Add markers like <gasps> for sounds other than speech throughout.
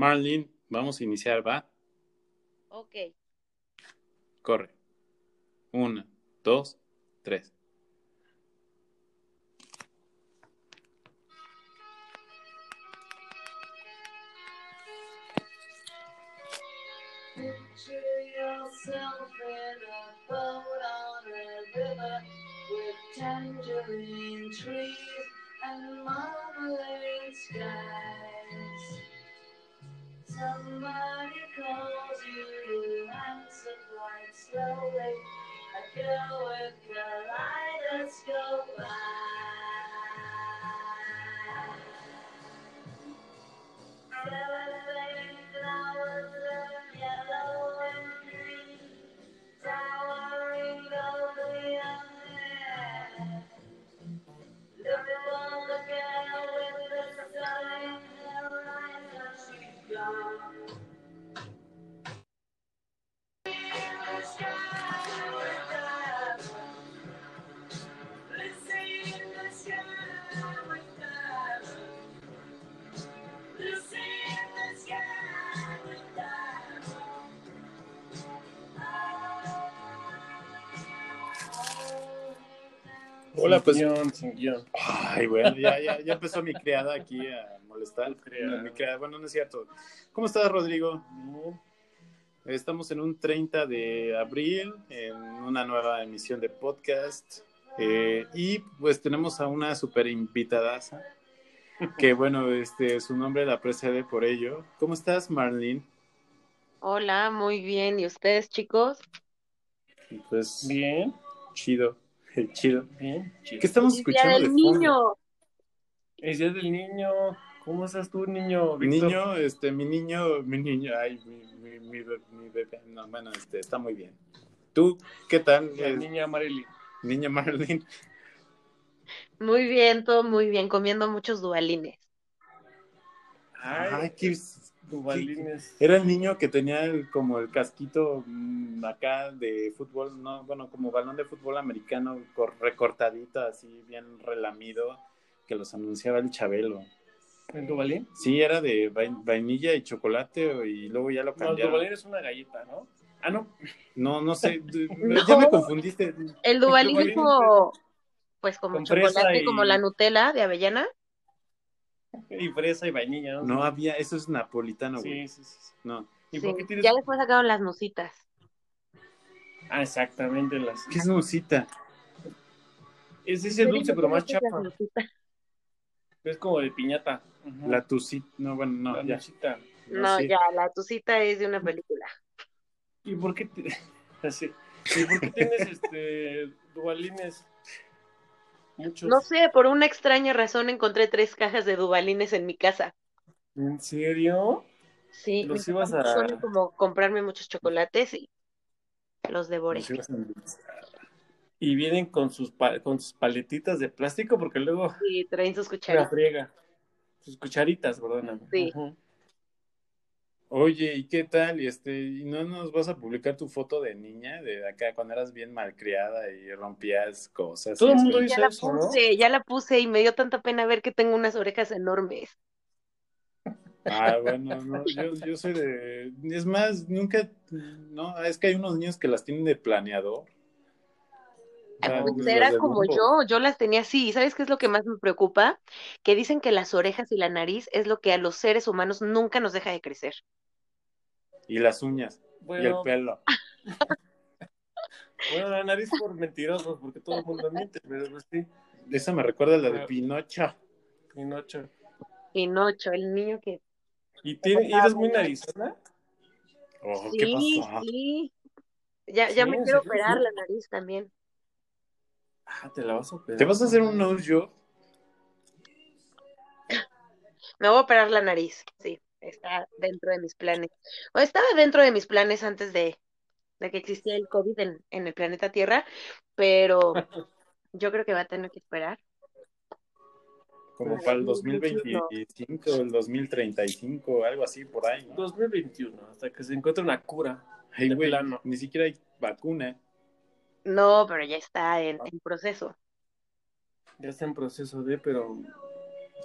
Marlene, vamos a iniciar, ¿va? Ok. Corre. Una, dos, tres. Picture yourself in a boat on a river with tangerine trees and marmalade skies. Somebody calls you, you answer quite slowly. A girl with kaleidoscope eyes. Seven flowers Hola, pues. Sin guion, sin guion. Ay, bueno, ya, ya, ya empezó mi criada aquí a molestar. criada. Mi criada. Bueno, no es cierto. ¿Cómo estás, Rodrigo? Bien. Estamos en un 30 de abril, en una nueva emisión de podcast. eh, y pues tenemos a una super invitadaza, que bueno, este, su nombre la precede por ello. ¿Cómo estás, Marlene? Hola, muy bien. ¿Y ustedes, chicos? Pues, Bien. chido, <laughs> chido. Bien. ¿Qué estamos Día escuchando del fondo? niño. Es día del niño. ¿Cómo estás tú, niño? Víctor? Niño, este, mi niño, mi niño, ay, mi, mi, mi, be- mi bebé, no, bueno, este, está muy bien. ¿Tú qué tal, La niña Marely. niña Marlene? Muy bien, todo muy bien, comiendo muchos dualines. Ay, Ay, qué- Era el niño que tenía el- como el casquito mm, acá de fútbol, no, bueno, como balón de fútbol americano cor- recortadito, así bien relamido, que los anunciaba el Chabelo. ¿El Duvalín? Sí, era de vai- vainilla y chocolate o- y luego ya lo No, el cambiaron. Duvalín es una galleta, ¿no? Ah, no. No, no sé, <laughs> No. ya me confundiste. El duvalín es como, pues como chocolate, y- como la Nutella de avellana. <laughs> Y fresa y vainilla, ¿no? No había, eso es napolitano, güey. Sí, sí, sí. No. ¿Y Sí, por qué tienes...? Ya después sacaron las nusitas. Ah, exactamente. Las... ¿Qué es musita? Es ese dulce, pero más chapa. Es como de piñata. La tucita, no, bueno, no, La ya. No, ya, la tucita es de una película. ¿Y por qué, te-. <laughs> ¿Y por qué tienes este duvalines? Muchos. No sé, por una extraña razón encontré tres cajas de dubalines en mi casa. ¿En serio? Sí, Los mi ibas a- suele como comprarme muchos chocolates y los devoré. Los ibas a endulzar. Y vienen con sus pa- con sus paletitas de plástico porque luego Y traen sus la cucharitas. friega. Sus cucharitas, perdóname. Sí. Oye, ¿y qué tal? Y este, ¿y no nos vas a publicar tu foto de niña de acá cuando eras bien malcriada y rompías cosas? Todo el mundo Ya la eso, ¿no? puse, ya la puse y me dio tanta pena ver que tengo unas orejas enormes. Ah, bueno, no, yo, yo soy de... Es más, nunca... No, es que hay unos niños que las tienen de planeador. Pues las era como yo, yo las tenía así. ¿Y sabes qué es lo que más me preocupa? Que dicen que las orejas y la nariz es lo que a los seres humanos nunca nos deja de crecer. Y las uñas, y el Bueno, pelo. <laughs> <laughs> bueno, la nariz por mentirosos, porque todo el mundo miente, pero pues sí. Esa me recuerda a la de Ah. Pinocho. Pinocho. Pinocho, el niño que... ¿Y, tiene, y eres muy narizona? Oh, ¿qué Sí, pasó? sí. Ya, ya Sí, me ¿en quiero serio? operar Sí. la nariz también. Ah, te la vas a operar. ¿Te vas a hacer un nose job? Me voy a operar la nariz, sí. Está dentro de mis planes. O estaba dentro de mis planes antes de, de que existiera el COVID en, en el planeta Tierra, pero <laughs> yo creo que va a tener que esperar. Como para el 2021. 2025, el 2035, algo así por ahí, ¿no? 2021, hasta que se encuentre una cura. De güey, ni siquiera hay vacuna. No, pero ya está en, en proceso. Ya está en proceso de, pero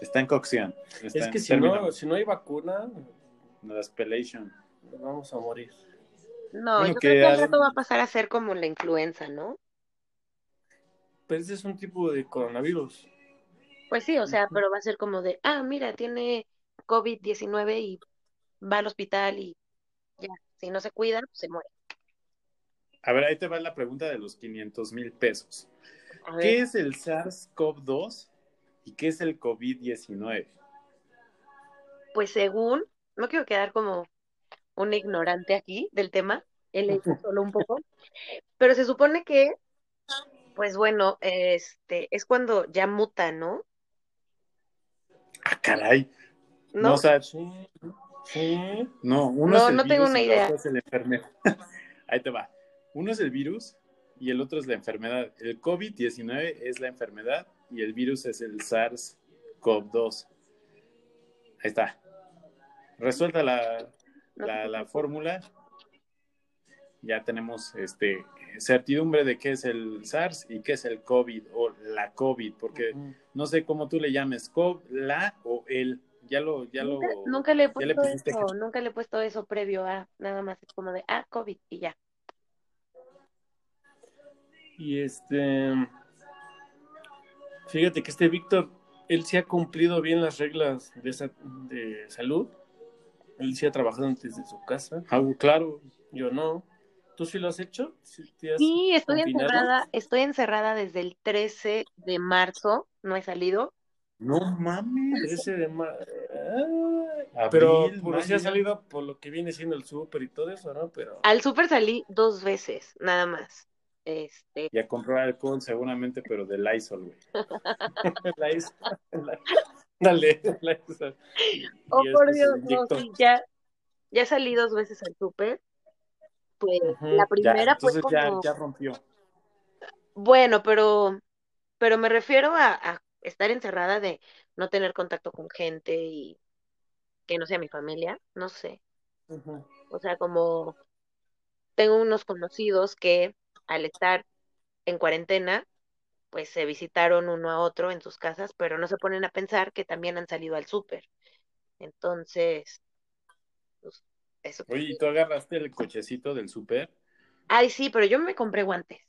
Está en cocción. está es que si término. no, si no hay vacuna, La spellation. Nos vamos a morir. No, Bueno, yo que creo que al al- rato va a pasar a ser como la influenza, ¿no? Pero ese es un tipo de coronavirus. Pues sí, o sea, pero va a ser como de, ah, mira, tiene COVID-19 y va al hospital y ya, si no se cuida, pues se muere. A ver, ahí te va la pregunta de los 500 mil pesos. ¿Qué es el SARS-CoV-2 y qué es el COVID-19? pues según, no quiero quedar como un ignorante aquí del tema, he leído <laughs> solo un poco, pero se supone que, pues bueno, este, es cuando ya muta, ¿no? Ah, caray. ¿No? No, o sea, Sí. Sí. no, uno No, es el no tengo una idea. la enfermedad. <laughs> Ahí te va. Uno es el virus y el otro es la enfermedad. El COVID-19 es la enfermedad y el virus es el SARS-CoV-2. Ahí está. Resuelta la, la, fórmula. Ya tenemos este certidumbre de qué es el SARS y qué es el COVID o la COVID, porque no sé cómo tú le llames, COVID, la o el. Ya lo, ya Nunca, lo. nunca le he le puesto eso, nunca le he puesto eso previo a, nada más es como de, ah, COVID y ya. Y este. Fíjate que este Víctor, él sí ha cumplido bien las reglas de, esa- de salud. Él sí ha trabajado desde su casa. Ah, claro. Yo no. ¿Tú sí lo has hecho? ¿Sí, te has Sí, estoy confinado? encerrada, estoy encerrada desde el 13 de marzo, no he salido. No mames. 13 de marzo. Abril, Pero por mayo. ha salido por lo que viene siendo el súper y todo eso, ¿no? Pero. Al súper salí dos veces, nada más. Este, Y a comprar alcohol seguramente, pero de Lysol, güey. <laughs> la- Dale, is- oh y por este Dios, no, sí, ya, ya salí dos veces al súper. Pues la primera fue ya, como, ya rompió. bueno, pero, pero me refiero a, a estar encerrada de no tener contacto con gente y que no sea mi familia, no sé. O sea, como tengo unos conocidos que al estar en cuarentena, pues se visitaron uno a otro en sus casas, pero no se ponen a pensar que también han salido al súper. Entonces, pues, eso. Oye, ¿y tú agarraste el cochecito del súper? Ay, sí, pero yo me compré guantes.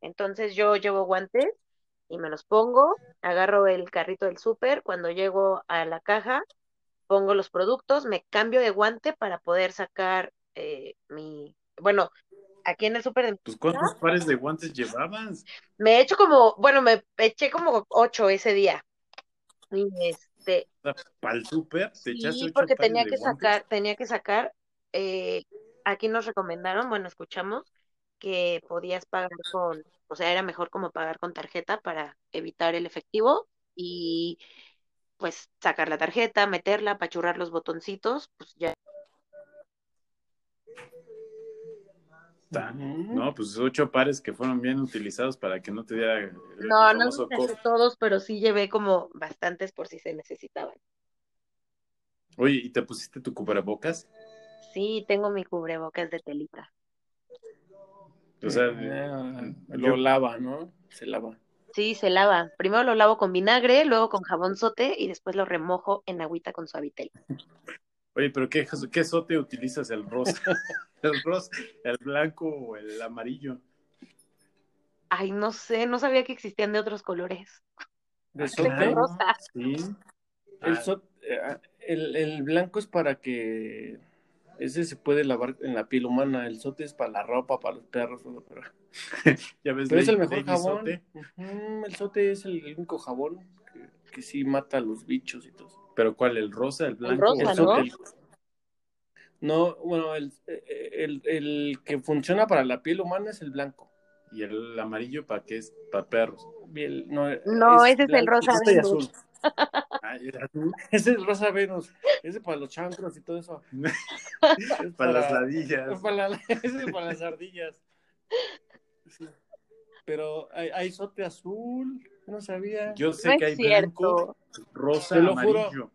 Entonces yo llevo guantes y me los pongo, agarro el carrito del súper, cuando llego a la caja, pongo los productos, me cambio de guante para poder sacar eh, mi, bueno, aquí en el súper de Pues, ¿cuántos pares de guantes llevabas? Me he hecho como, bueno, me eché como ocho ese día. Y este, ¿Para el súper? ¿Te echaste sí, ocho porque pares tenía de que guantes? sacar, tenía que sacar, eh, aquí nos recomendaron, bueno, escuchamos que podías pagar con, o sea, era mejor como pagar con tarjeta para evitar el efectivo y pues sacar la tarjeta, meterla, apachurrar los botoncitos, pues ya. No, pues ocho pares que fueron bien utilizados para que no te diera el, No, no los todos, pero sí llevé como bastantes por si se necesitaban. Oye, ¿y te pusiste tu cubrebocas? Sí, tengo mi cubrebocas de telita. O sea, Ah, yo- lo lava, ¿no? Se lava. Sí, se lava. Primero lo lavo con vinagre, luego con jabón sote y después lo remojo en agüita con suavitel. <laughs> Oye, pero ¿qué, qué sote utilizas? ¿El rosa? <laughs> ¿El rosa, el blanco o el amarillo? Ay, no sé, no sabía que existían de otros colores. ¿De Ah, sote? claro. rosa. Sí. El, Ah, so- eh, el, el blanco es para que ese se puede lavar en la piel humana, el sote es para la ropa, para los perros, pero, <laughs> ya ves, pero es el mejor Lady jabón. Sote, el sote es el único jabón que, que sí mata a los bichos y todo. Pero ¿cuál? ¿El rosa, el blanco? rosa, El ¿no? sote. No, bueno, el, el, el que funciona para la piel humana es el blanco. Y el amarillo para qué es? Para perros. No, No, ese es el rosa Venus. azul. Ah, azul. <laughs> Ese es el rosa Venus. Ese es para los chancros y todo eso. <laughs> Es para las Es ladillas. para, la- <laughs> ese es para las ardillas. Sí. Pero hay, hay sote azul, no sabía. Yo sé No que hay cierto. blanco, rosa, Te lo juro. amarillo.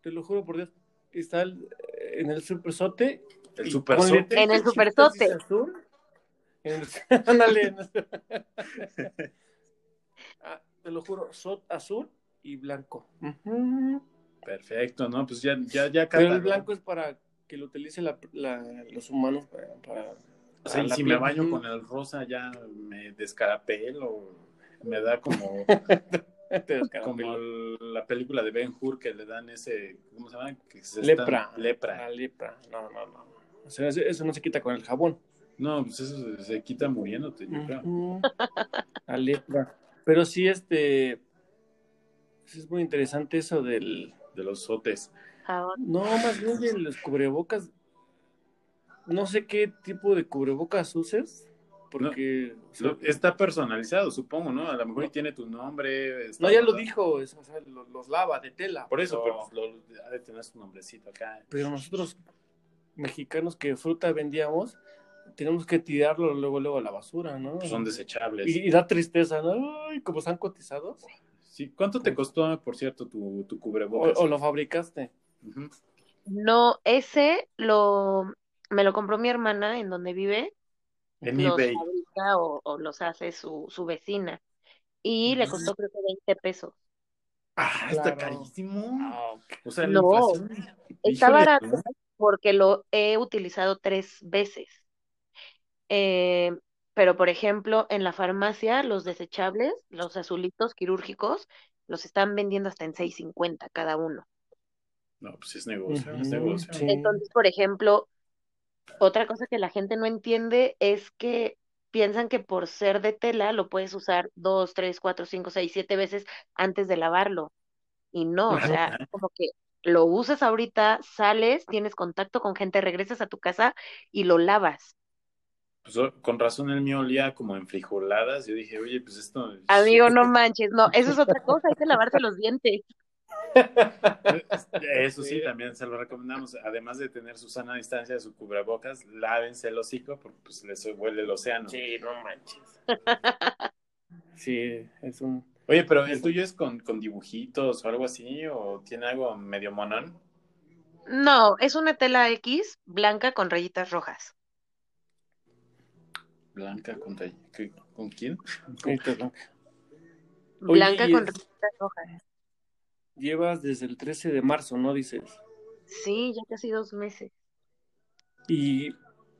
Te lo juro por Dios. Está el- en el super sote. El y super con sote. letras En el supersote. En el- <laughs> Ándale. en el- <laughs> Ah, te lo juro, sot azul y blanco. Perfecto, ¿no? Pues ya, ya, ya Pero el blanco es para que lo utilicen la- la- los humanos para, para- O sea, y si piel. me baño con el rosa ya me descarapelo, me da como. <laughs> <laughs> como la película de Ben Hur que le dan ese, ¿cómo se llama? Que se Lepra. están- lepra. La lepra. No, no, no. O sea, eso- eso no se quita con el jabón. No, pues eso se, se quita muriéndote, yo creo. Ujú. La lepra. Pero sí, este. Es muy interesante eso del. De los sotes. Jabón. No, más bien de los cubrebocas. No sé qué tipo de cubrebocas uses. Porque. Lo- está personalizado, supongo, ¿no? A lo mejor y tiene tu nombre. está- no, ya lo dijo. es- o sea, lo- los, lava de tela. Por eso, pero, pero pues, lo, ha de tener su nombrecito acá. pero nosotros, mexicanos que fruta vendíamos, tenemos que tirarlo luego, luego a la basura, ¿no? Pues son desechables. y, y da tristeza, ¿no? Ay, como están cotizados. Sí. ¿Cuánto te costó, por cierto, tu, tu cubrebocas? o lo fabricaste. No, ese lo me lo compró mi hermana en donde vive. En Los eBay. fabrica o, o los hace su, su vecina. Y le costó creo que 20 pesos. Ah, está carísimo. Ah, ok. O sea, la No, inflación. Está Híjole, barato ¿no? porque lo he utilizado tres veces. Eh, pero, por ejemplo, en la farmacia, los desechables, los azulitos quirúrgicos, los están vendiendo hasta en 6.50 cada uno. No, pues es negocio, es negocio. sí. Entonces, por ejemplo, otra cosa que la gente no entiende es que piensan que por ser de tela lo puedes usar dos, tres, cuatro, cinco, seis, siete veces antes de lavarlo. Y no, o sea, <laughs> como que lo usas ahorita, sales, tienes contacto con gente, regresas a tu casa y lo lavas. Pues, con razón el mío olía como en frijoladas. Yo dije, oye, pues esto. Amigo, no <laughs> manches, no, eso es otra cosa, hay que lavarse los dientes. Eso sí, también se lo recomendamos. Además de tener su sana distancia de su cubrebocas, lávense el hocico porque pues les huele el océano. Sí, no manches. Sí, es un. Oye, pero ¿el tuyo es con, con dibujitos o algo así? ¿O tiene algo medio monón? No, es una tela X blanca con rayitas rojas. Blanca con, ¿qué- ¿con quién? Blanca con es- rayitas rojas. Llevas desde el 13 de marzo, ¿no? Dices. Sí, ya casi dos meses. Y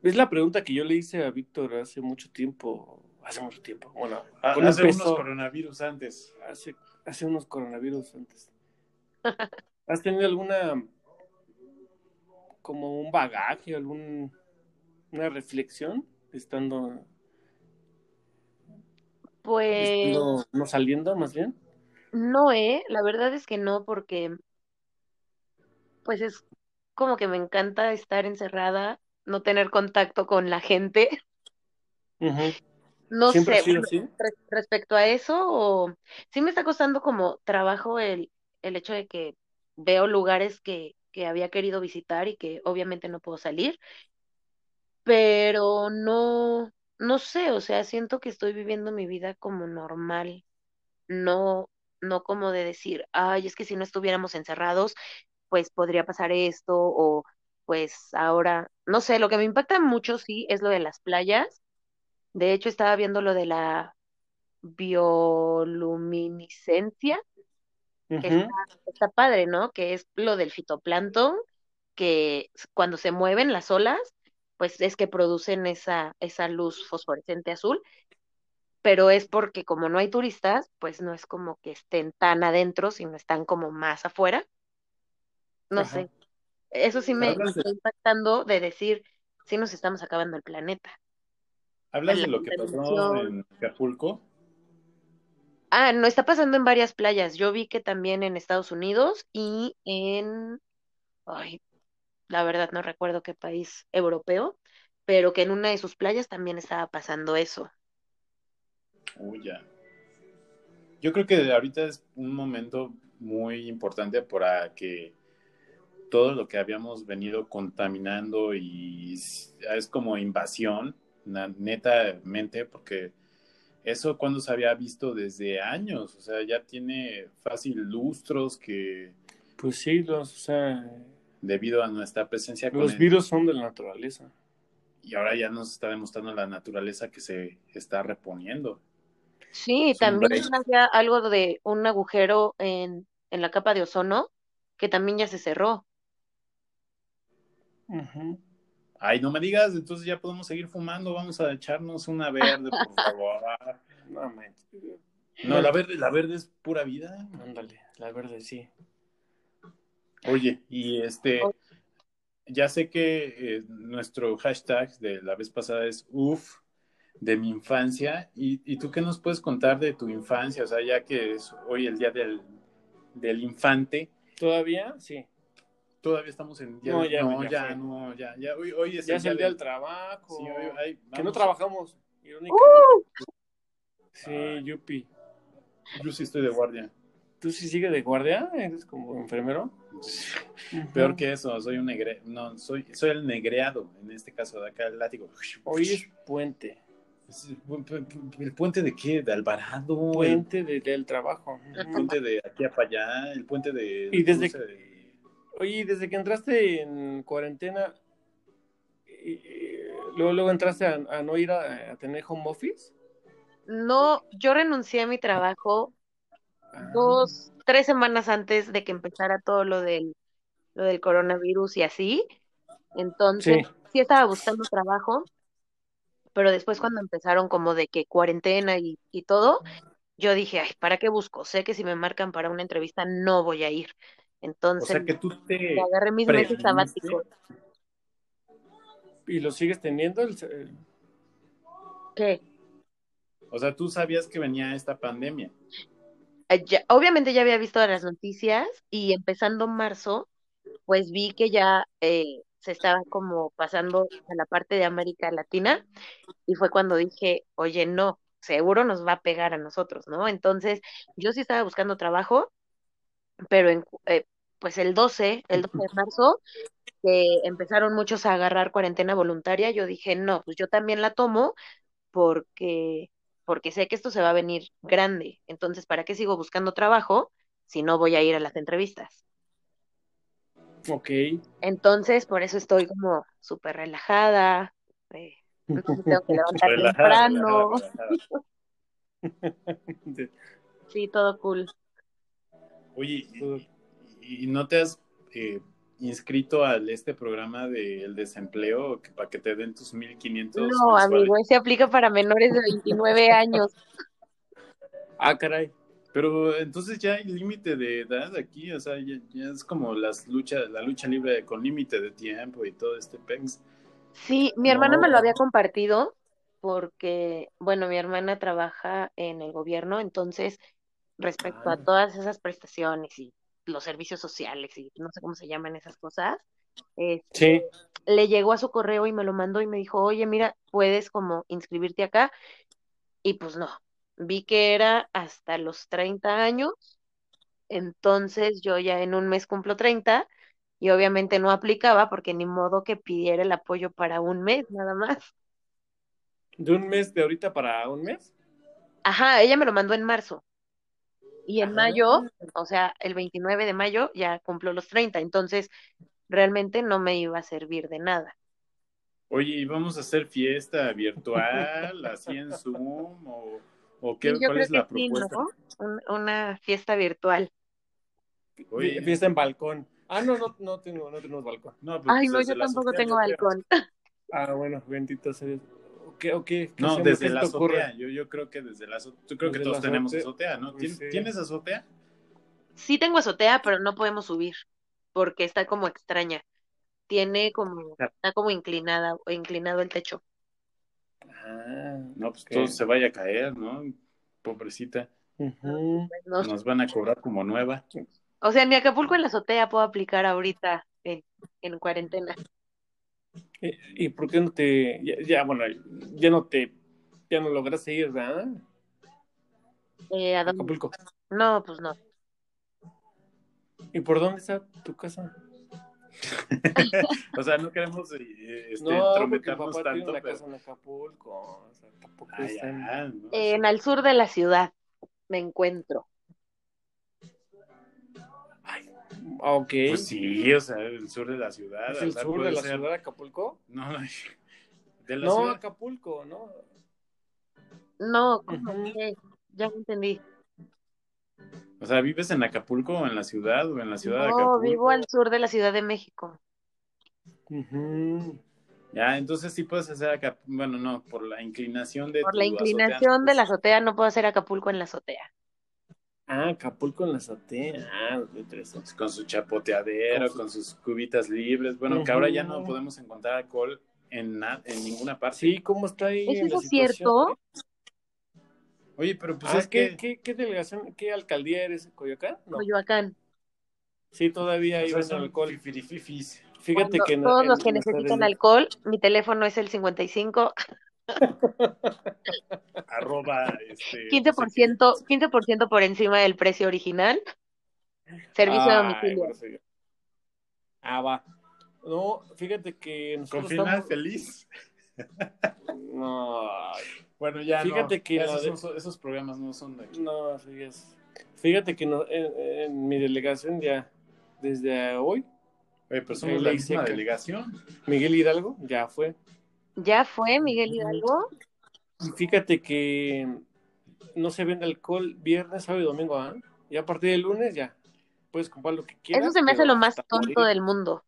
es la pregunta que yo le hice a Víctor hace mucho tiempo. Hace mucho tiempo. Bueno, Ah, hace unos coronavirus antes. hace, hace unos coronavirus antes. <laughs> ¿Has tenido alguna como un bagaje, algún una reflexión estando, Pues no saliendo más bien? No, eh, la verdad es que no, porque pues es como que me encanta estar encerrada, no tener contacto con la gente. <laughs> No ¿Siempre sé, así? respecto a eso, o sí me está costando como trabajo el, el hecho de que veo lugares que, que había querido visitar y que obviamente no puedo salir, pero no, no sé, o sea, siento que estoy viviendo mi vida como normal, no, no como de decir, ay, es que si no estuviéramos encerrados, pues podría pasar esto, o pues ahora, no sé, lo que me impacta mucho sí es lo de las playas. De hecho, estaba viendo lo de la bioluminiscencia, que está, está padre, ¿no? Que es lo del fitoplancton, que cuando se mueven las olas, pues es que producen esa, esa luz fosforescente azul, pero es porque como no hay turistas, pues no es como que estén tan adentro, sino están como más afuera. No Ajá. sé, eso sí me, me está impactando de decir, sí nos estamos acabando el planeta. ¿Hablas La de lo que pasó en Acapulco? Ah, no, está pasando en varias playas. Yo vi que también en Estados Unidos y en, ay, la verdad no recuerdo qué país europeo, pero que en una de sus playas también estaba pasando eso. Uy, ya. Yo creo que ahorita es un momento muy importante para que todo lo que habíamos venido contaminando y es como invasión, netamente, porque eso cuando se había visto desde años, o sea, ya tiene fácil lustros que Pues sí, los, o sea, debido a nuestra presencia con los el- virus son de la naturaleza. y ahora ya nos está demostrando la naturaleza que se está reponiendo. Sí, también había algo de un agujero en, en la capa de ozono que también ya se cerró. Ay, no me digas, entonces ya podemos seguir fumando, vamos a echarnos una verde, por favor. <laughs> No la verde, la verde es pura vida. Ándale, la verde sí. Oye, y este, ya sé que eh, nuestro hashtag de la vez pasada es UF de mi infancia. ¿Y, y tú qué nos puedes contar de tu infancia? O sea, ya que es hoy el día del, del infante, ¿Todavía? Sí. todavía estamos en día No, del- ya, no, ya ya, no, ya, ya, hoy, hoy es Ya es el día del trabajo. Sí, hoy- ay, Que no trabajamos, irónicamente. Sí, Ay. Yupi. Yo sí estoy de guardia. ¿Tú sí sigues de guardia? ¿Eres como enfermero? <laughs> Peor que eso, soy un negre, no, soy, soy el negreado, en este caso de acá el látigo. Hoy es puente. ¿El puente de qué? ¿De Alvarado? Puente de- del trabajo. El puente de aquí a para allá, el puente de... Y desde- de- Oye, ¿y desde que entraste en cuarentena, y- y luego, luego entraste a, a no ir a, a tener home office? No, yo renuncié a mi trabajo Ah, dos, tres semanas antes de que empezara todo lo del, lo del coronavirus y así. Entonces, Sí. sí estaba buscando trabajo, pero después cuando empezaron como de que cuarentena y, y todo, yo dije, ay, ¿para qué busco? Sé que si me marcan para una entrevista no voy a ir. O Entonces, sea que tú te... agarré mis meses sabáticos. ¿Y lo sigues teniendo? El- ¿Qué? O sea, tú sabías que venía esta pandemia. Eh, ya- obviamente ya había visto las noticias y empezando marzo, pues vi que ya eh, se estaba como pasando a la parte de América Latina y fue cuando dije, oye, no, seguro nos va a pegar a nosotros, ¿no? Entonces, yo sí estaba buscando trabajo, pero en, eh, pues el 12, el 12 de marzo, que empezaron muchos a agarrar cuarentena voluntaria, yo dije, no, pues yo también la tomo porque, porque sé que esto se va a venir grande. Entonces, ¿para qué sigo buscando trabajo si no voy a ir a las entrevistas? Ok. Entonces, por eso estoy como súper relajada. eh, no <laughs> tengo que levantar Relajada, temprano. relajada, relajada. <laughs> Sí, todo cool. Oye, ¿y, y no te has eh, inscrito al este programa del desempleo que, para que te den tus 1500 No, mensuales? amigo, ese aplica para menores de 29 años. Ah, caray. Pero entonces ya hay límite de edad aquí, o sea, ya, ya es como las luchas, la lucha libre con límite de tiempo y todo este pex. Sí, mi hermana me lo había compartido porque, bueno, mi hermana trabaja en el gobierno, entonces, respecto a Ah. todas esas prestaciones y los servicios sociales y no sé cómo se llaman esas cosas, este, Sí. le llegó a su correo y me lo mandó y me dijo, oye, mira, puedes como inscribirte acá. Y pues no, vi que era hasta los 30 años, entonces yo ya en un mes cumplo 30 y obviamente no aplicaba porque ni modo que pidiera el apoyo para un mes nada más. ¿De un mes de ahorita para un mes? Ajá, ella me lo mandó en marzo. Y en mayo, o sea, el 29 de mayo ya cumplo los 30, entonces realmente no me iba a servir de nada. Oye, ¿y vamos a hacer fiesta virtual, así en Zoom? ¿O, o qué, Sí, yo cuál creo es la que sí, propuesta? ¿no? Un- una fiesta virtual. Oye, Fie- Fiesta en balcón. Ah, no, no, no, tengo, no tenemos balcón. no, pues Ay, no, desde yo tampoco azotea, tengo balcón. <laughs> Ah, bueno, bendito sea. ¿Qué, o qué? ¿Qué No, desde ¿Qué la azotea. Yo, yo creo que desde la azotea. Yo creo que todos tenemos azotea. ¿no? Pues ¿Tien- sí. ¿Tienes azotea? Sí tengo azotea, pero no podemos subir porque está como extraña. Tiene como, está como inclinada, o inclinado el techo. Ah, No, pues todo se vaya a caer, ¿no? Pobrecita. Nos van a cobrar como nueva. O sea, ni Acapulco en la azotea puedo aplicar ahorita en, en cuarentena. ¿Y, y por qué no te, ya, ya, bueno, ya no te, ya no lograste ir, ¿verdad? Eh, ¿a A dónde? Acapulco. No, pues no. ¿Y por dónde está tu casa? <laughs> O sea, no queremos eh, este, no, entrometernos papá tiene tanto, una pero... casa en Acapulco. O sea, tampoco Ah, está en-. En al sur de la ciudad me encuentro. Ah, ok. Pues sí, o sea, el sur de la ciudad. ¿Es o el sur de la ser- ciudad de Acapulco? No, de la No, ciudad. Acapulco, ¿no? No, ¿cómo Ujú. que? Ya entendí. O sea, ¿vives en Acapulco o en la ciudad o en la ciudad de No, Acapulco? vivo al sur de la Ciudad de México. Ujú. Ya, entonces sí puedes hacer acá, bueno, no, por la inclinación de Por tu la azotea, inclinación de la azotea no puedo hacer Acapulco en la azotea. Ah, Acapulco en la azotea. Ah, interesante. con su chapoteadero, Con su- con sus cubitas libres. Bueno, que ahora ya no podemos encontrar alcohol en, en ninguna parte. Sí, ¿cómo está ahí? ¿Es la eso situación? Oye, pero pues Ah, es ¿qué, que qué, qué delegación, qué alcaldía eres? ¿Coyoacán? No. Coyoacán. Sí, todavía venden son alcohol. fifirififis. Fíjate Cuando que en- todos en los que necesitan alcohol, mi teléfono es el 55, <laughs> Arroba, este, 15%, 15% por encima del precio original. Servicio a Ay, domicilio. Ah, va. No, fíjate que. Con final estamos... feliz. No, Bueno, ya Fíjate no. que esos, de- son- esos programas no son de aquí. no, fíjate. Fíjate que no, en, en mi delegación ya, desde hoy, Oye, pero somos la misma seca. delegación. Miguel Hidalgo ya fue. Ya fue Miguel Hidalgo. Y fíjate que no se vende alcohol viernes, sábado y domingo, ¿ah? Y a partir del lunes ya puedes comprar lo que quieras. Eso se me hace lo más tonto morir. del mundo.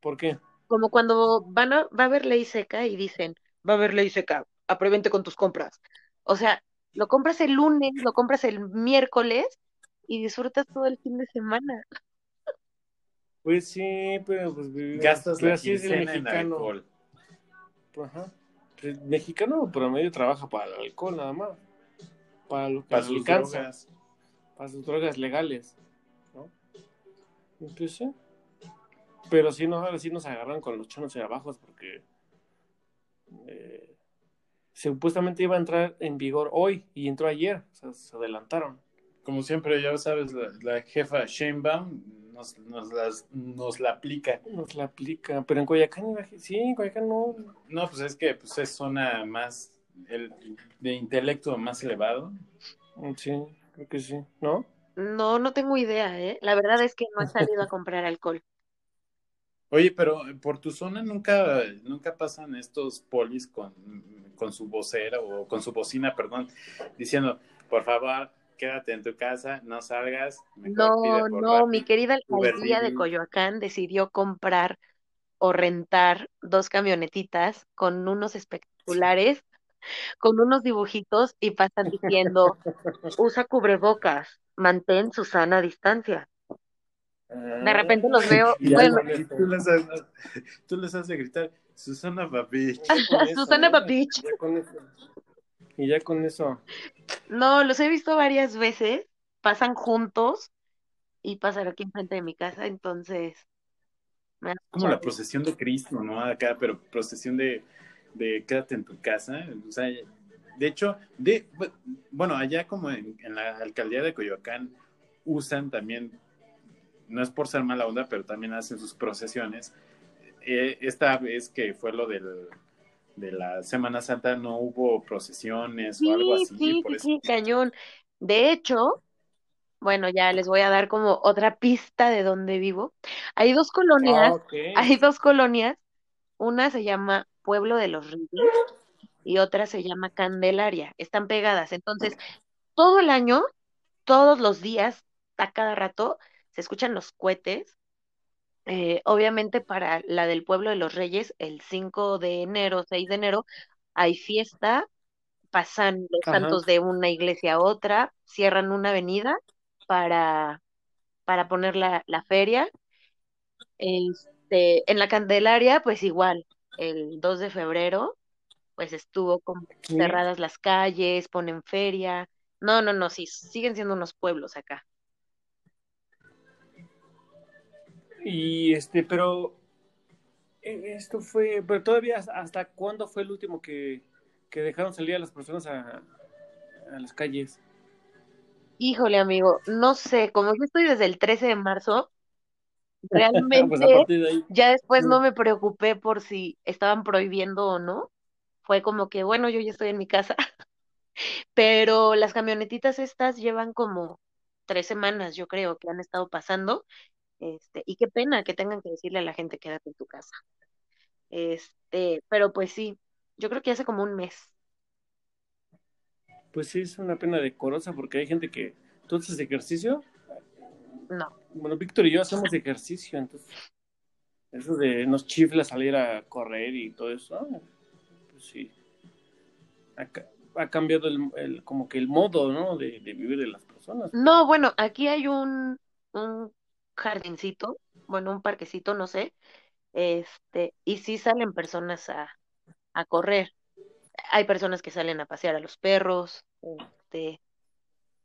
¿Por qué? Como cuando van a, va a haber ley seca y dicen, va a haber ley seca, aprevente con tus compras. O sea, lo compras el lunes, lo compras el miércoles y disfrutas todo el fin de semana. Pues sí, pero pues Gastas pero la así es el quincena en mexicano. alcohol. Ajá. El mexicano promedio trabaja para el alcohol nada más. Para lo que Para sus alcanza. drogas. Para sus drogas legales. ¿no? Entonces sí. Pero sí, no, ahora sí nos agarran con los chonos y abajos porque eh, supuestamente iba a entrar en vigor hoy y entró ayer. O sea, se adelantaron. Como siempre, ya sabes, la, la jefa Sheinbaum nos, nos, las, nos la aplica. Nos la aplica. Pero en Coyacán, sí, en Coyacán no. No, pues es que pues, es zona más el, de intelecto más elevado. Sí, creo que sí. ¿No? No, no tengo idea, ¿eh? La verdad es que no he salido a comprar alcohol. Oye, pero por tu zona nunca, nunca pasan estos polis con, con su vocera o con su bocina, perdón, diciendo, por favor, quédate en tu casa, no salgas. No, no, Rappi". mi querida alcaldía de. Coyoacán decidió comprar o rentar dos camionetitas con unos espectaculares, con unos dibujitos y pasan diciendo, usa cubrebocas, mantén su sana distancia. De repente los veo, <laughs> bueno, tú les has, tú les has de gritar, Susana Babich. <laughs> Eso, Susana eso. Y ya con eso. No, los he visto varias veces, pasan juntos y pasan aquí enfrente de mi casa, entonces me Como la procesión de Cristo, ¿no? Acá, pero procesión de, de quédate en tu casa. O sea, de hecho, de, bueno, allá como en, en la alcaldía de Coyoacán usan también, no es por ser mala onda, pero también hacen sus procesiones. Eh, esta vez que fue lo del, de la Semana Santa no hubo procesiones o algo Sí, así. sí, por sí, eso. cañón. De hecho, bueno, ya les voy a dar como otra pista de dónde vivo. Hay dos colonias, Ah, hay dos colonias. Una se llama Pueblo de los Reyes y otra se llama Candelaria. Están pegadas. Entonces, todo el año, todos los días, a cada rato, se escuchan los cohetes. Eh, obviamente para la del Pueblo de los Reyes, el 5 de enero, 6 de enero, hay fiesta, pasan los Ajá. santos de una iglesia a otra, cierran una avenida para, para poner la, la feria. Este, en la Candelaria, pues igual, el 2 de febrero, pues estuvo como Sí. cerradas las calles, ponen feria. No, no, no, sí, siguen siendo unos pueblos acá. Y este, pero eh, esto fue, pero todavía hasta- cuándo fue el último que, que dejaron salir a las personas a, a las calles. Híjole, amigo, no sé, como yo estoy desde el 13 de marzo, <laughs> Pues realmente de ya después no me preocupé por si estaban prohibiendo o no. Fue como que, bueno, yo ya estoy en mi casa, <laughs> pero las camionetitas estas llevan como tres semanas, yo creo, que han estado pasando. Este, y qué pena que tengan que decirle a la gente quédate en tu casa. Este, pero pues sí, yo creo que hace como un mes. Pues sí, es una pena decorosa porque hay gente que. ¿Tú haces ejercicio? No, Bueno, Víctor y yo hacemos ejercicio, entonces. Eso de nos chifla salir a correr y todo eso. ah, pues sí. Ha cambiado el, el- como que el modo, ¿no? De, de vivir de las personas. No, bueno, aquí hay un, un jardincito, bueno, un parquecito, no sé, este, y sí salen personas a, a correr. Hay personas que salen a pasear a los perros, este,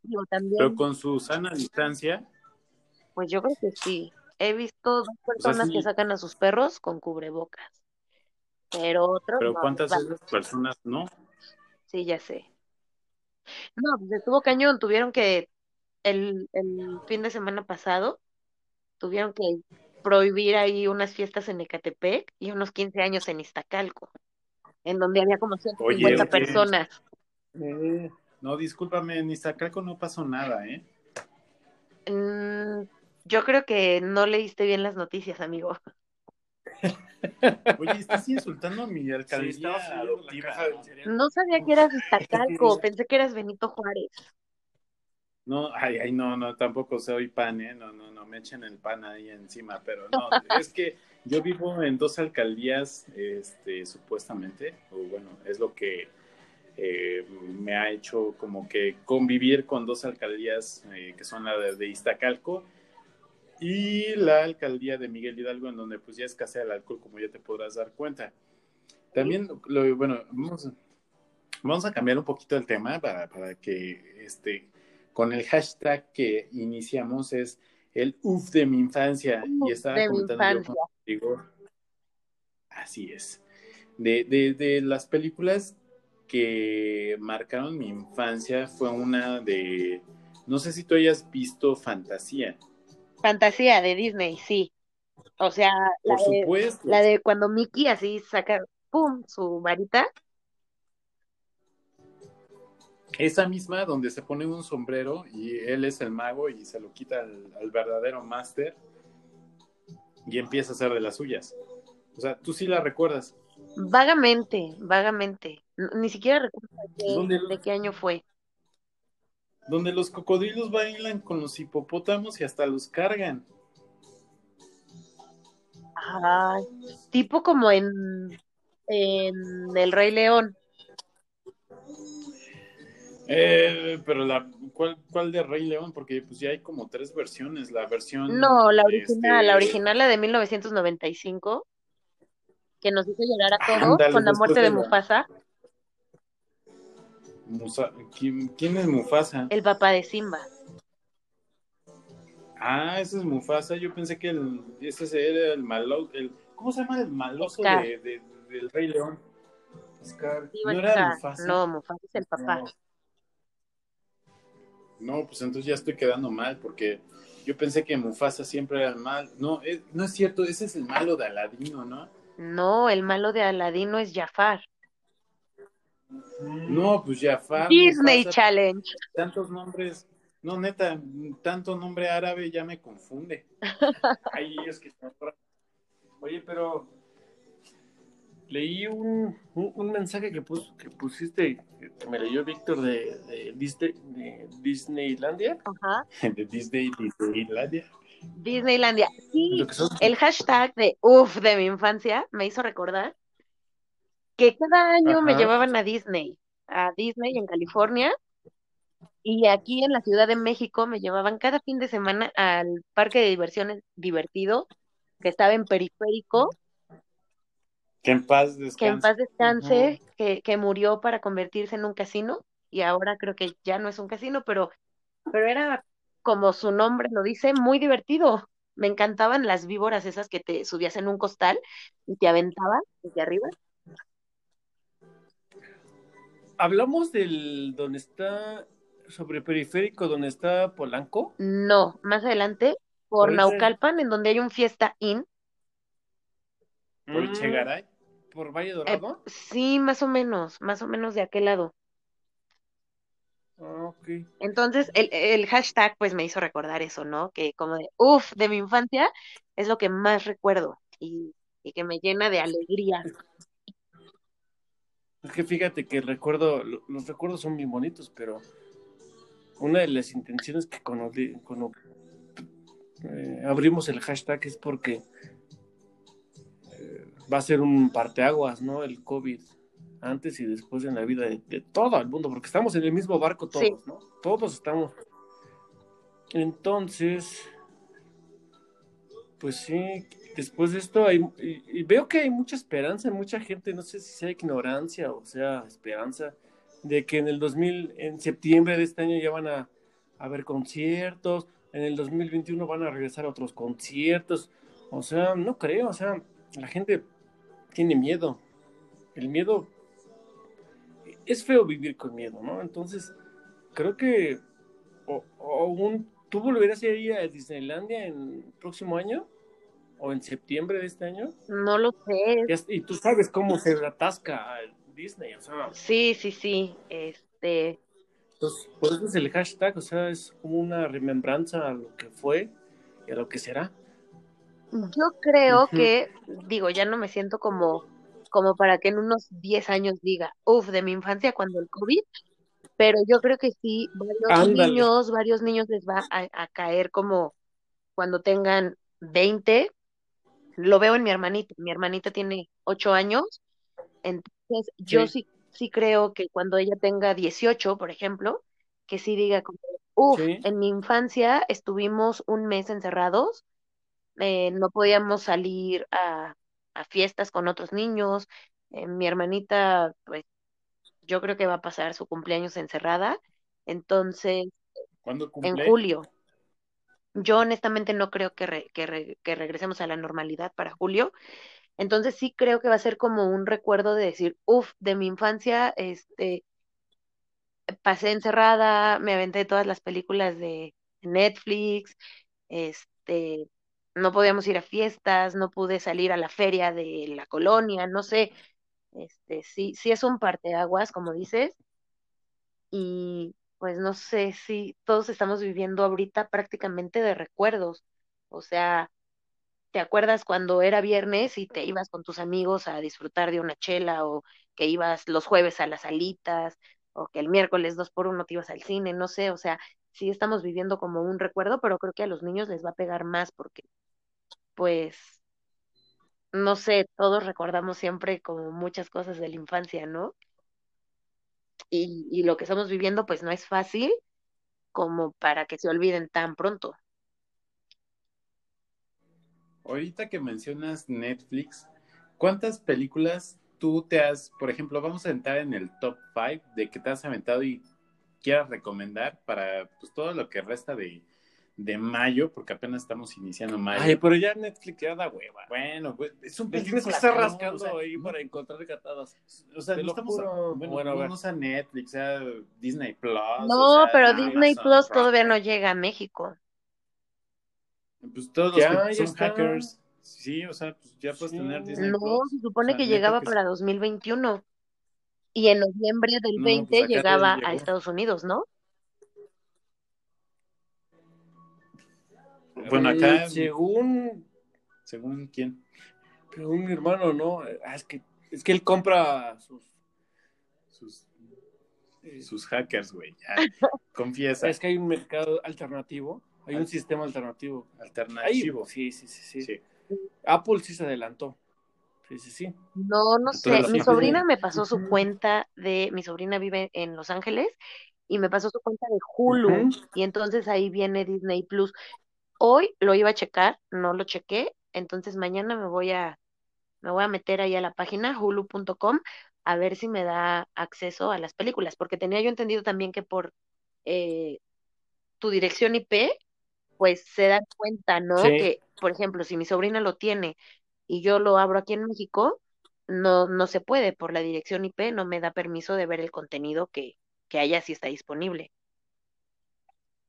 Pero también, con su sana distancia, pues yo creo que sí. He visto dos sea, personas que sacan a sus perros con cubrebocas, pero otros pero no, ¿cuántas esas personas no? sí, ya sé. No, pues estuvo cañón, tuvieron que, el, el fin de semana pasado, tuvieron que prohibir ahí unas fiestas en Ecatepec y unos 15 años en Iztacalco, en donde había como 150 Oye, personas. Eh, No, discúlpame, en Iztacalco no pasó nada, ¿eh? Mm, yo creo que no leíste bien las noticias, amigo. <laughs> Oye, estás insultando a mi alcaldía adoptiva. No sabía que eras <laughs> Iztacalco, pensé que eras Benito Juárez. No, ay, ay, no, no, tampoco soy pan, ¿eh? No, no, no, me echen el pan ahí encima, pero no, <laughs> es que yo vivo en dos alcaldías, este, supuestamente, o bueno, es lo que eh, me ha hecho como que convivir con dos alcaldías eh, que son la de, de Iztacalco y la alcaldía de Miguel Hidalgo, en donde pues ya escasea el alcohol, como ya te podrás dar cuenta. También, lo, bueno, vamos, vamos a cambiar un poquito el tema para, para que este con el hashtag que iniciamos es el UF de mi infancia. Uf y estaba de comentando yo contigo. Así es. De, de, de las películas que marcaron mi infancia fue una de. No sé si tú hayas visto Fantasía. Fantasía de Disney, sí. O sea, la Por de, supuesto. la de cuando Mickey así saca, ¡pum!, su varita. Esa misma donde se pone un sombrero y él es el mago y se lo quita al, al verdadero máster y empieza a hacer de las suyas. O sea, tú sí la recuerdas. Vagamente, vagamente. Ni siquiera recuerdo de qué, ¿Dónde? de qué año fue. Donde los cocodrilos bailan con los hipopótamos y hasta los cargan. Ay, tipo como en, en El Rey León. Eh, pero la, ¿cuál, ¿cuál de Rey León? Porque pues ya hay como tres versiones. La versión... No, la original, este, la original, la de 1995, que nos hizo llorar a todos Ándale, con la muerte de la- Mufasa, Musa- ¿quién, quién es Mufasa? el papá de Simba. Ah, ese es Mufasa. Yo pensé que el, ese era el malo, el, ¿cómo se llama el maloso de, de- del Rey León? Scar. Iba ¿No era Mufasa? No, Mufasa es el papá. No. No, pues entonces ya estoy quedando mal porque yo pensé que Mufasa siempre era el mal. No, es- no es cierto, ese es el malo de Aladino, ¿no? No, el malo de Aladino es Jafar. No, pues Jafar. Disney Mufasa, Challenge. tantos nombres. No, neta, tanto nombre árabe ya me confunde. <laughs> Ay, es que Oye, pero leí un, un, un mensaje que, pus, que pusiste, que me leyó Víctor de, de, Disney, de Disneylandia. Ajá. <laughs> De Disney, Disneylandia. Disneylandia. Sí, el hashtag de uff de mi infancia me hizo recordar que cada año me llevaban a Disney, a Disney en California, y aquí en la Ciudad de México me llevaban cada fin de semana al parque de diversiones divertido, que estaba en Periférico, Que en paz descanse. que en paz descanse, que, que murió para convertirse en un casino, y ahora creo que ya no es un casino, pero, pero era como su nombre lo dice, muy divertido. Me encantaban las víboras esas que te subías en un costal y te aventaban desde arriba. Hablamos del donde está, sobre periférico, donde está Polanco. No, más adelante, por Por ese- Naucalpan, en donde hay un Fiesta Inn. Por Mm, Chegaray. Por Valle Eh, Dorado. sí, más o menos, más o menos de aquel lado. Ah, ok. Entonces, el, el hashtag pues me hizo recordar eso, ¿no? Que como de, uff, de mi infancia es lo que más recuerdo y, y que me llena de alegría. Es que fíjate que recuerdo, lo- los recuerdos son bien bonitos, pero una de las intenciones que cuando, eh, abrimos el hashtag es porque va a ser un parteaguas, ¿no? El COVID, antes y después en la vida de, de todo el mundo, porque estamos en el mismo barco todos, Sí. ¿no? Todos estamos. Entonces, pues sí, después de esto hay, y, y veo que hay mucha esperanza en mucha gente, no sé si sea ignorancia o sea esperanza, de que en el 2000, en septiembre de este año ya van a haber conciertos, en el 2021 van a regresar otros conciertos, o sea, no creo, o sea, la gente tiene miedo, el miedo, es feo vivir con miedo, ¿no? Entonces, creo que, o, o un, ¿tú volverás a ir a Disneylandia en el próximo año? ¿O en septiembre de este año? No lo sé. Ya- Y tú sabes cómo se atasca Disney, o sea, Sí, sí, sí. Este, entonces, por eso es el hashtag, o sea, es como una remembranza a lo que fue y a lo que será. Yo creo que, digo, ya no me siento como, como para que en unos 10 años diga, uff, de mi infancia cuando el COVID, pero yo creo que sí, varios Ándale. niños, varios niños les va a, a caer como cuando tengan 20. Lo veo en mi hermanita. Mi hermanita tiene 8 años, entonces yo Sí. sí, sí creo que cuando ella tenga 18, por ejemplo, que sí diga como, uff, Sí. en mi infancia estuvimos un mes encerrados, eh, no podíamos salir a, a fiestas con otros niños. eh, mi hermanita, pues yo creo que va a pasar su cumpleaños encerrada, entonces ¿Cuándo en cumple? julio. Yo honestamente no creo que, re- que, re- que regresemos a la normalidad para julio. Entonces sí creo que va a ser como un recuerdo de decir, uff, de mi infancia, este, pasé encerrada, me aventé todas las películas de Netflix, este, no podíamos ir a fiestas, no pude salir a la feria de la colonia, no sé, este, sí, sí es un parteaguas, como dices, y pues no sé si todos estamos viviendo ahorita prácticamente de recuerdos, o sea, ¿te acuerdas cuando era viernes y te ibas con tus amigos a disfrutar de una chela o que ibas los jueves a las alitas o que el miércoles dos por uno te ibas al cine? No sé, o sea, sí estamos viviendo como un recuerdo, pero creo que a los niños les va a pegar más porque, pues, no sé, todos recordamos siempre como muchas cosas de la infancia, ¿no? Y, y lo que estamos viviendo, pues no es fácil como para que se olviden tan pronto. Ahorita que mencionas Netflix, ¿cuántas películas tú te has, por ejemplo, vamos a entrar en el top 5 de que te has aventado y quieras recomendar para pues, todo lo que resta de, de mayo, porque apenas estamos iniciando mayo? Ay, pero ya Netflix ya da hueva. Bueno, pues, es un que película, estar ¿no? rascando O sea, ahí no- para encontrar catadas. O sea, Te no estamos juro. bueno, Bueno, a no, ver. no sea Netflix, sea Disney Plus. No, o sea, pero Amazon Disney Plus todavía no llega a México. Pues todos los que son está. hackers. Sí, o sea, pues ya puedes Sí. tener Disney No, Plus. se supone O sea, que llegaba que para 2021 y en noviembre del No, 20 pues llegaba a. Estados Unidos, ¿no? Bueno, acá, Eh, según, según quién. según mi hermano, ¿no? Ah, es que es que él compra sus Sus, eh, sus hackers, güey. Ya, <laughs> confiesa. es que hay un mercado alternativo, hay un sistema alternativo. Alternativo. sí, sí, sí, sí. Sí. Apple sí se adelantó. Sí, sí, sí. No, no sé. Mi sobrina me pasó su cuenta de, mi sobrina vive en Los Ángeles y me pasó su cuenta de Hulu y entonces ahí viene Disney Plus. Hoy lo iba a checar, no lo chequé, entonces mañana me voy a, me voy a meter ahí a la página hulu.com a ver si me da acceso a las películas, porque tenía yo entendido también que por eh, tu dirección IP, pues se dan cuenta, ¿no? Sí. Que, por ejemplo, si mi sobrina lo tiene y yo lo abro aquí en México, no, no se puede por la dirección IP, no me da permiso de ver el contenido que, que allá sí está disponible.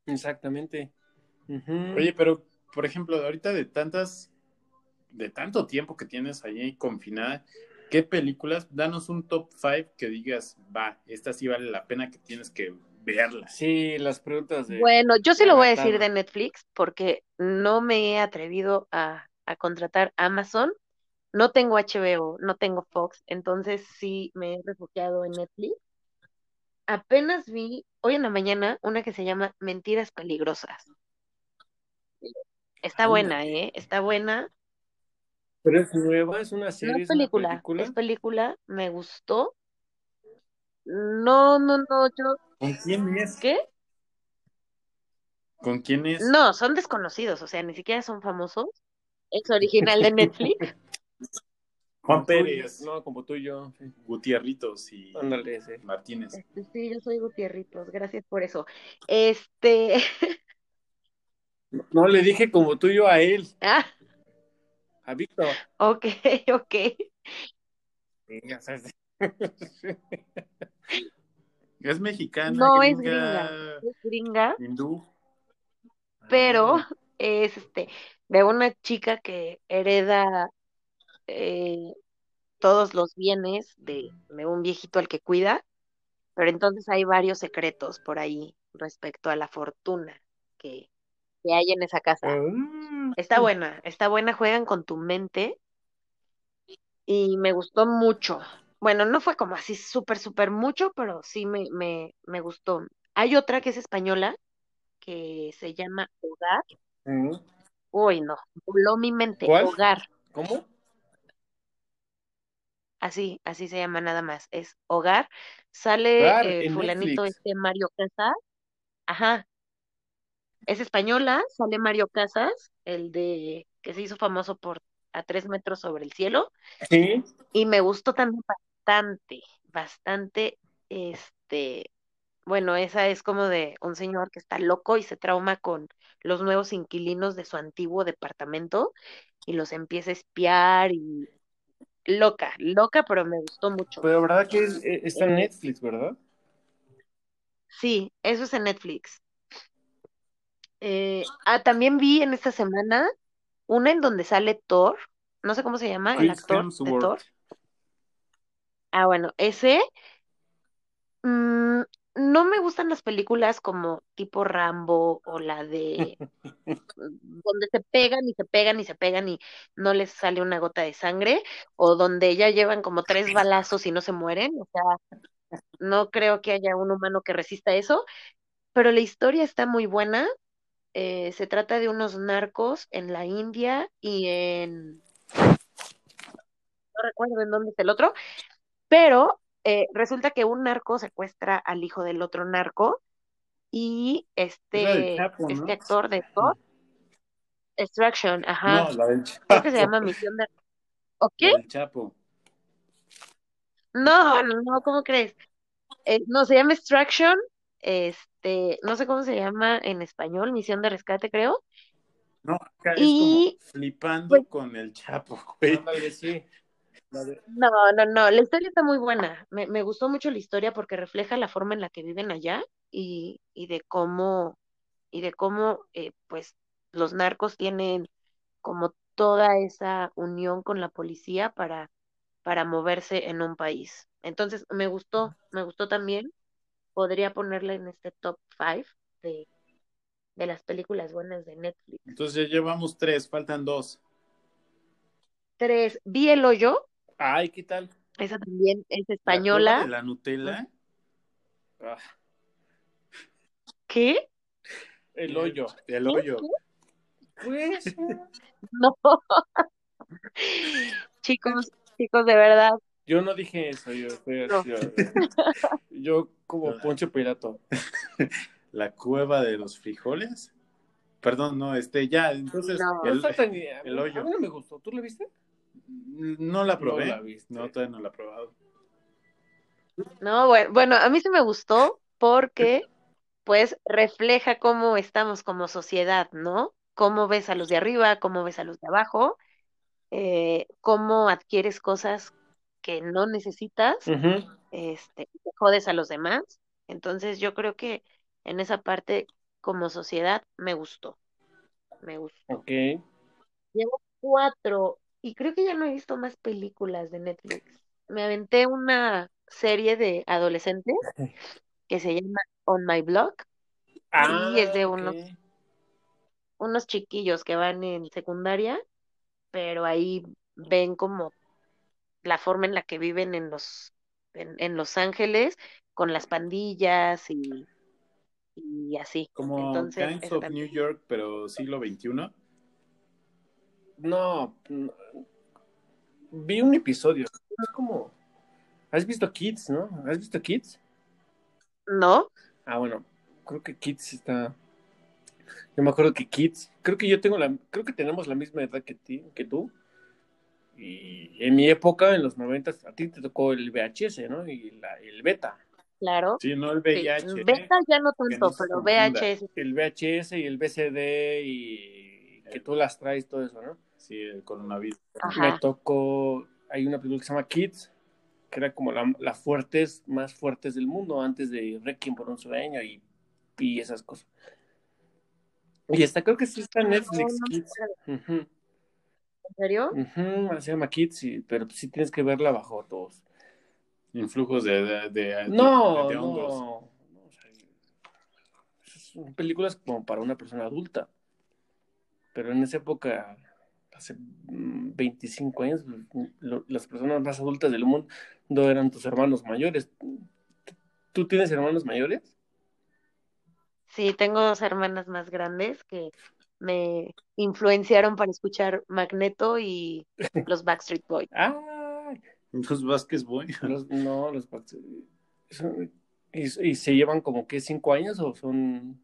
Exactamente. Oye, pero, por ejemplo, ahorita de tantas, de tanto tiempo que tienes allí confinada, ¿qué películas? Danos un top 5 que digas, va, esta sí vale la pena que tienes que verla. Sí, las preguntas de Bueno, yo sí de lo voy a decir de Netflix porque no me he atrevido a, a contratar Amazon. No tengo HBO, no tengo Fox, entonces sí me he refugiado en Netflix. Apenas vi hoy en la mañana una que se llama Mentiras Peligrosas. Está buena. ¿eh? Está buena. Pero es nueva, es una No serie, es es una película, película. es película, me gustó. No, no, no, yo, ¿Con quién es? ¿qué? ¿Con quién es? No, son desconocidos, o sea, ni siquiera son famosos. Es original de Netflix. <laughs> Juan Pérez, No, como tú y yo. Gutierritos y Ándale, sí. Martínez. Este, Sí, yo soy Gutierritos, gracias por eso. Este, <laughs> No le dije como tú y yo a él, ah, a Víctor. ok, <laughs> ok. <laughs> Es mexicana, No es gringa, gringa, es gringa, hindú. pero Ah, es este de una chica que hereda eh, todos los bienes de, de un viejito al que cuida, pero entonces hay varios secretos por ahí respecto a la fortuna que, que hay en esa casa. Ah, Está buena, está buena, juegan con tu mente y me gustó mucho. Bueno, no fue como así súper, súper mucho, pero sí me, me, me gustó. Hay otra que es española, que se llama Hogar. mm. Uy, no, voló mi mente. ¿Cuál? Hogar, ¿Cómo? así, así se llama nada más. Es Hogar. Sale Hogar, eh, fulanito Netflix. este Mario Casas. Ajá, es española, sale Mario Casas, el de que se hizo famoso por A tres metros sobre el cielo. Sí. Y me gustó también bastante, bastante, este, bueno, esa es como de un señor que está loco y se trauma con los nuevos inquilinos de su antiguo departamento y los empieza a espiar y loca, loca, pero me gustó mucho. Pero verdad que es- eh, está en Netflix, ¿verdad? Sí, eso es en Netflix. Eh, ah, también vi en esta semana una en donde sale Thor, no sé cómo se llama, el actor de Thor. Ah, bueno, ese Mm, no me gustan las películas como tipo Rambo o la de <laughs> donde se pegan y se pegan y se pegan y no les sale una gota de sangre o donde ya llevan como tres balazos y no se mueren. O sea, no creo que haya un humano que resista eso, pero la historia está muy buena. Eh, se trata de unos narcos en la India y en, no recuerdo en dónde es el otro, pero eh, resulta que un narco secuestra al hijo del otro narco y este, Chapo, este actor de Thor, Extraction, ajá, No, la del creo que se Chapo. llama Misión de... ¿O La qué? del Chapo. No, no, ¿cómo crees? Eh, no, se llama Extraction, este, no sé cómo se llama en español, Misión de Rescate, creo. No, acá es Y como flipando pues con el Chapo, güey. No, no, no, la historia está muy buena. Me, me gustó mucho la historia porque refleja la forma en la que viven allá y, y de cómo, y de cómo, eh, pues, los narcos tienen como toda esa unión con la policía para, para moverse en un país. Entonces, me gustó, me gustó también. Podría ponerla en este top 5 de, de las películas buenas de Netflix. Entonces ya llevamos tres, faltan dos. Tres, vi El Hoyo, Ay, ¿qué tal? esa también es La cueva de española. la Nutella. Ah, ¿Qué? el hoyo. El ¿Qué? hoyo. Pues, <laughs> No, <laughs> chicos, chicos, de verdad, yo no dije eso, yo, no. yo, yo como Poncho Pirato. <laughs> La cueva de los frijoles. Perdón, no, este, ya, entonces, No. No el, tan- el A hoyo. mí no me gustó. ¿Tú lo viste? No la probé. No la viste. No, todavía no la he probado. No, bueno, bueno, a mí sí me gustó porque pues refleja cómo estamos como sociedad, ¿no? Cómo ves a los de arriba, cómo ves a los de abajo, eh, cómo adquieres cosas que no necesitas, este, te jodes a los demás. Entonces yo creo que en esa parte como sociedad me gustó, me gustó. Ok. Llevo cuatro y creo que ya no he visto más películas de Netflix. Me aventé una serie de adolescentes que se llama On My Block Ah, y es de ok. unos, unos chiquillos que van en secundaria, pero ahí ven como la forma en la que viven en los, en, en Los Ángeles con las pandillas y, y así. Como Entonces, Gangs of. New York, pero siglo XXI. No, no, vi un episodio. Es como. ¿Has visto Kids, no? ¿Has visto Kids? ¿No? Ah, bueno, creo que Kids está. Yo me acuerdo que Kids, creo que yo tengo la, creo que tenemos la misma edad que ti, que tú. Y en mi época, en los 90, a ti te tocó el VHS, ¿no? Y la- el beta. Claro. Sí, no el Sí. VIH. Beta ya no tanto, no pero. VHS. El VHS y el VCD y que tú las traes, todo eso, ¿no? Sí, el coronavirus. Ajá. Me tocó, hay una película que se llama Kids, que era como la, la fuertes, más fuertes del mundo, antes de Requiem por un sueño y, y esas cosas. Y esta creo que sí está en Netflix, No, no me Kids. Ujú, ¿En serio? se llama Kids, pero sí tienes que verla bajo todos. Influjos de, de, de- No, de- de no, hongos. no, o sea, son películas como para una persona adulta. Pero en esa época, hace mm, 25 años, lo- las personas más adultas del mundo eran tus hermanos mayores. ¿Tú tienes hermanos mayores? Sí, tengo dos hermanas más grandes que me influenciaron para escuchar Magneto y los Backstreet Boys. ¡Ay! <laughs> Los Vázquez Boy. Los- no, los son- y, y se llevan como que cinco años o son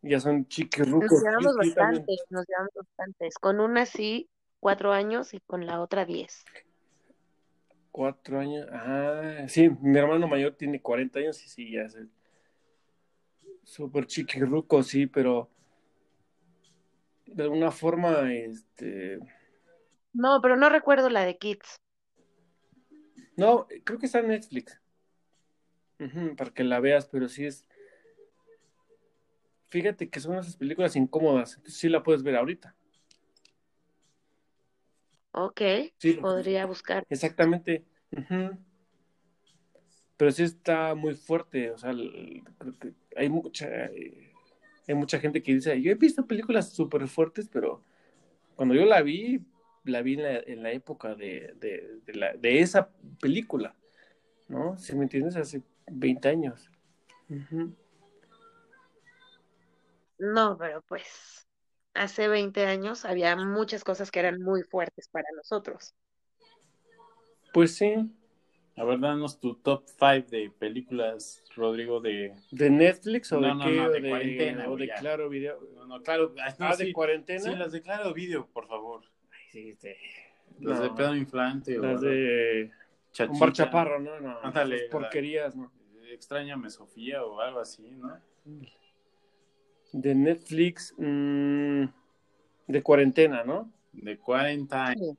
ya son chiquirrucos. Nos llevamos bastantes, nos llevamos bastantes. Con una sí, cuatro años y con la otra diez. Cuatro años. Ah, sí, mi hermano mayor tiene 40 años y sí, ya es el- súper chiquirruco, sí, pero de alguna forma, este, No, pero no recuerdo la de Kids. no, creo que está en Netflix. Ujú, para que la veas, pero sí es, fíjate que son esas películas incómodas, entonces sí la puedes ver ahorita. Ok, Sí, podría buscar. Exactamente. Ujú. Pero sí está muy fuerte, o sea, creo que hay mucha, eh, hay mucha gente que dice, yo he visto películas súper fuertes, pero cuando yo la vi, la vi en la, en la época de, de, de la- de esa película, ¿no? Si me entiendes, hace 20 años. No, pero pues hace 20 años había muchas cosas que eran muy fuertes para nosotros. Pues sí, A ver, danos tu top 5 de películas, Rodrigo, de... de Netflix o No, de no, qué, no, de de, cuarentena, o de ya. Claro Video. No, no, claro. no, ah, de cuarentena. sí, las de Claro Video, por favor. Ay, sí, sí. Las de. Pedro Inflante o Las de Chachita. Omar Chaparro, no, no. Ándale, porquerías, ¿no? Extrañame Sofía o algo así, ¿no? De Netflix, mm, de cuarentena, ¿no? De 40 años.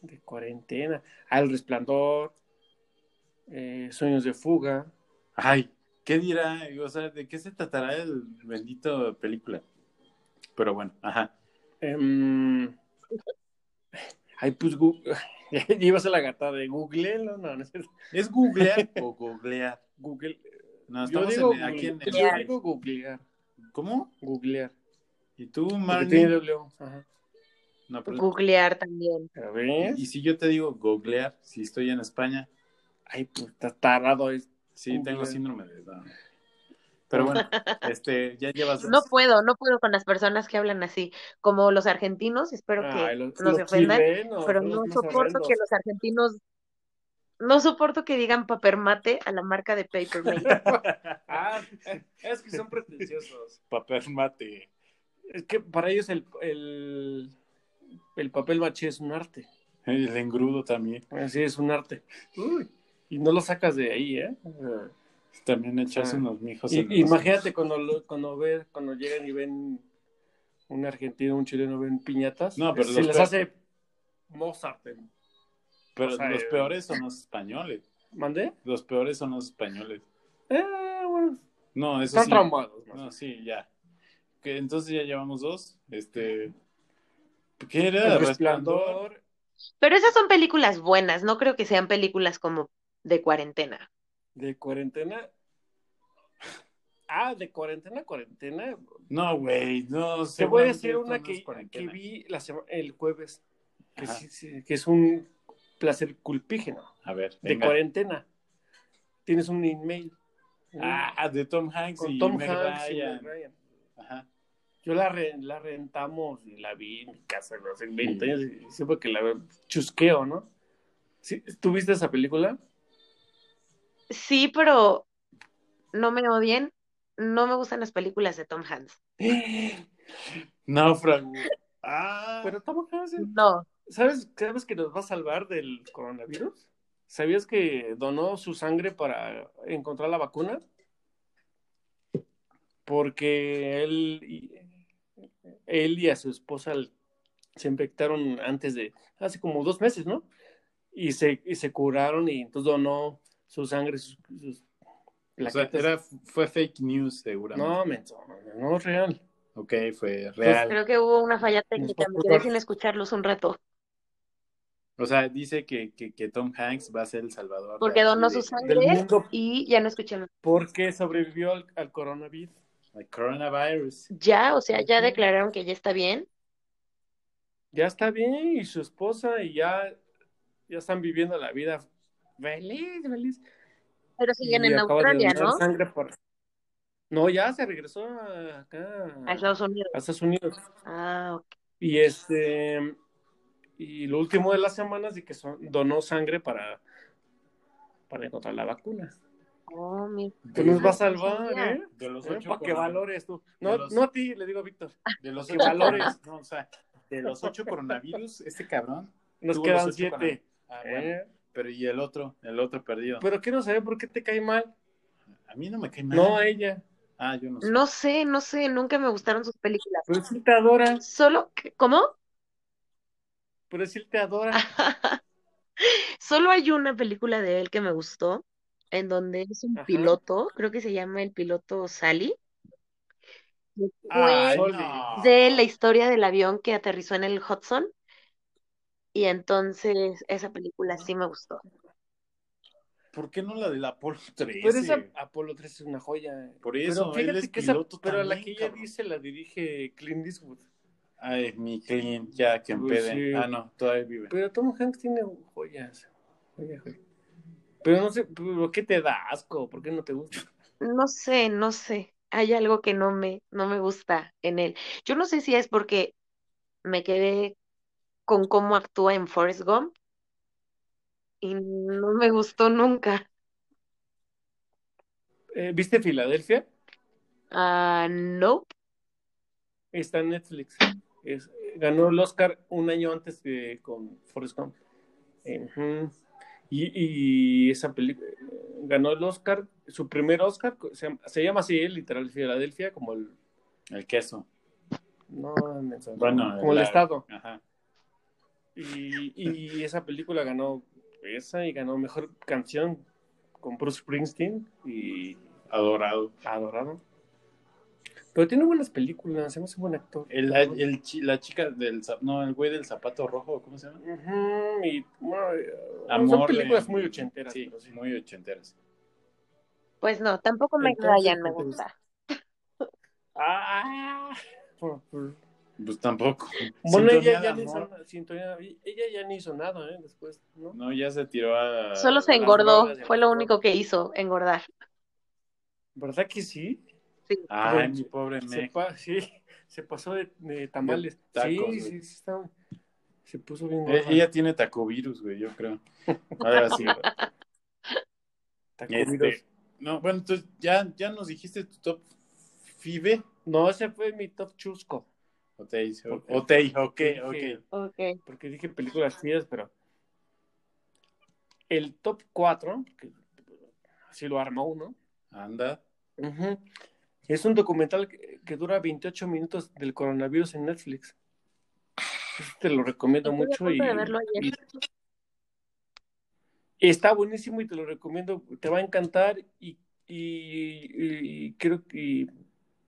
De cuarentena. Al Resplandor, eh, Sueños de Fuga. Ay, ¿qué dirá? O sea, ¿de qué se tratará el bendito película? Pero bueno, ajá. em, ay, pues, Gu- <laughs> llevas a la gata de Google, no, no, no es ¿Es googlear o googlear? Google. No, Yo estamos digo, en- aquí en Google- yo el... digo googlear, ¿Cómo? googlear. ¿Y tú, Marnie? ajá. No, pero- Googlear también. A ver. ¿Y si yo te digo googlear, si estoy en España? Ay, pues, está tardado. Es... Sí, tengo síndrome de Down. Pero bueno, <laughs> este, ya llevas dos. No puedo, no puedo con las personas que hablan así, como los argentinos, espero que Ay, los, ofendan, chilenos, pero no soporto horrendos. que los argentinos, no soporto que digan papermate a la marca de Papermate. <laughs> ah, es que son pretenciosos. Papel mate. Es que para ellos el, el, el papel maché es un arte. El engrudo también. Así es un arte. Uy, y no lo sacas de ahí, ¿eh? También echarse Ah. unos mijos. Y- en los- imagínate cuando, lo- cuando, ve, cuando llegan y ven un argentino, un chileno, ven piñatas. No, pero se los les hace Mozart. ¿eh? Pero o sea, los eh, peores son los españoles. ¿Mandé? Los peores son los españoles. Eh, bueno, No, eso están sí. traumados. más No, sí, ya. Que entonces ya llevamos dos. Este. ¿Qué era? El resplandor. Pero esas son películas buenas, no creo que sean películas como de cuarentena. De cuarentena. Ah, de cuarentena cuarentena. No, güey, no sé. Te voy a decir una que, vi la sema- el jueves, que, Ajá. sí- sí, que es un placer culpígeno, A ver, de cuarentena. Tienes un email Ah, de Tom Hanks con y Tom Meg Hanks Ryan. Ryan. Ajá. Yo la, re- la rentamos y la vi en mi casa ¿no? hace 20 años y siempre que la veo, chusqueo, ¿no? ¿Sí? ¿Tú viste esa película? Sí, pero no me odien. No me gustan las películas de Tom Hanks. <gasps> Náufrago. Ah, Pero Tom Hanks, No. ¿sabes, ¿sabes que nos va a salvar del coronavirus? ¿Sabías que donó su sangre para encontrar la vacuna? Porque él y, él y a su esposa se infectaron antes de, hace como dos meses, ¿no? Y se, y se curaron y entonces donó su sangre, sus, sus o sea, era, fue fake news, seguramente. No, menso, no es real. Ok, fue real. Creo que hubo una falla técnica. Me quedé sin escucharlos un rato. O sea, dice que, que, que Tom Hanks va a ser el salvador. Porque donó de- su sangre y ya no escuché más. porque sobrevivió al, al coronavirus. El coronavirus. Ya, o sea, ya declararon que ya está bien. ya está bien y su esposa y ya, ya están viviendo la vida feliz, feliz. Pero siguen Y en Australia, ¿no? sangre por- No, ya se regresó acá A Estados Unidos. a Estados Unidos. Ah, ok. Y este y lo último de las semanas de que son- donó sangre para para encontrar la vacuna. Oh, mira. Tú nos vas a salvar. ¿eh? De los ¿Eh? ocho Para que valores tú. No, los- no a ti, le digo a Víctor. De los Que ocho valores. No, o sea, de los ocho coronavirus, este cabrón. Nos quedan siete. Ah, bueno. ¿eh? Pero y el otro, el otro perdido. Pero quiero saber por qué te cae mal. A mí no me cae mal. No a ella. Ah, yo no sé. No sé, no sé, nunca me gustaron sus películas. Pero sí te adora. Solo, que- ¿cómo? Pero sí te adora. <laughs> Solo hay una película de él que me gustó, en donde es un Ajá. piloto, creo que se llama el piloto Sally. Ay, no. de la historia del avión que aterrizó en el Hudson. Y entonces esa película sí me gustó. ¿Por qué no la del Apolo 13? <laughs> Pero esa Apolo 3 es una joya. Por eso, pero él fíjate es que esa, piloto pero la también, que ella cabrón. dice la dirige Clint Eastwood. Ay, mi Clint, ya que Pues empede. sí. Ah, no, todavía vive. Pero Tom Hanks tiene joyas. Joya, joya. Pero no sé, ¿por qué te da asco? ¿Por qué no te gusta? No sé, no sé. Hay algo que no me, no me gusta en él. Yo no sé si es porque me quedé con cómo actúa en Forrest Gump y no me gustó nunca. Eh, ¿Viste Filadelfia? Ah, no. Está en Netflix. Es- ganó el Oscar un año antes que con Forrest Gump. Y, y esa película ganó el Oscar, su primer Oscar, se, llama- se llama así, literal, Filadelfia, como el. El queso. No, menso, Bueno, como el la- Estado. Ajá. Y, y esa película ganó esa y ganó mejor canción con Bruce Springsteen y Adorado. adorado. Pero tiene buenas películas, se me hace buen actor. El, el chi- la chica del no, el güey del zapato rojo, ¿cómo se llama? Ujú, y bueno, Amor son de- películas muy ochenteras. Sí, pero sí. muy ochenteras. Pues no, tampoco Meg Entonces, Ryan me ¿qué te gusta. Ah, por- por- Pues tampoco. Bueno, Sintonía ella de ya, ni na- sintonía- ella ya ni hizo nada, ¿eh? Después, ¿no? No, ya se tiró a. Solo se engordó, fue lo único que hizo, engordar. ¿Verdad que sí? Sí. Ay, Bueno, mi pobre Se, pa- sí, se pasó de, de tamales. tacos, sí, sí, sí, está- se puso bien Eh, ella tiene tacovirus, güey, yo creo. Ahora sí. güey. <laughs> Tacovirus. Este, no, bueno, entonces ya, ya nos dijiste tu top FIBE. No, ese fue mi top chusco. Otei, Ok. Otei, ok, Dije- ok. Ok. Porque dije películas frías, pero el top 4, que así lo armó uno, Anda. Es un documental que, que dura 28 minutos del coronavirus en Netflix. Te lo recomiendo mucho y, de verlo ayer. y está buenísimo y te lo recomiendo. Te va a encantar y, y- y creo que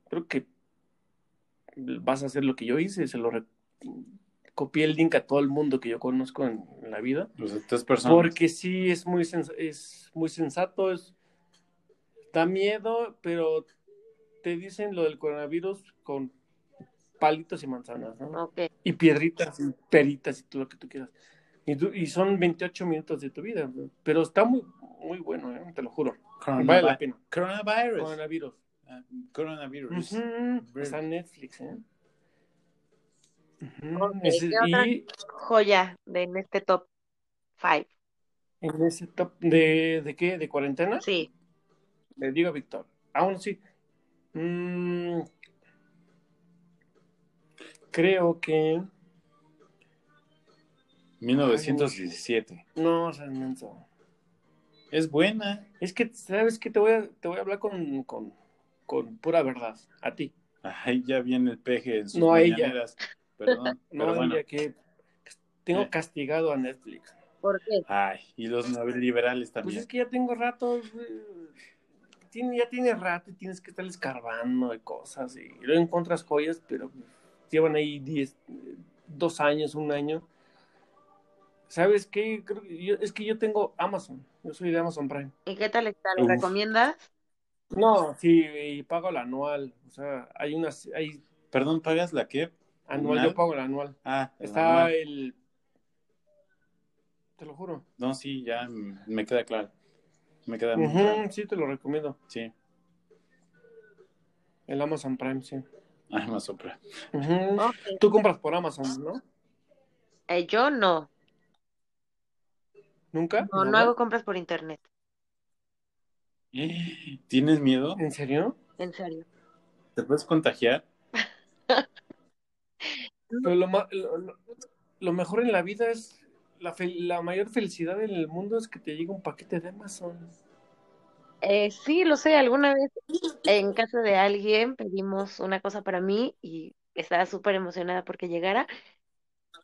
creo que vas a hacer lo que yo hice. Se lo re- copié el link a todo el mundo que yo conozco en, en la vida. Los tres personas. Porque sí es muy, sens- es muy sensato, es, da miedo, pero te dicen lo del coronavirus con palitos y manzanas, ¿no? Ok. Y piedritas y peritas y todo lo que tú quieras. Y, tú- y son 28 minutos de tu vida, pero está muy, muy bueno, ¿eh? te lo juro. Coronavi- Vale la pena. Coronavirus. Coronavirus. Coronavirus. Está en Netflix, ¿eh? Ese- ¿qué otra? y Joya de en este top 5. en ese top de, ¿de qué? ¿De cuarentena? Sí. Le digo a Víctor. Bueno, sí. Mm, creo que. 1917. No, o sea, menso. Es buena. Es que, ¿sabes qué? Te voy a, te voy a hablar con, con, con pura verdad. A ti. Ay, ya viene el peje en sus No a ella. mañaneras. Perdón, <laughs> No, pero bueno. ya que tengo Eh. castigado a Netflix. ¿Por qué? Ay, y los neoliberales Pues también. es que ya tengo rato. Tiene, ya tiene rato y tienes que estar escarbando de cosas. Y luego encuentras joyas, pero llevan ahí 10, eh, dos años, un año. ¿Sabes qué? Creo que yo- es que yo tengo Amazon. Yo soy de Amazon Prime. ¿Y qué tal está? ¿Lo recomiendas? No, sí, y pago el anual. O sea, hay unas. Hay Perdón, ¿pagas la qué? anual, ¿Anual? yo pago el anual. Ah, Está anual. el. Te lo juro. No, sí, ya me queda claro. Me queda muy Ujú, claro. sí, te lo recomiendo. Sí. El Amazon Prime, sí. Sopra. Ujú. Ok. Tú compras por Amazon, ¿no? Eh, yo no. ¿Nunca? No, no hago compras por internet. <gasps> ¿Tienes miedo? ¿En serio? En serio. ¿Te puedes contagiar? <laughs> Pero lo, lo, lo- mejor en la vida es. La, mayor felicidad en el mundo es que te llegue un paquete de Amazon. Eh, sí, lo sé. Alguna vez en casa de alguien pedimos una cosa para mí y estaba súper emocionada porque llegara,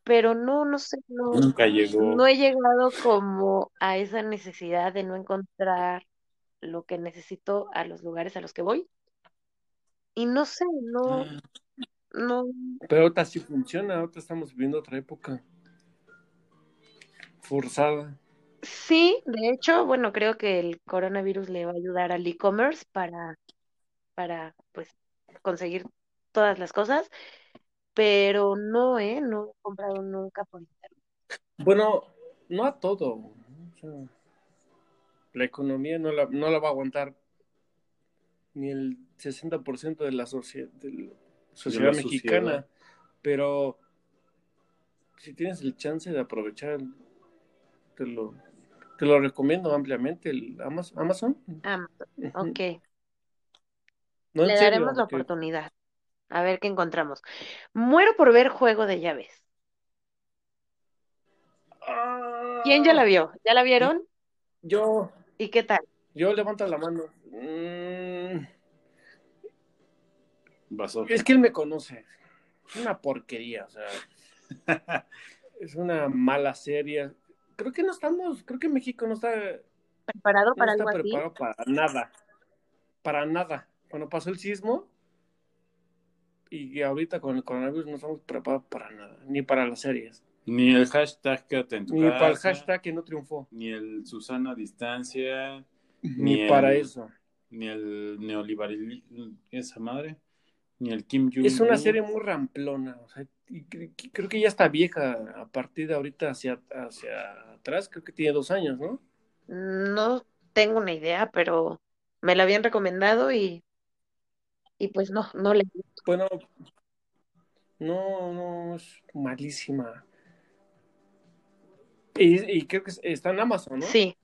pero no, no sé, no, Nunca llegó. no he llegado como a esa necesidad de no encontrar lo que necesito a los lugares a los que voy. Y no sé, no, Ah, no, Pero ahorita sí funciona, ahorita estamos viviendo otra época. Forzada. Sí, de hecho, bueno, creo que el coronavirus le va a ayudar al e-commerce para, para, pues, conseguir todas las cosas, pero no, ¿eh? No he comprado nunca por internet. Bueno, no a todo. O sea, la economía no la, no la va a aguantar ni el 60% de la, socie- de la sociedad la mexicana. sociedad. Pero si tienes el chance de aprovechar, te lo, te lo recomiendo ampliamente, el Amaz- Amazon. Amazon, ok, No, le serio, daremos la que- oportunidad. A ver qué encontramos. Muero por ver Juego de Llaves. ¿Quién ya la vio? ¿Ya la vieron? Yo, ¿Y qué tal? yo levanto la mano. Mm, es que él me conoce. Es una porquería, o sea. <laughs> es una mala serie. Creo que no estamos, creo que México no está, ¿Preparado no para está algo así? preparado para nada. Para nada. Cuando pasó el sismo y ahorita con el coronavirus no estamos preparados para nada, ni para las series, Ni el hashtag quédate en tu ni para el hashtag que no triunfó, Ni el Susana a distancia. ni, Ni para el- eso. Ni el neoliberalismo. ¿Esa madre? Ni el Kim Jong. Es una serie muy ramplona, o sea, y cre- creo que ya está vieja a partir de ahorita hacia, hacia atrás, creo que tiene dos años, ¿no? No tengo una idea, pero me la habían recomendado y, y pues no, no le Bueno, no, no, es malísima. Y, y creo que es- está en Amazon, ¿no? Sí,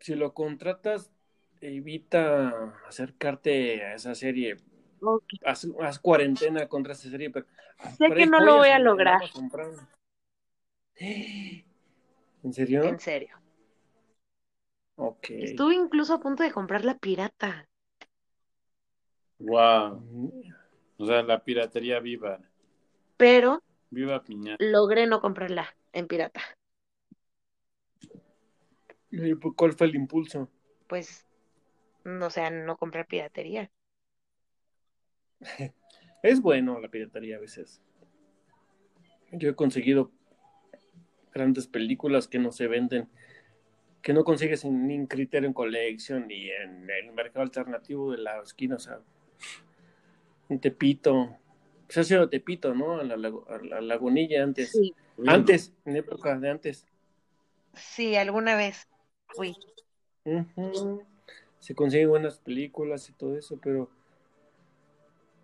Si lo contratas, evita acercarte a esa serie. ok. Haz, haz cuarentena contra esa serie, pero, Sé que no lo voy a lograr. ¿En serio? En serio. Ok. Estuve incluso a punto de comprar la pirata. Wow. O sea, la piratería viva. Pero Viva Piña. logré no comprarla en pirata. ¿Y ¿Cuál fue el impulso? Pues, no, sea, no comprar piratería. <laughs> Es bueno la piratería a veces. Yo he conseguido grandes películas que no se venden, que no consigues en, ni en Criterion Collection ni en el mercado alternativo de la esquina, o sea, en Tepito. Se ha sido Tepito, ¿no? A la, a la lagunilla antes. Sí, Antes, en época de antes. sí, alguna vez fui. Se consiguen buenas películas y todo eso, pero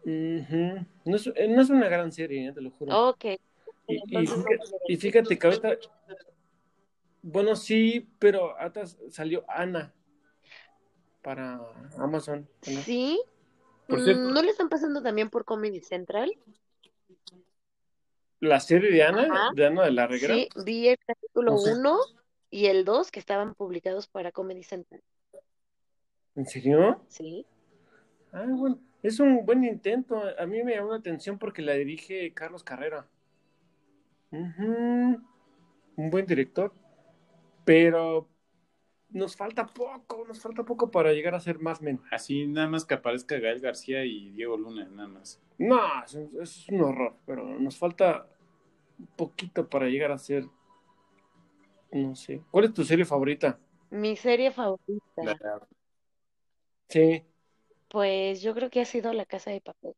ujú, no, es, eh, no es una gran serie, eh, te lo juro. Ok. Y, fíjate, y que ahorita, bueno, sí, pero ahorita salió Ana para Amazon. ¿no? Sí. Por cierto. Mm, ¿No le están pasando también por Comedy Central? La serie de Ana, Ajá. de Ana de la Reguera. Sí, vi el capítulo No sé. 1 y el 2 que estaban publicados para Comedy Central. ¿En serio? Sí. Ah, bueno, es un buen intento. A mí me llamó la atención porque la dirige Carlos Carrera. Ujú, Un buen director. Pero nos falta poco, nos falta poco para llegar a ser más men. Así nada más que aparezca Gael García y Diego Luna, nada más. No, es, un- es un horror, pero nos falta un poquito para llegar a ser, no sé. ¿Cuál es tu serie favorita? Mi serie favorita, La- Sí. pues yo creo que ha sido La Casa de Papel.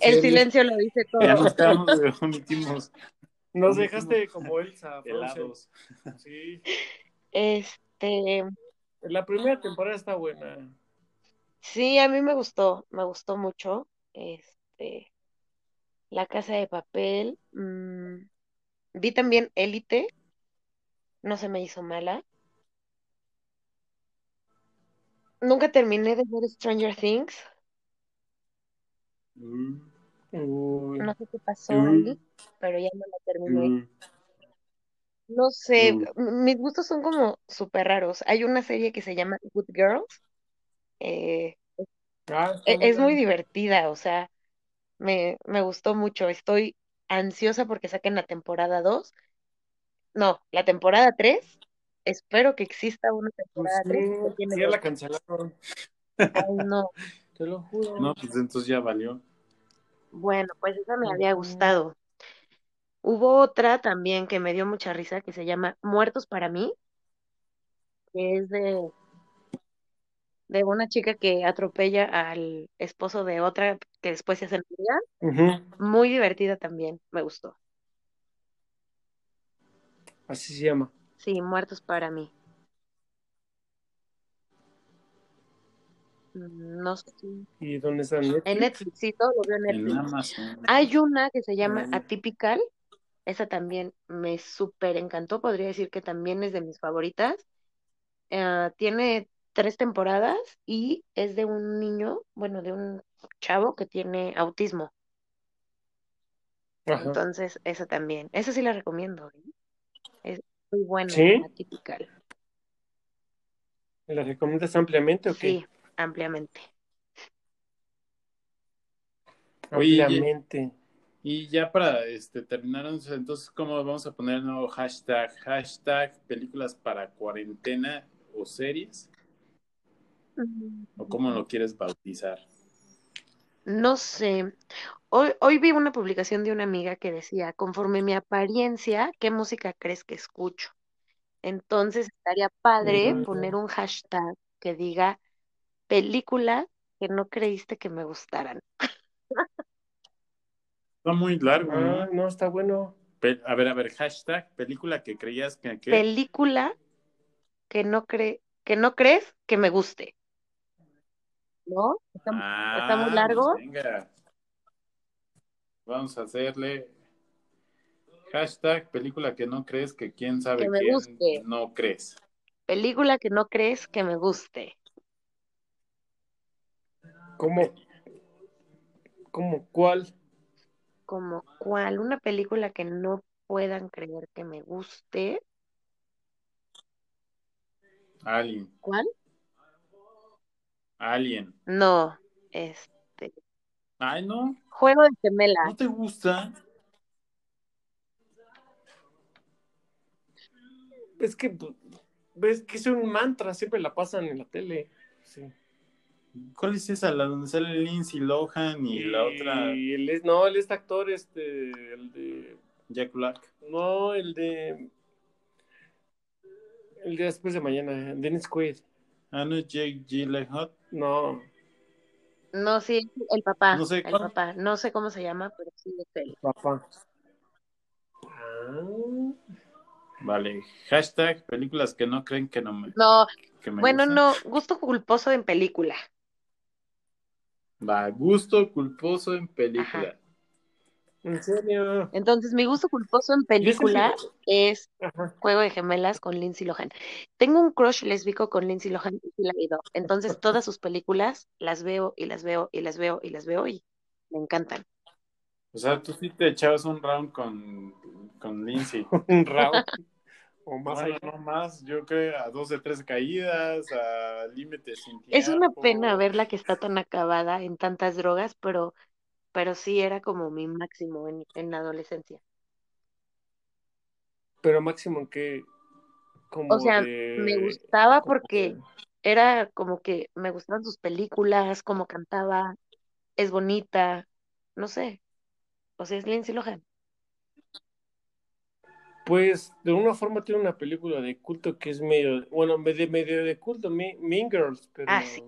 El Sí. silencio lo dice Ya todo. nos quedamos, de- omitimos Nos dejaste como Elsa. <laughs> Helados. Sí. Este, La primera temporada está buena. sí, a mí me gustó, me gustó mucho. Este, La Casa de Papel. mm, vi también Élite, no se me hizo mala. Nunca terminé de ver Stranger Things. Mm, No sé qué pasó Mm. ahí, pero ya no la terminé. mm. No sé, Mm. mis gustos son como súper raros. Hay una serie que se llama Good Girls. eh, Ah, e- es muy divertida, o sea, me, me gustó mucho. Estoy ansiosa porque saquen la temporada 2. No, la temporada 3. Espero que exista una Pues temporada 3 porque no, tiene ya la cancelaron. Ay, no. <laughs> Te lo juro. No, pues entonces ya valió. Bueno, pues esa me había gustado. Hubo otra también que me dio mucha risa que se llama Muertos para mí, que es de, de una chica que atropella al esposo de otra que después se hace novia. Ujú. Muy divertida también, me gustó. Así se llama. Sí, Muertos para mí. No sé. si- ¿Y dónde está En Netflix? Netflix, sí, todo lo veo en Netflix. Hay una que se llama Mm. Atypical. Esa también me súper encantó. Podría decir que también es de mis favoritas. Eh, tiene tres temporadas y es de un niño, bueno, de un chavo que tiene autismo. Ajá. Entonces, esa también. Esa sí la recomiendo. ¿eh? Es muy buena, ¿Sí? Atypical. ¿La recomiendas ampliamente o qué? Sí, ampliamente. Oye, Ampliamente. Y ya para este, terminar, entonces, ¿cómo vamos a poner el nuevo hashtag? Hashtag películas para cuarentena o series. ¿O cómo lo quieres bautizar? No sé. Hoy, hoy vi una publicación de una amiga que decía, conforme mi apariencia, ¿qué música crees que escucho? Entonces estaría padre poner un hashtag que diga película que no creíste que me gustaran. Está muy largo, Ah, ¿no? no, está bueno. Pe- a ver, a ver, hashtag película que creías que... que- Película que no cre que no crees que me guste. ¿No? Está, Ah, está muy pues largo. venga. Vamos a hacerle hashtag película que no crees que quién sabe Que me quién guste. no crees. Película que no crees que me guste. ¿Cómo? ¿Cómo cuál? ¿Como cuál? Una película que no puedan creer que me guste. Alien. ¿Cuál? Alien. No, este. Ay, no. Juego de gemelas. ¿No te gusta? Es que pues, ves que es un mantra, siempre la pasan en la tele. Sí. ¿Cuál es esa? La donde sale Lindsay Lohan y la otra Y es, no, él es actor, este, el de, Jack Black. no, el de, el de después de mañana, Dennis Quaid. Ah, no es Jake Gyllenhaal. No, No, sí, el papá. No sé el cuál. papá. No sé cómo se llama, pero sí es él. papá. Ah, Vale. Hashtag películas que no creen que no me, No, que me bueno, gustan. no, gusto culposo en película. Va, gusto culposo en película. ¿En serio? Entonces, mi gusto culposo en película sí- es Ajá. Juego de Gemelas con Lindsay Lohan. Tengo un crush lésbico con Lindsay Lohan y sí la he ido. Entonces, todas sus películas las veo y las veo y las veo y las veo y me encantan. O sea, tú sí te echabas un round con, con Lindsay. <laughs> Un round. O más Bueno, allá. no más, yo creo a dos de tres caídas, a límites sin Es una pena verla que está tan acabada en tantas drogas, pero, pero sí era como mi máximo en, en la adolescencia. Pero máximo que. Como O sea, de- me gustaba porque era como que me gustaban sus películas, cómo cantaba, es bonita, no sé. O sea, es Lindsay Lohan. Pues de una forma tiene una película de culto que es medio. Bueno, medio, medio de culto, Me- Mean Girls. Pero... Ah, sí.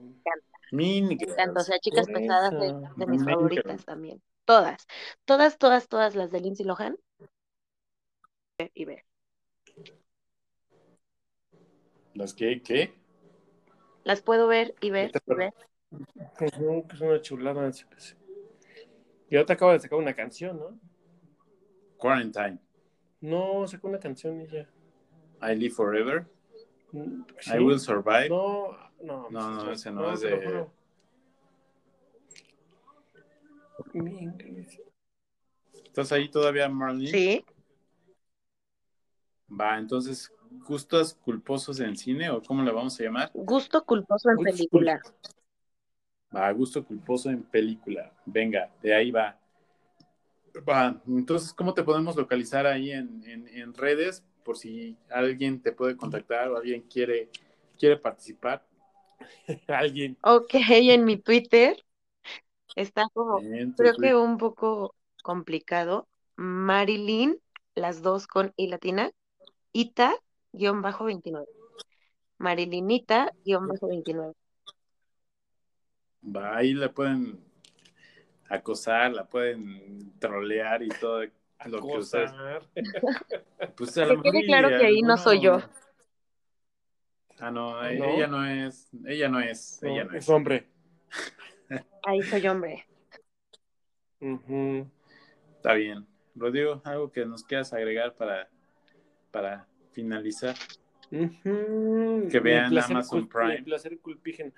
Mean Me encanta, o sea, Girls. Chicas Pesadas de mis Mean favoritas Girls. también. Todas, todas, todas, todas las de Lindsay Lohan. Y ver. ¿Las que qué? Las puedo ver y ver y ver. Es una chulada. Y ahora acaba de sacar una canción, ¿no? Quarantine. No, sacó una canción y ya. I Live Forever. Mm, I. Will Survive. No, no, No, no, sí, ese no, es de-. ¿Estás ahí todavía, Marlene? Sí, Va, entonces, ¿gustos culposos en cine o cómo le vamos a llamar? gusto culposo en película. Va, gusto culposo en película. Venga, de ahí va. Va, entonces, ¿cómo te podemos localizar ahí en, en- en redes? Por si alguien te puede contactar o alguien quiere, quiere participar. <laughs> Alguien. Ok, en mi Twitter está como, creo Twitter. que un poco complicado. Marilyn, las dos con I latina, Ita-29. Marilinita-29. Va, ahí la pueden acosar, la pueden trolear y todo lo que ustedes. <laughs> Pues a Que quede claro que ahí no soy yo. Ah, no, ¿No? ella no es, ella no es, No, ella no es es. hombre. <laughs> Ahí soy hombre. Ujú. Está bien. Rodrigo, algo que nos quieras agregar para, para finalizar Ujú. Que vean Amazon Prime. placer culpígeno.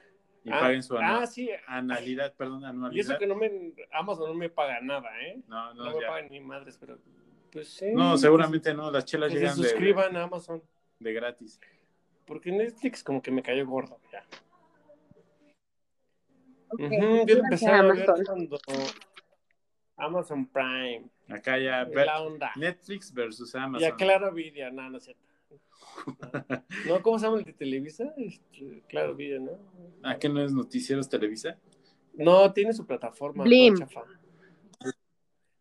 Y Ah, paguen su anu- Ah, sí. anualidad, perdón, Y eso anualidad. que no me. Amazon no me paga nada, ¿eh? No, No, no, me ya. pagan ni madres, pero. Pues sí. No, seguramente no, las chelas Que se llegan de, suscriban a Amazon. de gratis. Porque Netflix como que me cayó gordo. Ya. Ok, Ujú, Yo empecé a ver Amazon. cuando. Amazon Prime. Acá ya, la onda. Netflix versus Y Amazon. a Claro Video, no, no es cierto. <laughs> No, ¿cómo se llama el de Televisa? Este, claro Video, ¿no? ¿A qué no es Noticieros Televisa? No, tiene su plataforma. Blim. chafa.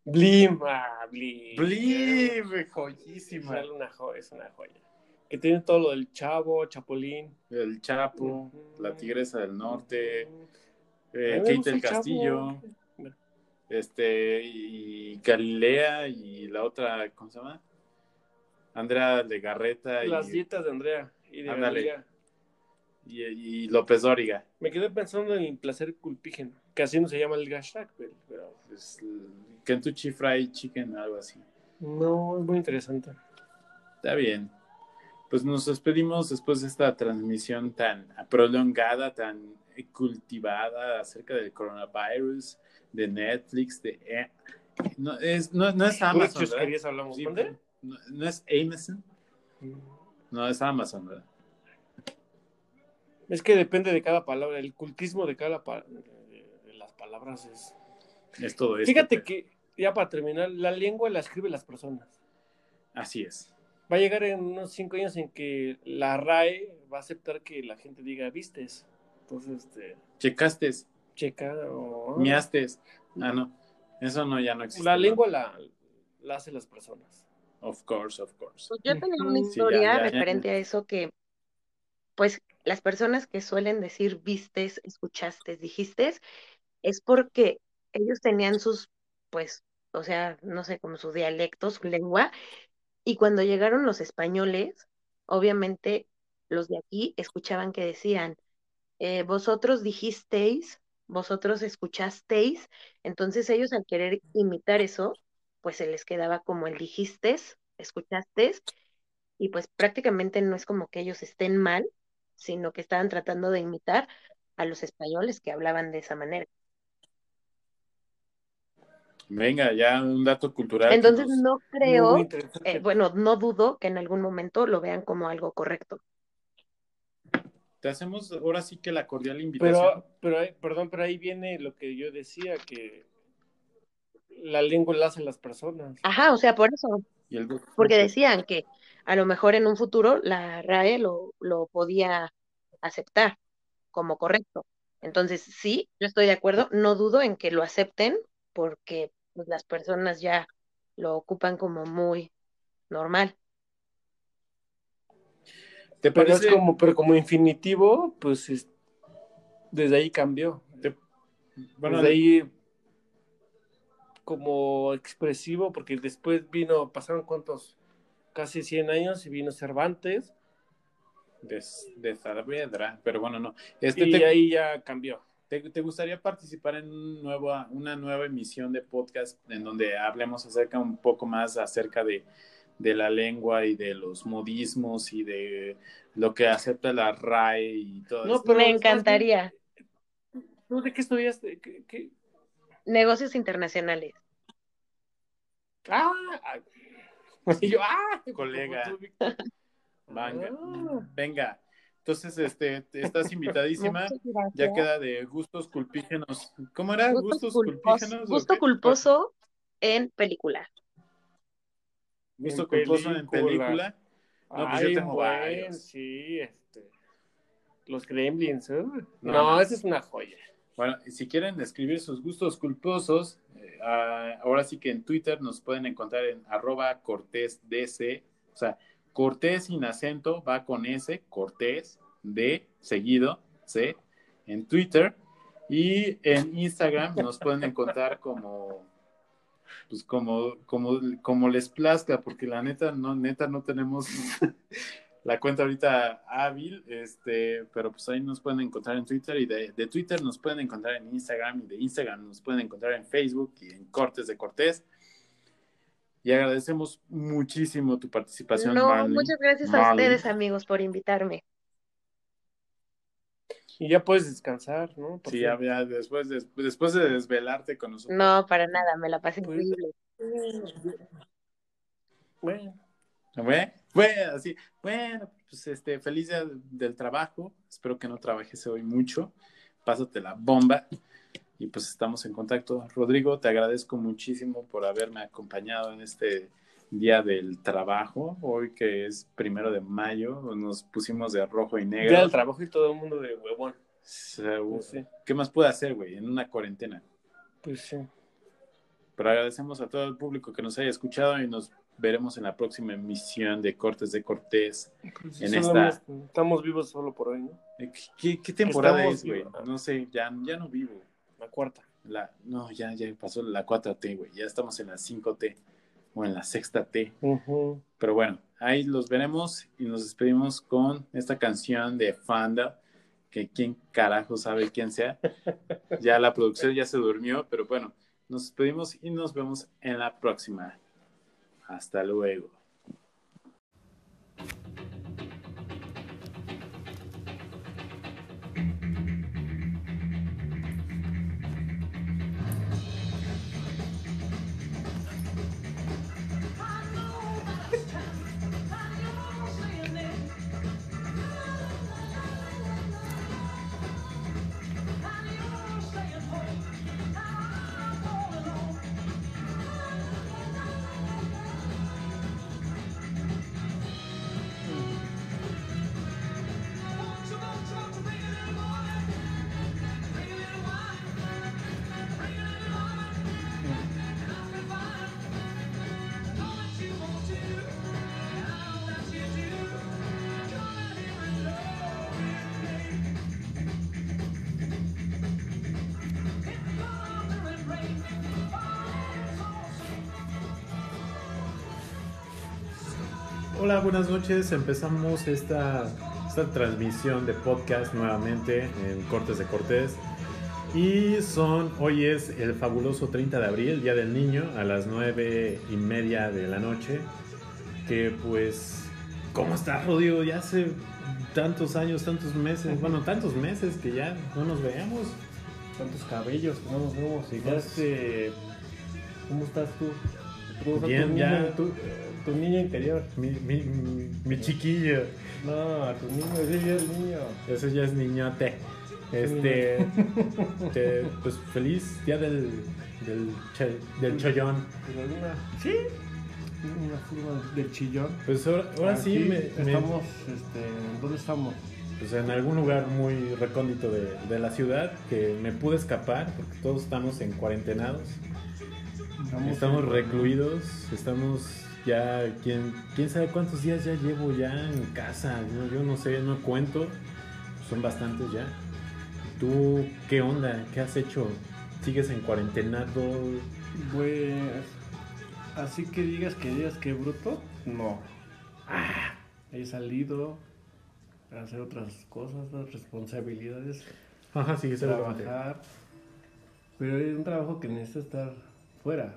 Blim, ah, Blim. Blim, Es joyísima. una, jo- es una joya. Que tiene todo lo del Chavo, Chapulín. El Chapo, la Tigresa del Norte, eh, A mí me Kate del Chavo. Castillo, este, y Galilea y la otra, ¿cómo se llama? Andrea Legarreta y, Las dietas de Andrea y de. Galilea. y, y López Dóriga. Me quedé pensando en el placer culpígeno, que así no se llama el hashtag, pero, pero Pues, Kentucky Fried Chicken, algo así. no, es muy interesante. Está bien. Pues nos despedimos después de esta transmisión tan prolongada, tan cultivada acerca del coronavirus, de Netflix, de... eh, no, es, no, no es Amazon, ¿verdad? hablamos. Sí, ¿Dónde? No, no es Amazon, no es Amazon, ¿verdad? Es que depende de cada palabra, el cultismo de cada pa- de, las palabras es. Es todo esto. Fíjate pero- que, ya para terminar, la lengua la escriben las personas. Así es. Va a llegar en unos cinco años en que la RAE va a aceptar que la gente diga vistes. Entonces, este, Checaste, checa o. miaste. Ah, no. Eso no, ya no existe. La ¿no? lengua la, la hacen las personas. Of course, of course. Pues yo tenía una. Sí, historia ya, ya. referente a eso que, pues, las personas que suelen decir vistes, escuchaste, dijiste, es porque ellos tenían sus, pues, o sea, no sé, como su dialecto, su lengua, Y cuando llegaron los españoles, obviamente los de aquí escuchaban que decían, eh, vosotros dijisteis, vosotros escuchasteis, entonces ellos al querer imitar eso, pues se les quedaba como el dijistes, escuchasteis, y pues prácticamente no es como que ellos estén mal, sino que estaban tratando de imitar a los españoles que hablaban de esa manera. Venga, ya un dato cultural. Entonces nos- no creo, muy interesante. eh, bueno, no dudo que en algún momento lo vean como algo correcto. Te hacemos ahora sí que la cordial invitación. Pero, pero, perdón, pero ahí viene lo que yo decía, que la lengua la hacen las personas. Ajá, o sea, por eso, y el- porque decían que a lo mejor en un futuro la RAE lo, lo podía aceptar como correcto. Entonces, sí, yo estoy de acuerdo, no dudo en que lo acepten porque pues, las personas ya lo ocupan como muy normal. ¿Te Pero parece? es como, pero como infinitivo, pues es- desde ahí cambió. te- bueno, desde ahí como expresivo, porque después vino, pasaron cuántos, casi 100 años y vino Cervantes de, de Saavedra, pero bueno, no. Este, y te, ahí ya cambió. te- te gustaría participar en un nuevo, una nueva emisión de podcast en donde hablemos acerca un poco más acerca de, de la lengua y de los modismos y de lo que acepta la RAE y todo No, pero Me encantaría. ¿Tú de qué estudiaste? ¿Qué- qué? Negocios internacionales. Ah, ah. <laughs> Y yo, ah, Colega. <laughs> Venga, Ah. venga. Entonces, este, te- estás invitadísima. Ya queda de gustos culpígenos. ¿Cómo era? Gusto ¿Gustos culpígenos? gusto culposo en película. Gusto En culposo en película. No, pues yo Ay, tengo buen, varios. sí, este. Los Gremlins, ¿eh? No. esa es una joya. Bueno, si quieren escribir sus gustos culposos, eh, ah, ahora sí que en Twitter nos pueden encontrar en arroba cortésdc, o sea, cortés sin acento, va con S, cortés, D, seguido, C, en Twitter. Y en Instagram nos pueden encontrar como, pues como, como, como les plazca, porque la neta, no, neta no tenemos la cuenta ahorita hábil, este, pero pues ahí nos pueden encontrar en Twitter y de, de Twitter nos pueden encontrar en Instagram y de Instagram nos pueden encontrar en Facebook y en Cortes de Cortés. Y agradecemos muchísimo tu participación, No, Marley. muchas gracias a ustedes, amigos, por invitarme. Y ya puedes descansar, ¿no? Por Sí, ya, ya después, de, después de desvelarte con nosotros. No, para nada, me la pasé Pues- increíble. Bueno, Bueno, bueno, así, bueno, pues este, feliz día del trabajo. Espero que no trabajes hoy mucho. Pásate la bomba. Y pues estamos en contacto. Rodrigo, te agradezco muchísimo por haberme acompañado en este día del trabajo. Hoy que es primero de mayo, nos pusimos de rojo y negro. ya el trabajo y todo el mundo de huevón. Se- sí, ¿Qué más puede hacer, güey, en una cuarentena? pues sí. Pero agradecemos a todo el público que nos haya escuchado y nos veremos en la próxima emisión de Cortes de Cortés. En esta- Estamos vivos solo por hoy, ¿no? Eh, ¿Qué, qué temporada Estamos es, güey? No sé, ya, ya no vivo. La cuarta. La, no, ya, ya pasó la 4T, güey. Ya estamos en la 5T o en la sexta T. Pero bueno, ahí los veremos y nos despedimos con esta canción de Fanda, que quién carajo sabe quién sea. Ya la producción ya se durmió, pero bueno, nos despedimos y nos vemos en la próxima. Hasta luego. Buenas noches. Empezamos esta, esta transmisión de podcast nuevamente en Cortes de Cortés. Y son, hoy es el fabuloso 30 de abril, Día del Niño, a las 9 y media de la noche. Que pues, ¿cómo estás, Rodrigo? Ya hace tantos años, tantos meses, bueno, tantos meses que ya no nos veamos. Tantos cabellos que no nos vemos. Llegaste. ¿Cómo estás tú? ¿Cómo está Bien, tu ya. Niño, tu, niño interior. Mi, mi, mi, mi chiquillo, No, tu niño, ese ya es niño. ese ya es niñote. Este, te- pues feliz día del, del, che- del chollón. Pero una. Sí. Una forma del chillón. Pues ahora, ahora sí Aquí me, me- estamos. Este, ¿Dónde estamos? pues en algún lugar muy recóndito de, de la ciudad que me pude escapar porque todos estamos en cuarentenados, estamos recluidos, estamos ya, ¿quién, quién sabe cuántos días ya llevo ya en casa, ¿no? yo no sé, no cuento, son bastantes ya. ¿Tú qué onda? ¿Qué has hecho? ¿Sigues en cuarentenado? Pues. Así que digas que digas que bruto, no. Ah. He salido a hacer otras cosas, otras responsabilidades, Ajá, sigues trabajar. Pero es un trabajo que necesita estar fuera.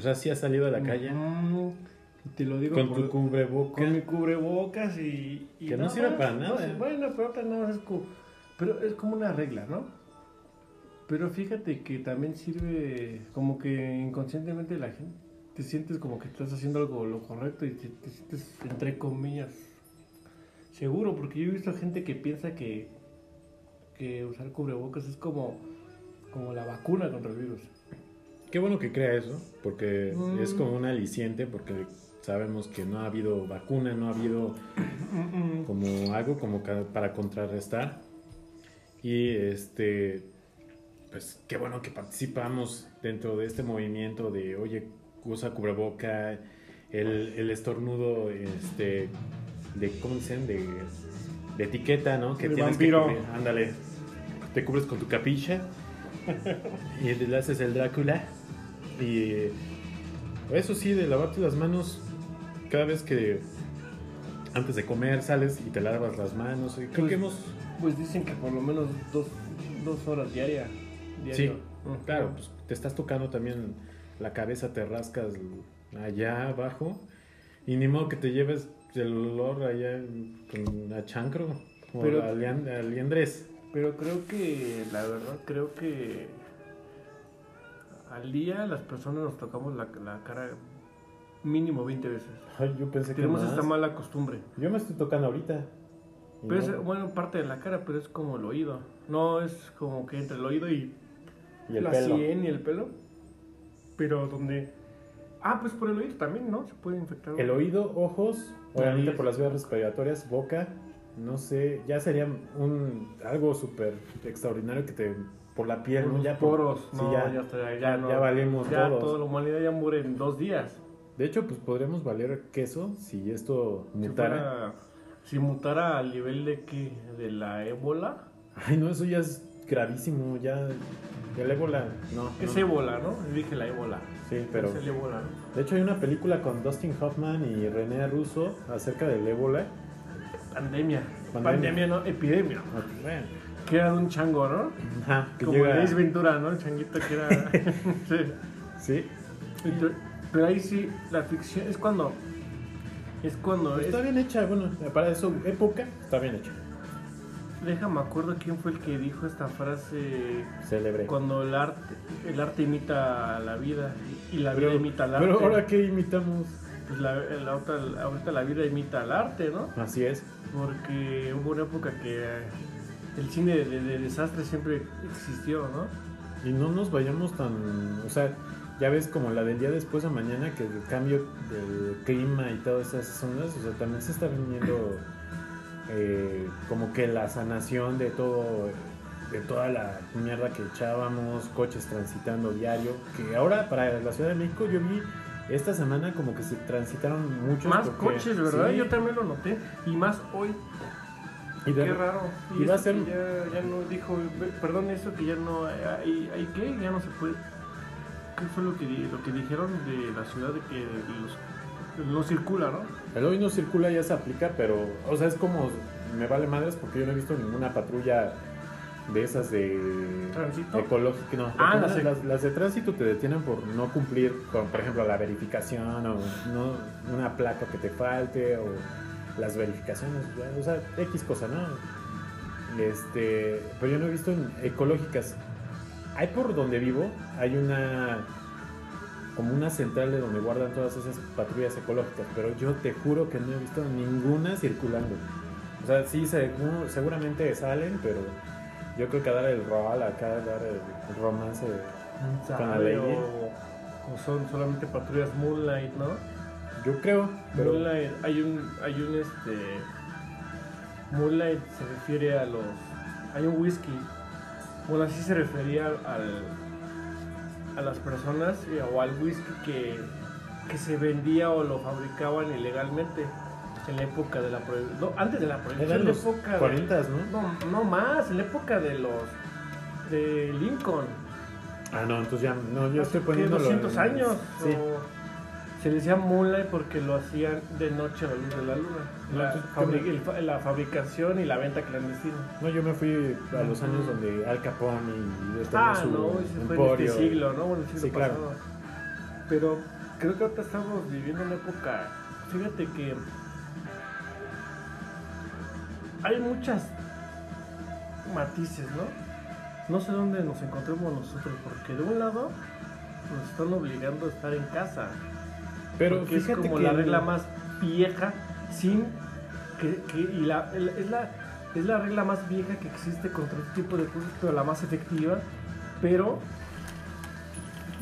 O sea, sí has salido a la calle te lo digo con por- tu cubreboca. con mi cubrebocas y, y Que no sirve para nada. bueno, pero otra nada es como, pero es como una regla, ¿no? Pero fíjate que también sirve como que inconscientemente la gente te sientes como que estás haciendo algo lo correcto y te, te sientes entre comillas seguro, porque yo he visto gente que piensa que que usar cubrebocas es como como la vacuna contra el virus. Qué bueno que crea eso, porque Mm. es como un aliciente, porque sabemos que no ha habido vacuna, no ha habido como algo como para contrarrestar. Y este, pues qué bueno que participamos dentro de este movimiento de, oye, usa cubreboca, el, el estornudo, este, de, ¿cómo dicen? De, de etiqueta, ¿no? Que De tienes vampiro. que cubrir. Ándale, te cubres con tu capicha <laughs> y le haces el Drácula. Y eso sí, de lavarte las manos cada vez que antes de comer sales y te lavas las manos. Y creo Pues, que hemos, Pues dicen que por lo menos dos, dos horas diaria. sí, claro, pues te estás tocando también la cabeza, te rascas allá abajo. Y ni modo que te lleves el olor allá a chancro o Pero- a, lian- a liendres. Pero creo que, la verdad, creo que al día las personas nos tocamos la, la cara mínimo 20 veces. Ay, yo pensé que Tenemos esta mala costumbre. Yo me estoy tocando ahorita. Pero no- es, bueno, parte de la cara, pero es como el oído. No es como que entre el oído y, y el la pelo. sien y el pelo. Pero donde... Ah, pues por el oído también, ¿no? Se puede infectar. El oído, ojos, obviamente por las vías respiratorias, boca, no sé, ya sería un algo súper extraordinario que te por la piel, Por ¿no? los ya por- poros. no, ya, ya, ya, ya- no. ya valimos Ya todos. toda la humanidad ya muere en dos días. De hecho, pues podríamos valer queso si esto Si, mutara. fuera- si mutara al nivel de que de la ébola, Ay, no, eso ya es gravísimo, ya el ébola, no. es no. ébola, ¿no? Dije la ébola. Sí, pero Es el ébola, de hecho hay una película con Dustin Hoffman y René Russo acerca del ébola. Pandemia. Pandemia. Pandemia, no, epidemia. Bueno, Que era de un chango, ¿no? ajá, que Como llega- el Ace Ventura, ¿no? El changuito que era. <laughs> sí. Sí, Entonces, Pero ahí sí, la ficción es cuando. Es cuando. es- está bien hecha, bueno, para su época está bien hecha. Déjame acuerdo quién fue el que dijo esta frase. Célebre. Cuando el arte, el arte imita a la vida y la vida imita al arte. pero ahora que imitamos. Pues la, la otra, ahorita la vida imita al arte, ¿no? Así es. Porque hubo una época que el cine de, de- de desastre siempre existió, ¿no? Y no nos vayamos tan. O sea, ya ves como la del día después de mañana, que el cambio del clima y todas esas ondas, o sea, también se está viniendo eh, como que la sanación de todo. De toda la mierda que echábamos, coches transitando diario. Que ahora para la Ciudad de México yo vi esta semana como que se transitaron muchos. Más porque- coches, ¿verdad? sí, Yo también lo noté. Y más hoy. Y de- Qué raro. y va a ser- que Ya, ya no dijo, perdón, eso que ya no hay, hay qué, ya no se puede. ¿Qué fue lo que, lo que dijeron de la ciudad de que los, No circula, ¿no? El hoy no circula ya se aplica, pero, o sea, es como, me vale madres porque yo no he visto ninguna patrulla de esas de ¿Tránsito? ecológica, no, Ah, las de- las, las de tránsito te detienen por no cumplir con, por ejemplo, la verificación o no, una placa que te falte o las verificaciones, o sea, X cosa, ¿no? Este, pero yo no he visto en ecológicas. Hay por donde vivo, hay una como una central de donde guardan todas esas patrullas ecológicas, pero yo te juro que no he visto ninguna circulando. O sea, sí, segu- seguramente salen, pero yo creo que dar el rol acá, dar el romance. Con la ley. O son solamente patrullas Moonlight, ¿no? Yo creo, pero Moonlight, hay un, hay un este. Moonlight se refiere a los. Hay un whisky. Bueno, así se refería al, a las personas eh, o al whisky que, que se vendía o lo fabricaban ilegalmente en la época de la prohibición. No, antes de la prohibición. en la época de- 40, ¿no? no, no más, en la época de los. de Lincoln. Ah, no, entonces ya, no, yo estoy ¿Qué, poniendo 200 años. Sí. o- se le decía moonlight porque lo hacían de noche a la luz de la luna. La, entonces, fabri- ¿qué el fa- la fabricación y la venta clandestina. No, yo me fui a los años donde Al Capone y él tenía Ah, su no, ese fue en emporio. este siglo, ¿no? Bueno, el siglo Sí, claro. Pero creo que ahorita estamos viviendo una época. Fíjate que hay muchas matices, ¿no? No sé dónde nos encontremos nosotros, porque de un lado nos están obligando a estar en casa. Pero porque es como que la regla más vieja sin que, que- y la, el- es la es la regla más vieja que existe contra este tipo de cosas pero la más efectiva. Pero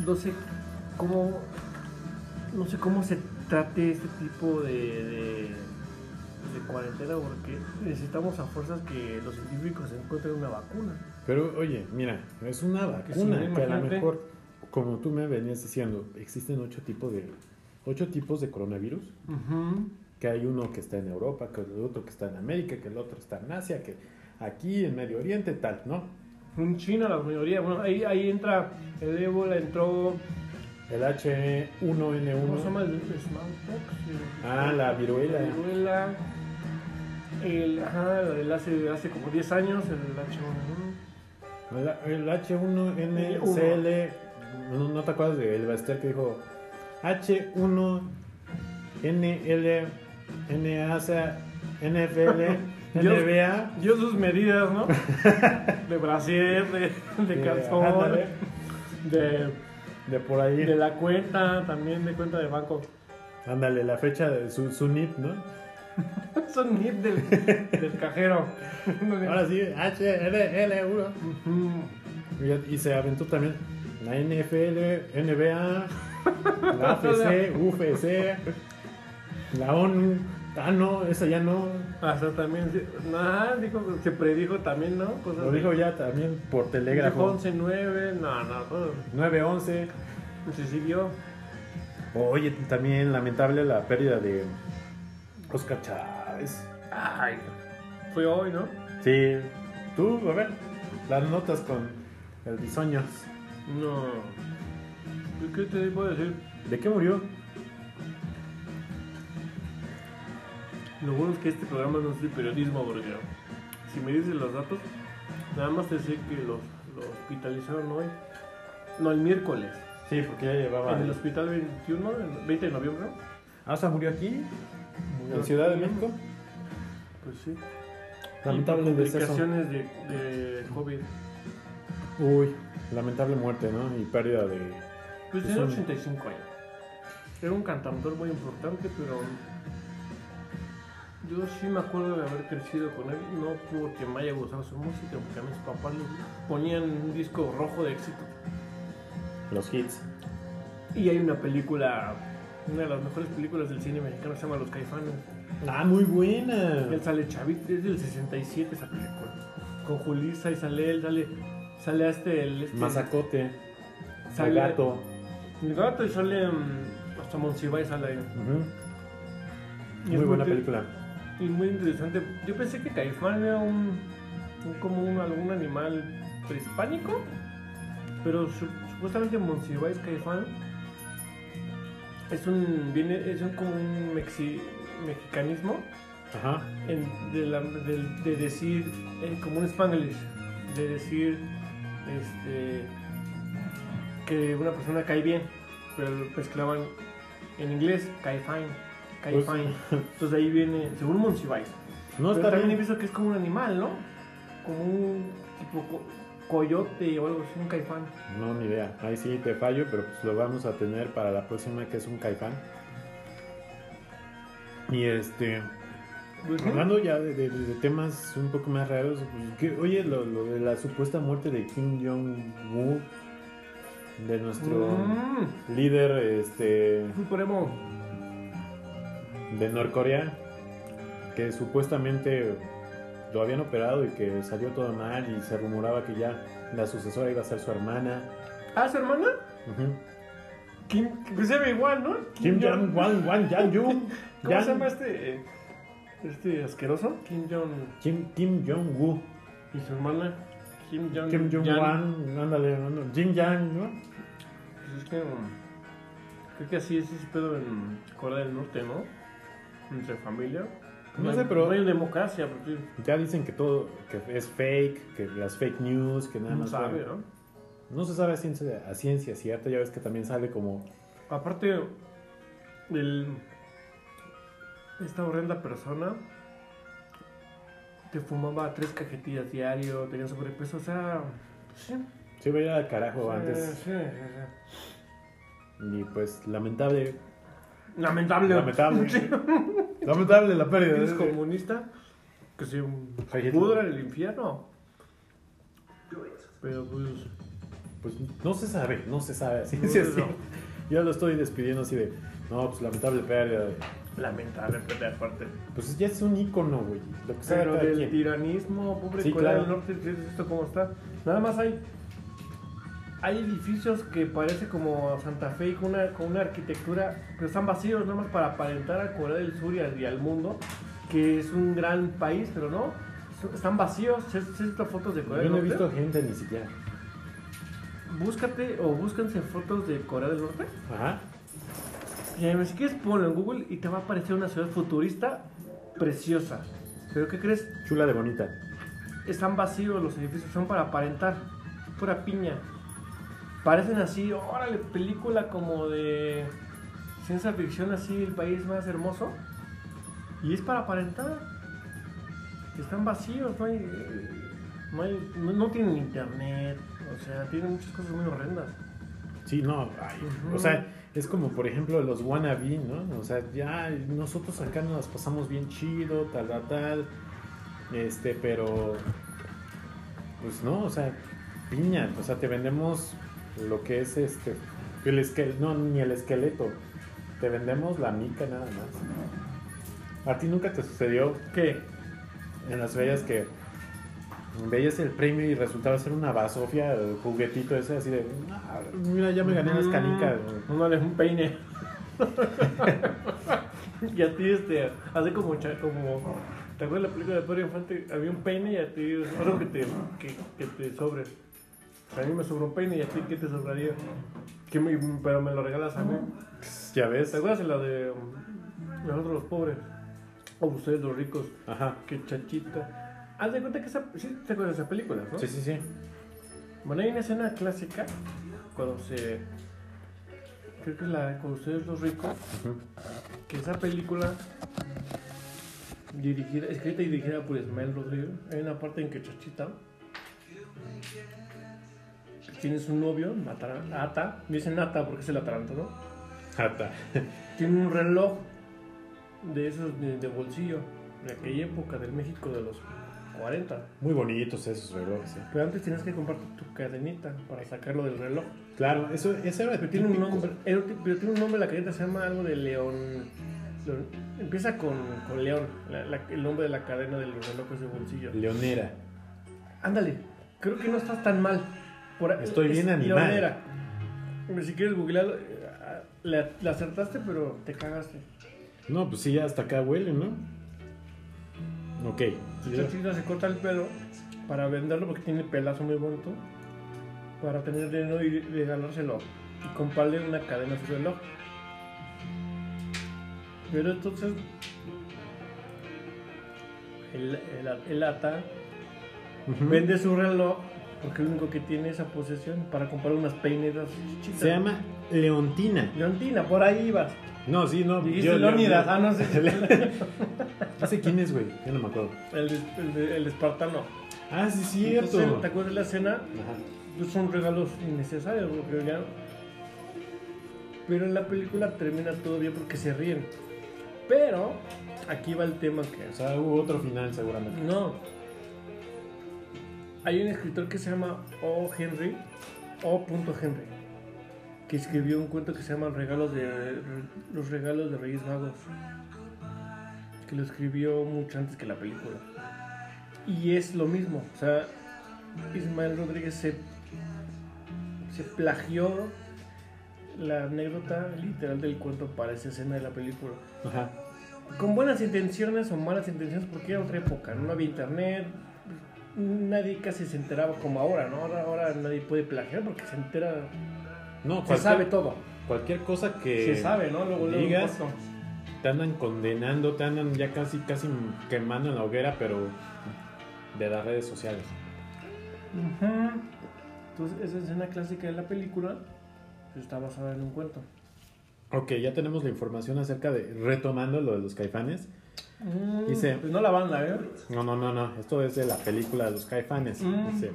no sé cómo no sé cómo se trate este tipo de, de, de cuarentena porque necesitamos a fuerzas que los científicos encuentren una vacuna. Pero oye, mira, es una Que sí, vacuna que a lo mejor, como tú me venías diciendo, existen ocho tipos de ocho tipos de coronavirus. Que hay uno que está en Europa, que el otro que está en América, que el otro está en Asia, que aquí en Medio Oriente, tal, ¿no? en China la mayoría bueno ahí, ahí entra el ébola entró El H1N1. ¿Cómo se llama el smallpox? Ah, la viruela. La viruela. El, ajá, el hace, hace como 10 años, el H1N1. El, el H1NCL, ¿no, no te acuerdas de El Baster que dijo H1NL, NASA, NFL. <laughs> NBA? Dio sus medidas, ¿no? <laughs> De brasier, de, de calzón, ándale. de, De por ahí. de la cuenta, también de cuenta de banco. Ándale, la fecha de su, su NIP, ¿no? <laughs> Son NIP del, del cajero. Ahora sí, HLL1. Ujú. Y, y se aventó también la NFL, NBA, la <laughs> AFC, UFC, la ONU. Ah, no, esa ya no. Hasta también, nada, dijo, se predijo también, ¿no? Cosas Lo de- dijo ya también por telégrafo. 11, 9, no, no, todo. 9-11. Se siguió. Oye, también lamentable la pérdida de Oscar Chávez. Ay, fue hoy, ¿no? Sí, tú, a ver, las notas con el bisoño. No. ¿Yo ¿Qué te puedo decir? ¿De qué murió? Lo bueno es que este programa no es de periodismo, porque si me dices los datos, nada más te sé que los, los hospitalizaron hoy. No, el miércoles. Sí, porque ya llevaba. En el hospital 21, el 20 de noviembre. Ah, o sea, murió aquí, Murió en Ciudad de. México. Pues sí. Lamentable complicaciones de, de COVID. Uy, lamentable muerte, ¿no? Y pérdida de. Pues tiene son- 85 años. Era un cantautor muy importante, pero yo sí me acuerdo de haber crecido con él, no porque me haya gustado su música, porque a mis papás le ponían un disco rojo de éxito. Los hits. Y hay una película, una de las mejores películas del cine mexicano, se llama Los Caifanes. Ah, muy buena. Él sale chavito, es del 67 esa película. Con Julissa y sale él, sale, sale a este, el, este Mazacote. Sale- Gato. El gato y sale mm, hasta Monsiváis sale ahí. Es Muy buena película. Y muy interesante. Yo pensé que Caifán era un, un- como un, algún animal prehispánico, pero su- supuestamente Monsiváis Caifán es un, viene, es un, como un mexi- mexicanismo Ajá. en- de, la- del- de decir, eh, como un spanglish, de decir este, que una persona cae bien, pero lo mezclaban en inglés, cae fine, cae Pues- fine. <laughs> Entonces ahí viene, según Monsiváis. No, pero también he bien. visto que es como un animal, ¿no? Como un tipo co- coyote o algo así, un caifán. No, ni idea. Ahí sí te fallo, pero pues lo vamos a tener para la próxima, que es un caifán. Y este, hablando ya de, de- de temas un poco más raros, pues, que- oye, lo, lo de la supuesta muerte de Kim Jong-un, de nuestro Mm, líder este, Supremo. de Norcorea, que supuestamente lo habían operado y que salió todo mal y se rumoraba que ya la sucesora iba a ser su hermana. Ah, su hermana. Kim, que se ve igual, ¿no? Kim Jong Wan Wan Yang Jung <laughs> ¿Cómo Yang- se llama este, este asqueroso? Kim Jong Kim Kim Jong Woo y su hermana Kim Jong Kim Jong. Wan ándale ándale, Jin Yang ¿no? Pues es que creo que así es ese pedo en Corea del Norte, ¿no? Entre familia. No sé, pero- no hay democracia, porque ya dicen que todo que es fake que las fake news que nada no más sabe, ¿no? no se sabe a ciencia, a ciencia cierta ya ves que también sale como Aparte, el, esta horrenda persona que fumaba tres cajetillas diario, tenía sobrepeso, o sea, sí. se iba a ir al carajo sí, antes sí, sí, y pues lamentable sí. Lamentable. lamentable <laughs> Sí. lamentable la pérdida Eres comunista que se pudra en el infierno. Pero pues. pues no se sabe no se sabe a No se cierta. yo lo estoy despidiendo así de no pues lamentable pérdida de- Lamentable, pero aparte. pues ya es un ícono güey lo que Pero del quien. tiranismo, pobre Sí, claro. del Norte, ¿sí ¿es esto cómo está? Nada más hay. Hay edificios que parece como Santa Fe con una, con una arquitectura, pero están vacíos nada más para aparentar a Corea del Sur y al, y al mundo que es un gran país, pero no, están vacíos. ¿Sí has visto fotos de Corea yo del no he Norte? visto gente ni siquiera Búscate o búsquense fotos de Corea del Norte. ajá Además, si quieres ponlo en Google y te va a aparecer una ciudad futurista preciosa. ¿Pero qué crees? chula de bonita Están vacíos los edificios, son para aparentar. Pura piña. Parecen así, órale, película como de ciencia ficción, así, el país más hermoso. Y es para aparentar. Están vacíos, no hay. No, hay- no- no tienen internet, o sea, tienen muchas cosas muy horrendas. Sí, no, ay, Ujú. o sea, es como por ejemplo los wannabe, ¿no? O sea, ya nosotros acá nos las pasamos bien chido, tal, tal, tal, este, pero, pues no, o sea, piña, o sea, te vendemos lo que es este, el esqueleto, no, ni el esqueleto, te vendemos la mica nada más. ¿A ti nunca te sucedió ¿Qué? en las ferias que veías el premio y resultaba ser una basofia, el juguetito ese así de, "Ah, mira, ya me gané las canicas. No, no, es un peine. <laughs> y a ti, este, hace como, como, ¿te acuerdas de la película de Pedro Infante? Había un peine y a ti, algo que te, que, que te sobre. A mí me sobró un peine y a ti, ¿qué te sobraría? Que me- pero me lo regalas a mí. Ya ves. ¿Te acuerdas de la de um, nosotros los pobres? O ustedes los ricos, Ajá. que chachita. Haz de cuenta que esa, sí, te acuerdas de esa película, ¿no? Sí, sí, sí. Bueno, hay una escena clásica cuando se. Creo que es la con ustedes los ricos, que esa película dirigida, escrita y dirigida por Ismael Rodríguez, hay una parte en que Chachita tienes un novio, Ata, dicen Ata porque es el ataranto, ¿no? Ata. <laughs> Tiene un reloj de esos de, de bolsillo, de aquella época del México de los 40. Muy bonitos esos relojes. ¿eh? Pero antes tenías que comprarte tu cadenita para sacarlo del reloj. Claro, eso, eso era Pero tiene un nombre, era pero tiene un nombre la cadena, se llama algo de León. León- empieza con, con León, la- la- el nombre de la cadena de los relojes de bolsillo. Leonera. Ándale, creo que no estás tan mal. Por, Estoy bien es animal. Leonera. Si quieres googlearlo, eh, le, le acertaste, pero te cagaste. No, pues sí, ya hasta acá huele, ¿no? Ok. Su chachita se corta el pelo para venderlo porque tiene pelazo muy bonito. Para tener dinero y regalárselo. Y comprarle una cadena a su reloj. Pero entonces el, el, el ata vende su reloj porque lo único que tiene esa posesión para comprar unas peinetas chitas. Se llama Leontina. Leontina, por ahí ibas. No, sí, no. Dijiste yo- yo- Leónidas, yo- ah, no sé. Sé <laughs> <laughs> quién es, güey. Yo no me acuerdo. El, el, espartano. Ah, sí, cierto. Entonces, ¿Te acuerdas de la escena? Ajá. Pues son regalos innecesarios, yo creo ya. Pero en la película termina todo bien porque se ríen. Pero aquí va el tema que O sea, hubo otro final seguramente. no. Hay un escritor que se llama O. Henry, O. Henry, que escribió un cuento que se llama Regalos de Los regalos de Reyes Magos, que lo escribió mucho antes que la película. Y es lo mismo, o sea, Ismael Rodríguez se, se plagió la anécdota literal del cuento para esa escena de la película Ajá. con buenas intenciones o malas intenciones, porque era otra época, no había internet, nadie casi se enteraba como ahora, ¿no? Ahora, ahora nadie puede plagiar porque se entera, No, se sabe todo, cualquier cosa que se sabe, ¿no? Luego, luego, digas, corto. te andan condenando, te andan ya casi, casi quemando en la hoguera, pero de las redes sociales. Ujú. Entonces, esa escena clásica de la película pues, está basada en un cuento. Ok, ya tenemos la información acerca de, retomando lo de los caifanes. Mm, Dice- Pues no la banda, ¿eh? No, no, no, no, esto es de la película de los caifanes. Mm. Dice,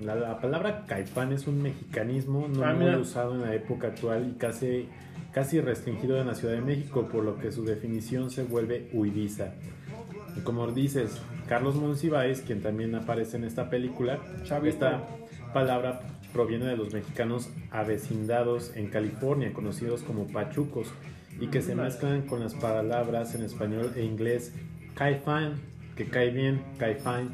la, la palabra caifán es un mexicanismo no Ah, muy mira. usado en la época actual y casi, casi restringido en la Ciudad de México, por lo que su definición se vuelve huidiza. Y como dices, Carlos Monsiváis, quien también aparece en esta película, Chavito. esta palabra proviene de los mexicanos avecindados en California, conocidos como pachucos, y que se mezclan con las palabras en español e inglés caifán, que cae bien, caifán.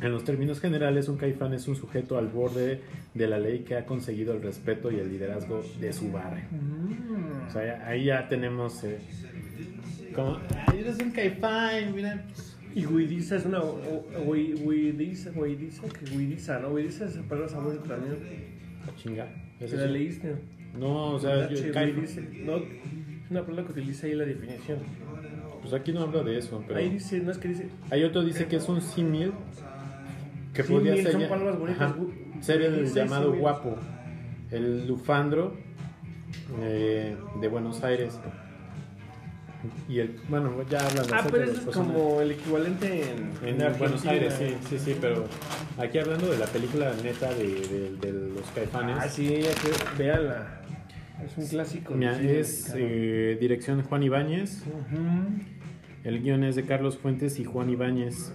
En los términos generales, un caifán es un sujeto al borde de la ley que ha conseguido el respeto y el liderazgo de su barrio. O sea, ahí ya tenemos eh, como, "Ay, eres un caifán, mira. Y Huidiza es una. Huidiza, Huidiza, que Huidiza, ¿no? Huidiza es palabra sabor también. Chinga. ¿Se eso la leíste? No, o sea, yo-. No, es una palabra que utiliza ahí la definición. pues aquí no habla de eso, pero Ahí dice, no es que dice. hay otro dice que es un símil que podría ser, son ya- palabras bonitas. ajá, Gu- ser el llamado guapo, el lufandro eh, de Buenos Aires. Y el, bueno, ya hablan Ah, pero de eso es como el equivalente en. Buenos Aires, sí, sí, sí, pero aquí hablando de la película neta de, de- de los caifanes. Ah, sí, véanla. Es un clásico. Mira, es eh, dirección Juan Ibáñez, el guion es de Carlos Fuentes y Juan Ibáñez.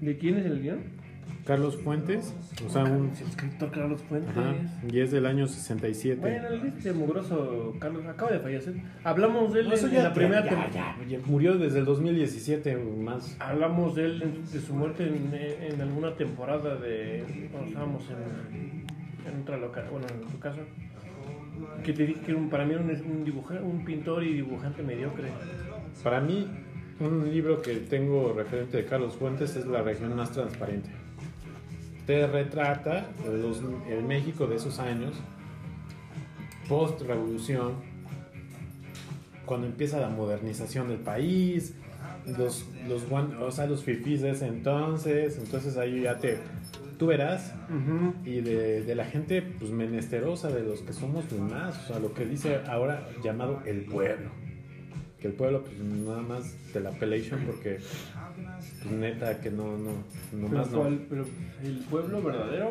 ¿De quién es el guion? Carlos Fuentes, o sea, un... El escritor Carlos Fuentes. Ajá, y es del año 67. Bueno, el este mugroso Carlos acaba de fallecer. Hablamos de él No, en, ya- en la primera ya, temporada. ya, ya murió desde el 2017 más. Hablamos de él, de su muerte en, en alguna temporada de cuando estábamos en, en otra local, bueno, en tu casa. Que te dije que era un- para mí era un, un, dibuja- un pintor y dibujante mediocre. Para mí, un libro que tengo referente de Carlos Fuentes es La región más transparente. Te retrata los- el México de esos años, post-revolución, cuando empieza la modernización del país, los, los, o sea, los fifís de ese entonces, entonces ahí ya te, tú verás, y de, de la gente pues menesterosa, de los que somos más, o sea, lo que dice ahora llamado el pueblo. Que el pueblo pues nada más de la pelation porque pues, neta que no, no, no Pero, más no. Pero, ¿El pueblo verdadero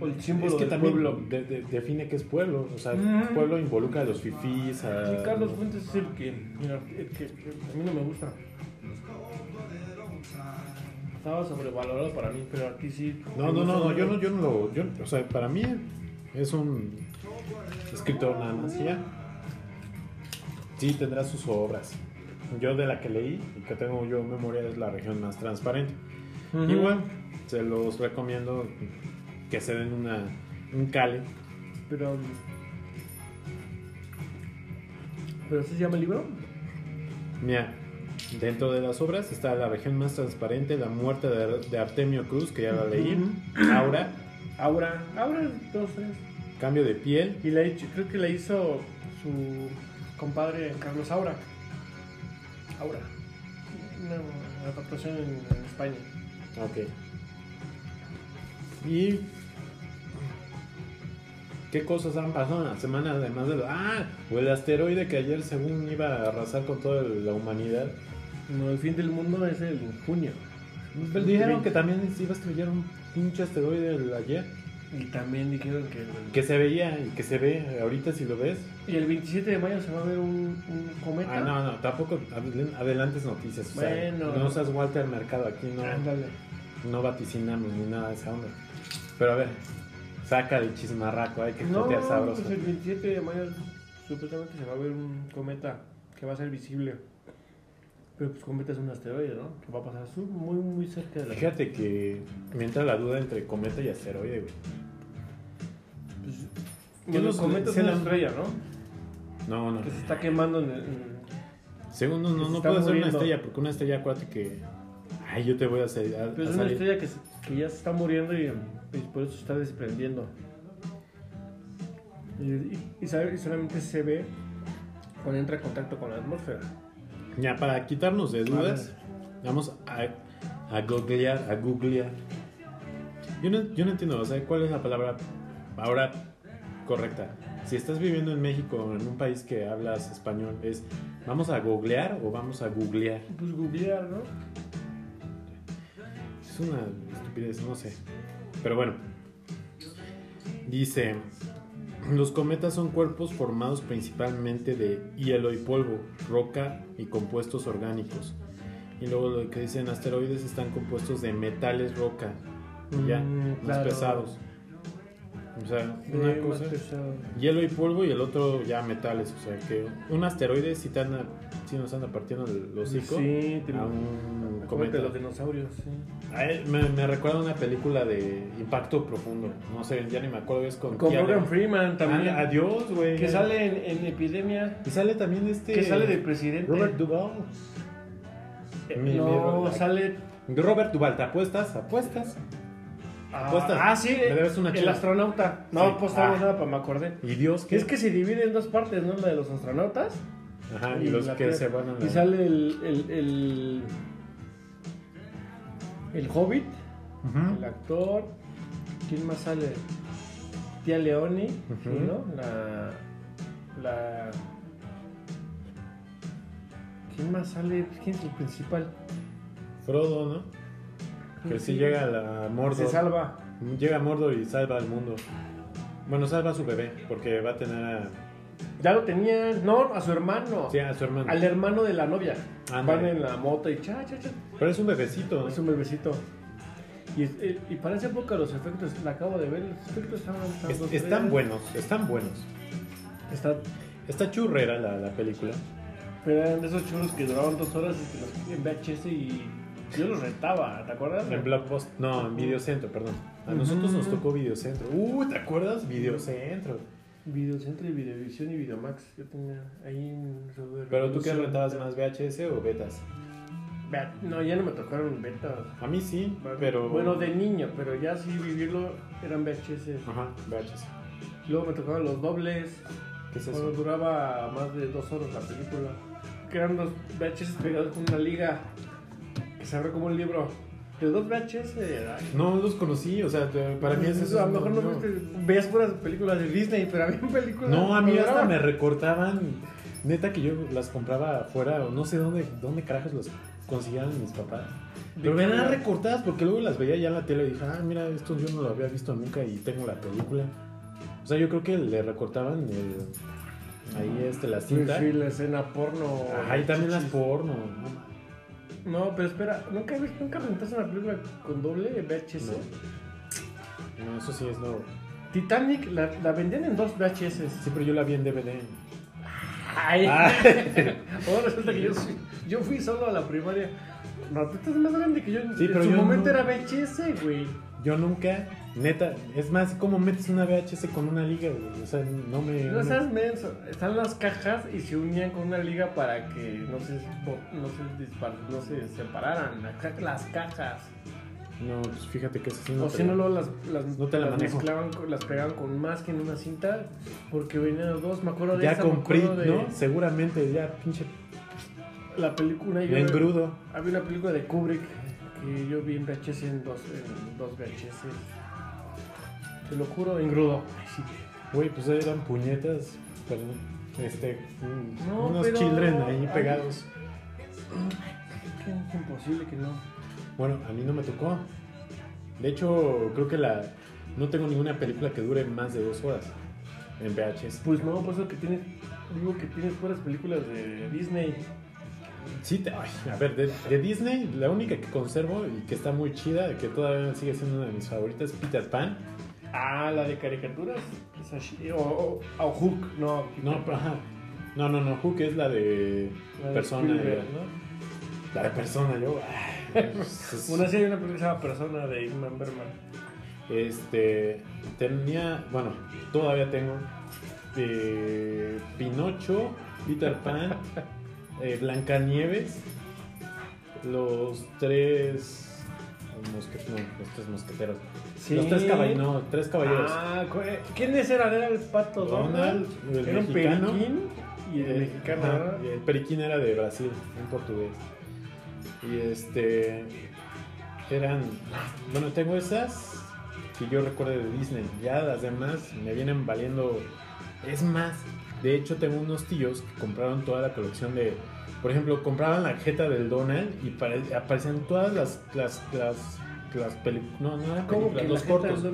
o el símbolo Es que del también pueblo? de- de- define qué es pueblo, o sea, Mm. pueblo involucra a los fifís, a... Sí, Carlos Fuentes es el que, mira, el que, que a mí no me gusta. Estaba sobrevalorado para mí, pero aquí sí. No, no, no, no, yo no, yo no lo, yo, o sea, para mí es un escritor nada más, ya. Sí, tendrá sus obras. Yo de la que leí y que tengo yo memoria es la región más transparente. Ujú. Igual, se los recomiendo que se den una, un cale. Pero. ¿Pero así se llama el libro? Mira, dentro de las obras está La región más transparente, La muerte de, de Artemio Cruz, que ya la leí, Aura, Aura. Aura, entonces. Cambio de piel, Y la hecho, creo que la hizo su compadre Carlos Aura. Aura. Una adaptación en, en España. Ok. ¿Y qué cosas han pasado en la semana además de lo... Ah, o el asteroide que ayer según iba a arrasar con toda la humanidad. No, el fin del mundo es el junio. Pues dijeron que también se iba a estrellar un pinche asteroide el ayer. Y también dijeron que... Que se veía y que se ve ahorita si lo ves. Y el 27 de mayo se va a ver un, un cometa. Ah, no, no, tampoco adel- adelantes noticias. O sea, Bueno. no seas Walter Mercado, aquí no, Ándale. no vaticinamos ni nada de esa onda. Pero a ver, saca el chismarraco, hay que No, sabroso. pues el 27 de mayo supuestamente se va a ver un cometa que va a ser visible. Pero pues cometa es un asteroide, ¿no? Que va a pasar muy, muy cerca de la Fíjate que me entra la duda entre cometa y asteroide, güey. Pues, ¿Qué bueno, el cometa es una estrella, ¿no? No, no. Que se está quemando en el... en- Segundo, no, no está puede ser una estrella, porque una estrella, acuérdate que. Ay, yo te voy a hacer. a- Pero a es una salir. estrella que, se- que ya se está muriendo y, y por eso se está desprendiendo. Y, y- y solamente se ve cuando entra en contacto con la atmósfera. Ya, para quitarnos de dudas, vamos a, a googlear, a googlear. Yo no, yo no entiendo, o sea, ¿cuál es la palabra ahora correcta? Si estás viviendo en México o en un país que hablas español, ¿es vamos a googlear o vamos a googlear? Pues googlear, ¿no? Es una estupidez, no sé. Pero bueno. Dice, los cometas son cuerpos formados principalmente de hielo y polvo, roca y compuestos orgánicos. Y luego lo que dicen asteroides están compuestos de metales, roca, y ya, Mm, más claro. pesados. O sea, una cosa, hielo y polvo y el otro ya metales. O sea, que un asteroide sí, te anda, sí nos anda partiendo el hocico Sí, te a un Acuérdate cometa. de los dinosaurios, sí. Me, me recuerda una película de impacto profundo. No sé, ya ni me acuerdo. Es con, Con. Morgan Freeman también. Ah, adiós, güey. que sale en, en Epidemia. Y sale también este. Que sale de presidente. Robert Duvall. Eh, Mi- mi no, Robert- sale. Robert Duvall, ¿te apuestas? ¿Apuestas? Ah, Apuestas. ah, sí, una el astronauta. No Sí. apostamos Ah. nada, pero me acordé. ¿Y Dios qué? Es que se divide en dos partes, ¿no? La de los astronautas. Ajá, y, los que se van a la- Y sale el. El, el, el Hobbit, el actor. ¿Quién más sale? Tía Leoni. ¿no? La. La. ¿Quién más sale? ¿Quién es el principal? Frodo, ¿no? Que si Sí. llega a la Mordor. Se salva. Llega a Mordor y salva al mundo. Bueno, salva a su bebé, porque va a tener a, Ya lo tenía. No, a su hermano. sí, a su hermano. Al hermano de la novia. Ándale. Van en la moto y cha, cha, cha. Pero es un bebecito, ¿no? Es un bebecito. Y, eh, y para esa época los efectos, la acabo de ver, los efectos estaban Es- están tres. buenos, están buenos. Está, Está churrera la, la película. pero eran de esos churros que duraban dos horas y que los en VHS y yo los rentaba, ¿te acuerdas? En Blockbuster, no, en Videocentro, perdón. A nosotros nos tocó Videocentro. Uh, ¿te acuerdas? Videocentro. Videocentro y Videovisión y Videomax. Yo tenía ahí sobre Pero tú qué rentabas más, VHS o betas? No, ya no me tocaron betas. A mí sí, pero. Bueno, de niño, pero ya sí vivirlo eran VHS. Ajá, VHS. Luego me tocaban los dobles. ¿Qué es Cuando eso? duraba más de dos horas la película. Que eran dos VHS pegados con una liga. Que se abre como un libro. De dos VHS. ay. No los conocí, o sea, para mí es eso. A lo mejor no, viste, veías puras películas de Disney, pero había películas. No, a mí hasta me recortaban. Neta que yo las compraba afuera, o no sé dónde, dónde carajos las conseguían mis papás. Pero qué venían era? recortadas porque luego las veía ya en la tele y dije, ah, mira, esto yo no lo había visto nunca y tengo la película. O sea, yo creo que le recortaban el- ahí este, la Sí, cinta. sí, la escena porno. Ajá, y también las porno. No, pero espera, ¿nunca, nunca rentaste una película con doble VHS? No. No, eso sí es nuevo. Titanic la, la vendían en dos VHS. Sí, pero yo la vi en DVD. Ay. Ah. <laughs> Ahora resulta que yo, fui- yo fui solo a la primaria. No, tú estás más grande que yo. Sí, pero en su yo momento no. era VHS, güey. Yo nunca, neta, es más, ¿cómo metes una VHS con una liga, güey? O sea, no me... No seas menso. Están las cajas y se unían con una liga para que no se, no se, dispar- no se separaran. Las ca- Las cajas. No, pues fíjate que eso sí no O si no, luego las, las, No te la las mezclaban, las pegaban con más que en una cinta, porque venían los dos. Me acuerdo de Ya esa, con Prit, de ¿no? Seguramente ya pinche la película. yo- engrudo. Había una película de Kubrick que yo vi en VHS en dos, en dos VHS. Te lo juro, engrudo. Ay, sí. Güey, pues eran puñetas, perdón. Este, No, unos pero- children ahí ay. pegados. Qué imposible que no. Bueno, a mí no me tocó. De hecho, creo que la no tengo ninguna película que dure más de dos horas en VHS. Pues no, por eso que tienes, digo que tienes puras películas de Disney. Sí, te- ay, a ver, de, de Disney, la única que conservo y que está muy chida, que todavía sigue siendo una de mis favoritas, es Peter Pan. Ah, la de caricaturas. O, o, o Hook, no. No, ajá. No, no, no, Hook es la de La de persona. Spielberg, ¿no? La de persona, yo. <laughs> Una serie, una película que se llama Persona de Ingmar Bergman. Este. Tenía. Bueno, todavía tengo. eh, Pinocho, Peter Pan, <laughs> eh, Blancanieves, los tres. no, los tres mosqueteros. Sí. Los tres caballeros. No, tres caballeros. Ah, cu- ¿quiénes eran? Era el pato Donald, Donald, el era un periquín y el Eh, mexicano, y el periquín era de Brasil, en portugués. Y este. Eran. Bueno, tengo esas que yo recuerdo de Disney. Ya las demás me vienen valiendo. Es más, de hecho, tengo unos tíos que compraron toda la colección de. Por ejemplo, compraban la jeta del Donald y pare- aparecían todas las. las, las las películas, no, no eran ¿Cómo películas, los cortos.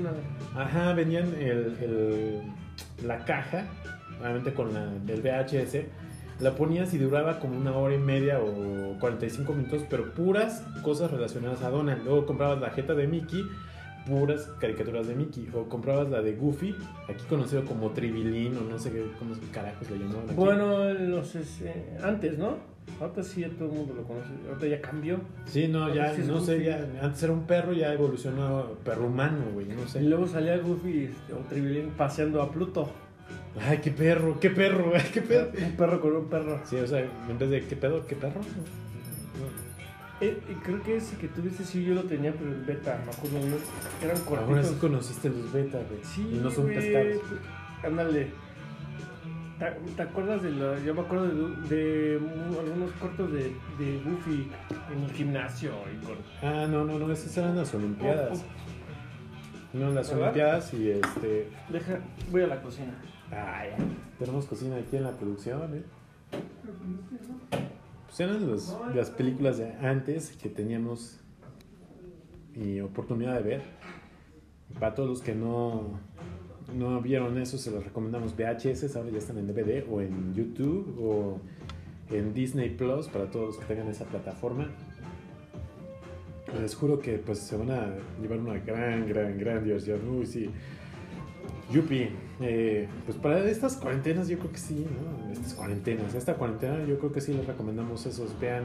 Ajá, venían el, el- la caja, obviamente con la del VHS, la ponías y duraba como una hora y media o 45 minutos, pero puras cosas relacionadas a Donald. Luego comprabas la jeta de Mickey, puras caricaturas de Mickey. O comprabas la de Goofy, aquí conocido como Tribilín o no sé qué, cómo carajos le llamaban aquí. Bueno, los, este, antes, ¿no? Ahorita sí ya todo el mundo lo conoce. Ahorita ya cambió. Sí, no, ya, Sí, no sé, ya, antes era un perro, ya evolucionó a perro humano, güey, no sé. Y luego salía Goofy este, o Tribilín paseando a Pluto. Ay, qué perro, qué perro, ay, qué perro. Un perro con un perro. Sí, o sea, en vez de qué pedo, qué perro. Eh, creo que ese que tuviste sí yo lo tenía, pero en beta, me acuerdo. ¿no? Eran Ahora cortitos. sí conociste los beta, güey. Sí, y no son güey. pescados. Ándale. ¿Te, te acuerdas de la, Yo me acuerdo de, algunos cortos de, de Goofy en el gimnasio y con. Ah, no, no, no, esas eran las Olimpiadas. No, las ¿Verdad? Olimpiadas y este. Deja, voy a la cocina. Ay, tenemos cocina aquí en la producción, ¿eh? Pues eran los- las películas de antes que teníamos y oportunidad de ver. Para todos los que no, no vieron eso, se los recomendamos VHS, ahora ya están en DVD o en YouTube o en Disney Plus para todos los que tengan esa plataforma. Les juro que pues se van a llevar una gran, gran, gran diversión. Uy, sí. Yupi, eh, pues para estas cuarentenas yo creo que sí, ¿no? Estas cuarentenas, esta cuarentena yo creo que sí les recomendamos esos, vean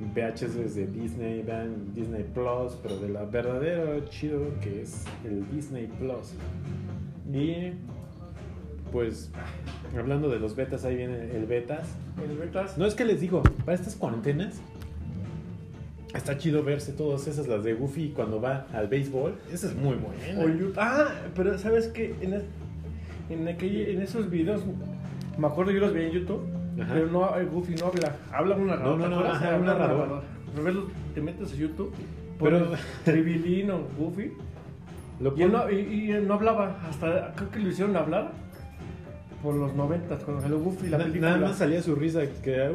VHS de Disney, vean Disney Plus, pero de la verdadero chido que es el Disney Plus. Y pues hablando de los betas, ahí viene el betas. El betas. No es que les digo, para estas cuarentenas está chido verse todas esas, las de Goofy cuando va al béisbol. Esa es muy buena. O ah, pero ¿sabes qué? En, es- en, aquel- en esos videos, me acuerdo yo los vi en YouTube, Ajá. pero no, el Goofy no habla, habla un narrador. No, no, ¿te no, ajá, un Habla narrador. Pero te metes a YouTube, Pero- pones Tribilín o Goofy, Lo y, él no, y, y él no hablaba, hasta creo que lo hicieron hablar por los noventas, cuando salió Goofy la Na- película. nada más salía su risa que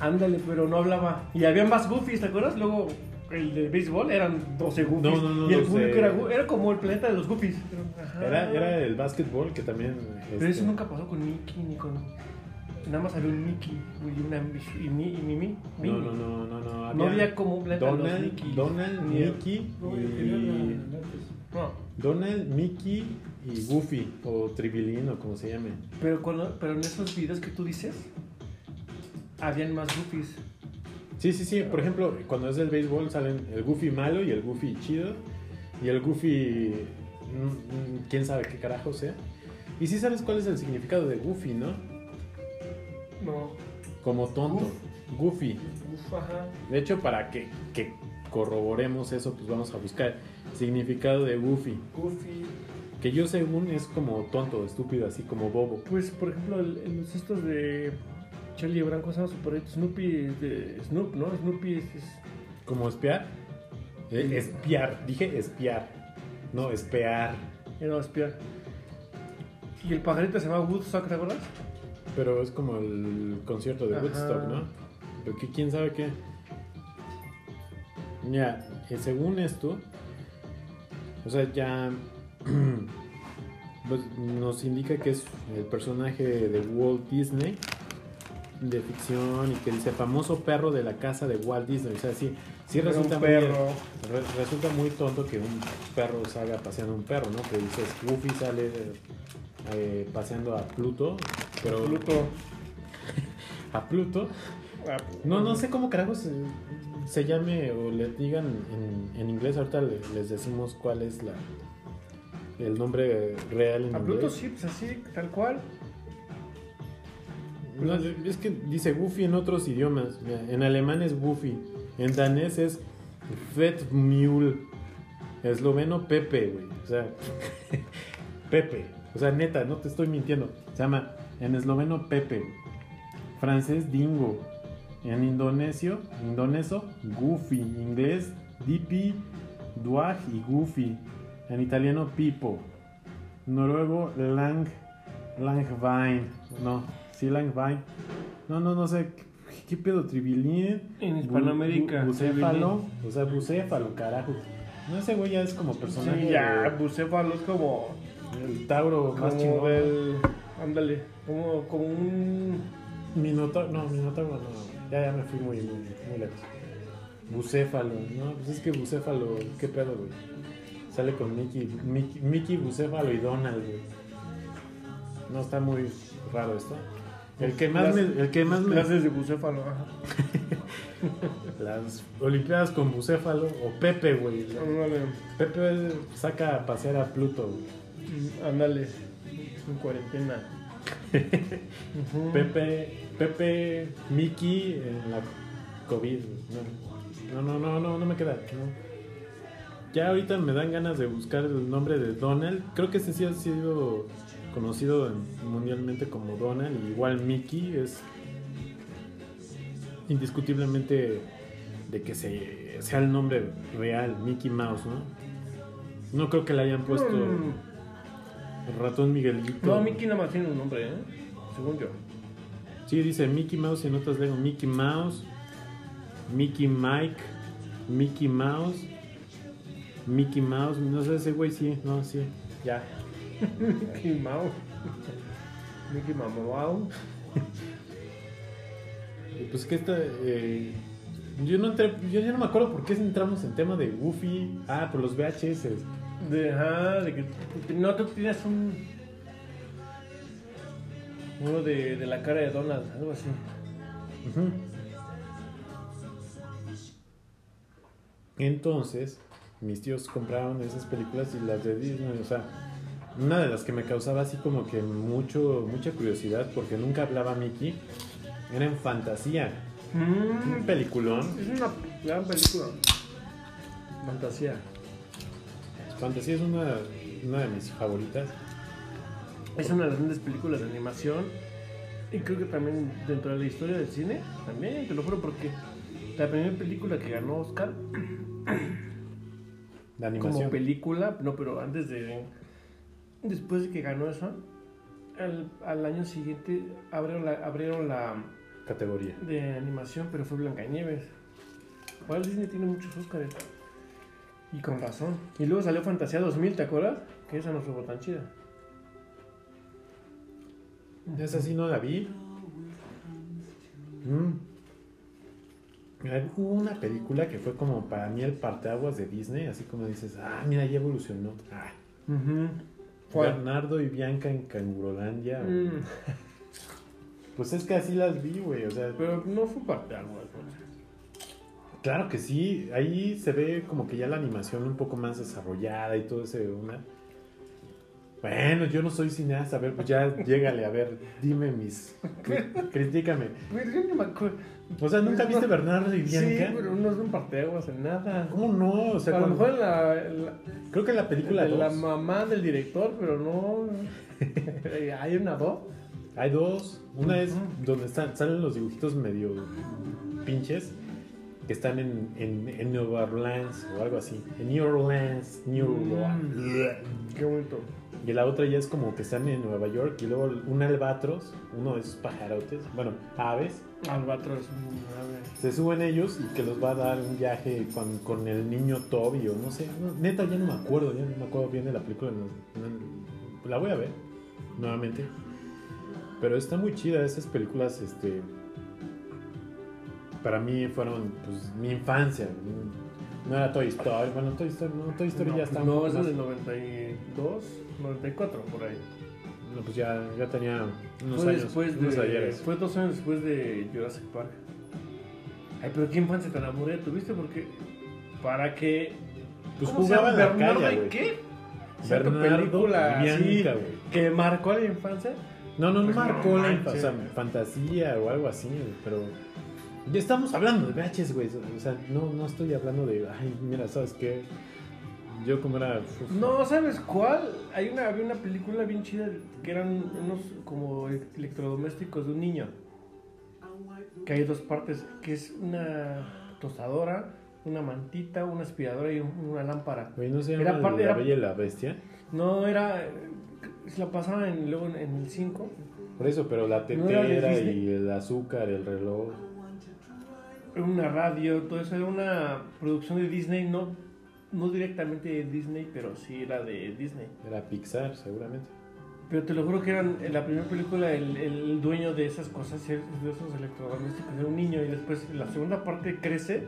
Ándale, pero no hablaba. Y había más Goofys, ¿te acuerdas? Luego el de béisbol eran 12 Goofys. No, no, no, y el público era, era como el planeta de los. Ajá. era, era el básquetbol que también Pero este, eso nunca pasó con Mickey ni con. Nada más había un Mickey y una y, mi, y Mimi. no, no, no, no, no, No había como un Donald, Mickey. Donald, Mickey y Donald, Mickey y Goofy o Tribilín o como se llame. pero, cuando, pero en esos videos que tú dices, habían más Goofys. Sí, sí, sí. Por ejemplo, cuando es del béisbol salen el Goofy malo y el Goofy chido. Y el Goofy, mm, mm, quién sabe qué carajo sea. Y sí sabes cuál es el significado de Goofy, ¿no? No. Como tonto. Goofy. Uf, ajá. De hecho, para que, que corroboremos eso, pues vamos a buscar significado de Goofy. Goofy. Que yo según es como tonto, estúpido, así como bobo. Pues, por ejemplo, en los estos de Charlie Brown, ¿cómo se llama su perrito? Snoopy es de Snoop, ¿no? Snoopy es... es- ¿Como espiar? Eh, espiar, dije espiar. No, espear. Era espiar. Y el pajarito se llama Woodstock, ¿te acuerdas? Pero es como el concierto de Ajá. Woodstock, ¿no? Pero que quién sabe qué. Ya, eh, según esto, o sea, ya <clears throat> pues, nos indica que es el personaje de Walt Disney de ficción y que dice famoso perro de la casa de Walt Disney. O sea, sí, sí resulta muy, re- resulta muy tonto que un perro salga paseando un perro, ¿no? Que dices, Goofy sale eh, paseando a Pluto, pero Pluto. <laughs> a Pluto. Ah, No, no sé cómo carajos se, se llame o le digan en, en inglés. Ahorita le- les decimos cuál es la el nombre real en A inglés. Pluto sí, pues así, tal cual. No, es que dice Goofy en otros idiomas. En alemán es Goofy. En danés es Mule. Esloveno Pepe, güey. O sea, <laughs> Pepe. O sea, neta, no te estoy mintiendo. Se llama en esloveno Pepe. Francés Dingo. En indonesio, indoneso, Goofy. Inglés, Dipi, Duag y Goofy. En italiano, Pipo. Noruego, Lang, Langvine. No, sí, Langvine. No, no, no sé. ¿Qué, pedo? Tribilín. En Hispanoamérica, Bu- bucéfalo. O sea, bucéfalo, carajo. No, ese güey ya es como personaje. Sí, ya, Bucéfalo es como. El Tauro más chingón. del. Ándale, como, como un. Minotauro, no, Minotauro no. Ya, ya me fui muy, muy, muy lejos. Bucéfalo, no, pues es que Bucéfalo, qué pedo, güey. Sale con Mickey, Mickey, Mickey, Bucéfalo y Donald, güey. No, está muy raro esto. El que más me, el que más me, Clases de bucéfalo, <laughs> las Olimpiadas con Bucéfalo o Pepe, güey. Pepe saca a pasear a Pluto, güey. Mm, ándale. En cuarentena. <laughs> Pepe, Pepe, Mickey en la COVID. No, no, no, no, no me queda. no. Ya ahorita me dan ganas de buscar el nombre de Donald. Creo que ese sí ha sido conocido en- mundialmente como Donald. Igual Mickey es indiscutiblemente de que se, sea el nombre real, Mickey Mouse, ¿no? No creo que le hayan puesto Mm, el ratón Miguelito. No, Mickey nada más tiene un nombre, ¿eh? Según yo. Sí, dice Mickey Mouse y en otras leo Mickey Mouse, Mickey Mike, Mickey Mouse, Mickey Mouse, no sé ese güey sí, no, sí, ya. <laughs> Mickey Mouse. Mickey. Y Pues que esta, eh, yo no entré, yo ya no me acuerdo por qué entramos en tema de Goofy, ah, por los VHS. De, ajá, de que no tú tienes un. Uno de, de la cara de Donald, algo así. Entonces, mis tíos compraron esas películas y las de Disney, o sea, una de las que me causaba así como que mucho, mucha curiosidad porque nunca hablaba Mickey, era en fantasía, un peliculón. Es una gran película. Fantasía. Fantasía es una, una de mis favoritas. Es una de las grandes películas de animación. Y creo que también dentro de la historia del cine, también, te lo juro, porque la primera película que ganó Oscar <clears throat> como animación. película, no, pero antes de. Después de que ganó eso, al, al año siguiente abrieron la, abrieron la Categoría. de animación, pero fue Blancanieves. Walt Disney tiene muchos Oscars. Y con razón. Y luego salió Fantasía 2000, ¿te acuerdas? Que esa no fue tan chida. Esa sí no la vi. Mm. Hubo una película que fue como para mí el parteaguas de Disney, así como dices, ah, mira, ya evolucionó. Ah, ¿Cuál? Bernardo y Bianca en Cangurolandia. Mm, <laughs> Pues es que así las vi, güey. O sea, pero no fue parte de algo. Claro que sí. Ahí se ve como que ya la animación un poco más desarrollada y todo ese una. Bueno, yo no soy cineasta, a ver, pues ya <laughs> llégale, a ver, dime mis... cri- Critícame. Pero yo ni me acuerdo. O sea, ¿nunca viste Bernardo y Sí, Bianca? pero no es un parteaguas en nada. ¿Cómo no? O sea, a lo mejor la, la, creo que la película la 2. mamá del director, pero no. <laughs> ¿Hay una dos? Hay dos. Una es donde están, salen los dibujitos medio pinches que están en, en, en Nueva Orleans o algo así. En New Orleans, New Mm. Orleans. Qué bonito. Y la otra ya es como que están en Nueva York y luego un albatros, uno de esos pajarotes, bueno, aves, Albatros un ave. se suben ellos y que los va a dar un viaje con, con el niño Toby o no sé. no, neta, ya no me acuerdo, ya no me acuerdo bien de la película. no- no- la voy a ver nuevamente. Pero está muy chida esas películas, este... Para mí fueron, pues, mi infancia. No era Toy Story, bueno, Toy Story, no, Toy Story no, ya está un No, es del 92, 94, por ahí. No, pues ya, ya tenía unos fue años, después unos de. ayeres. Fue dos años después de Jurassic Park. Ay, pero ¿qué infancia tan aburrida tuviste? Porque. Para que. Pues ¿cómo se jugaba en la ¿Bernardo calle, qué? Película así, que marcó la infancia. No, no, no Pues marcó no la manches. infa- o sea, fantasía o algo así, pero estamos hablando de VHS, güey. O sea, no, no estoy hablando de, ay, mira, ¿sabes qué? Yo como era... uf, No, ¿sabes cuál? Hay una, había una película bien chida que eran unos como electrodomésticos de un niño. Que hay dos partes, que es una tostadora, una mantita, una aspiradora y un- una lámpara. Güey, ¿no se Era llama parte- La era- Bella y la Bestia? No, era... Se la pasaban en, luego en, en el 5. Por eso, pero la ¿No era tetera y el azúcar, el reloj... Una radio, todo eso era una producción de Disney, no, no directamente de Disney, pero sí era de Disney. Era Pixar, seguramente. Pero te lo juro que eran en la primera película el, el dueño de esas cosas, de esos electrodomésticos, era un niño y después la segunda parte crece,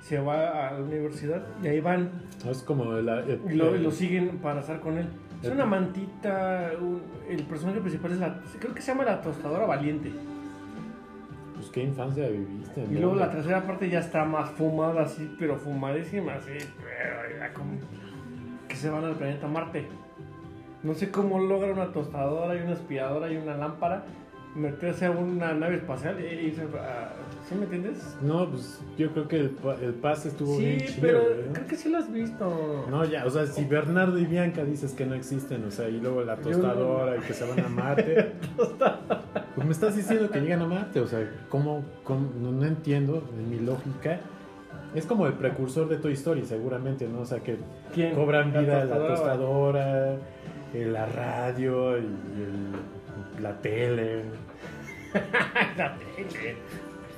se va a la universidad y ahí van es como la... el- y lo, el- lo siguen para estar con él. Es El- una mantita, un- el personaje principal es la, creo que se llama la tostadora valiente. Pues qué infancia viviste, Y luego la tercera parte ya está más fumada así, pero fumadísima así, pero ya como que se van al planeta Marte. No sé cómo logra una tostadora y una aspiradora y una lámpara meterse a una nave espacial e irse a... ¿Sí me entiendes? No, pues yo creo que el, el pase estuvo Sí, bien chido, pero güey, ¿no? creo que sí lo has visto. No, ya, o sea, si Bernardo y Bianca dices que no existen, o sea, y luego la tostadora y que se van a Marte, <laughs> pues me estás diciendo que llegan a Marte, o sea, ¿cómo, cómo? no, no entiendo en mi lógica. Es como el precursor de Toy Story, seguramente, ¿no? O sea, que ¿Quién? cobran vida la tostadora. tostadora, eh, la radio y el- la tele. <laughs> La tele.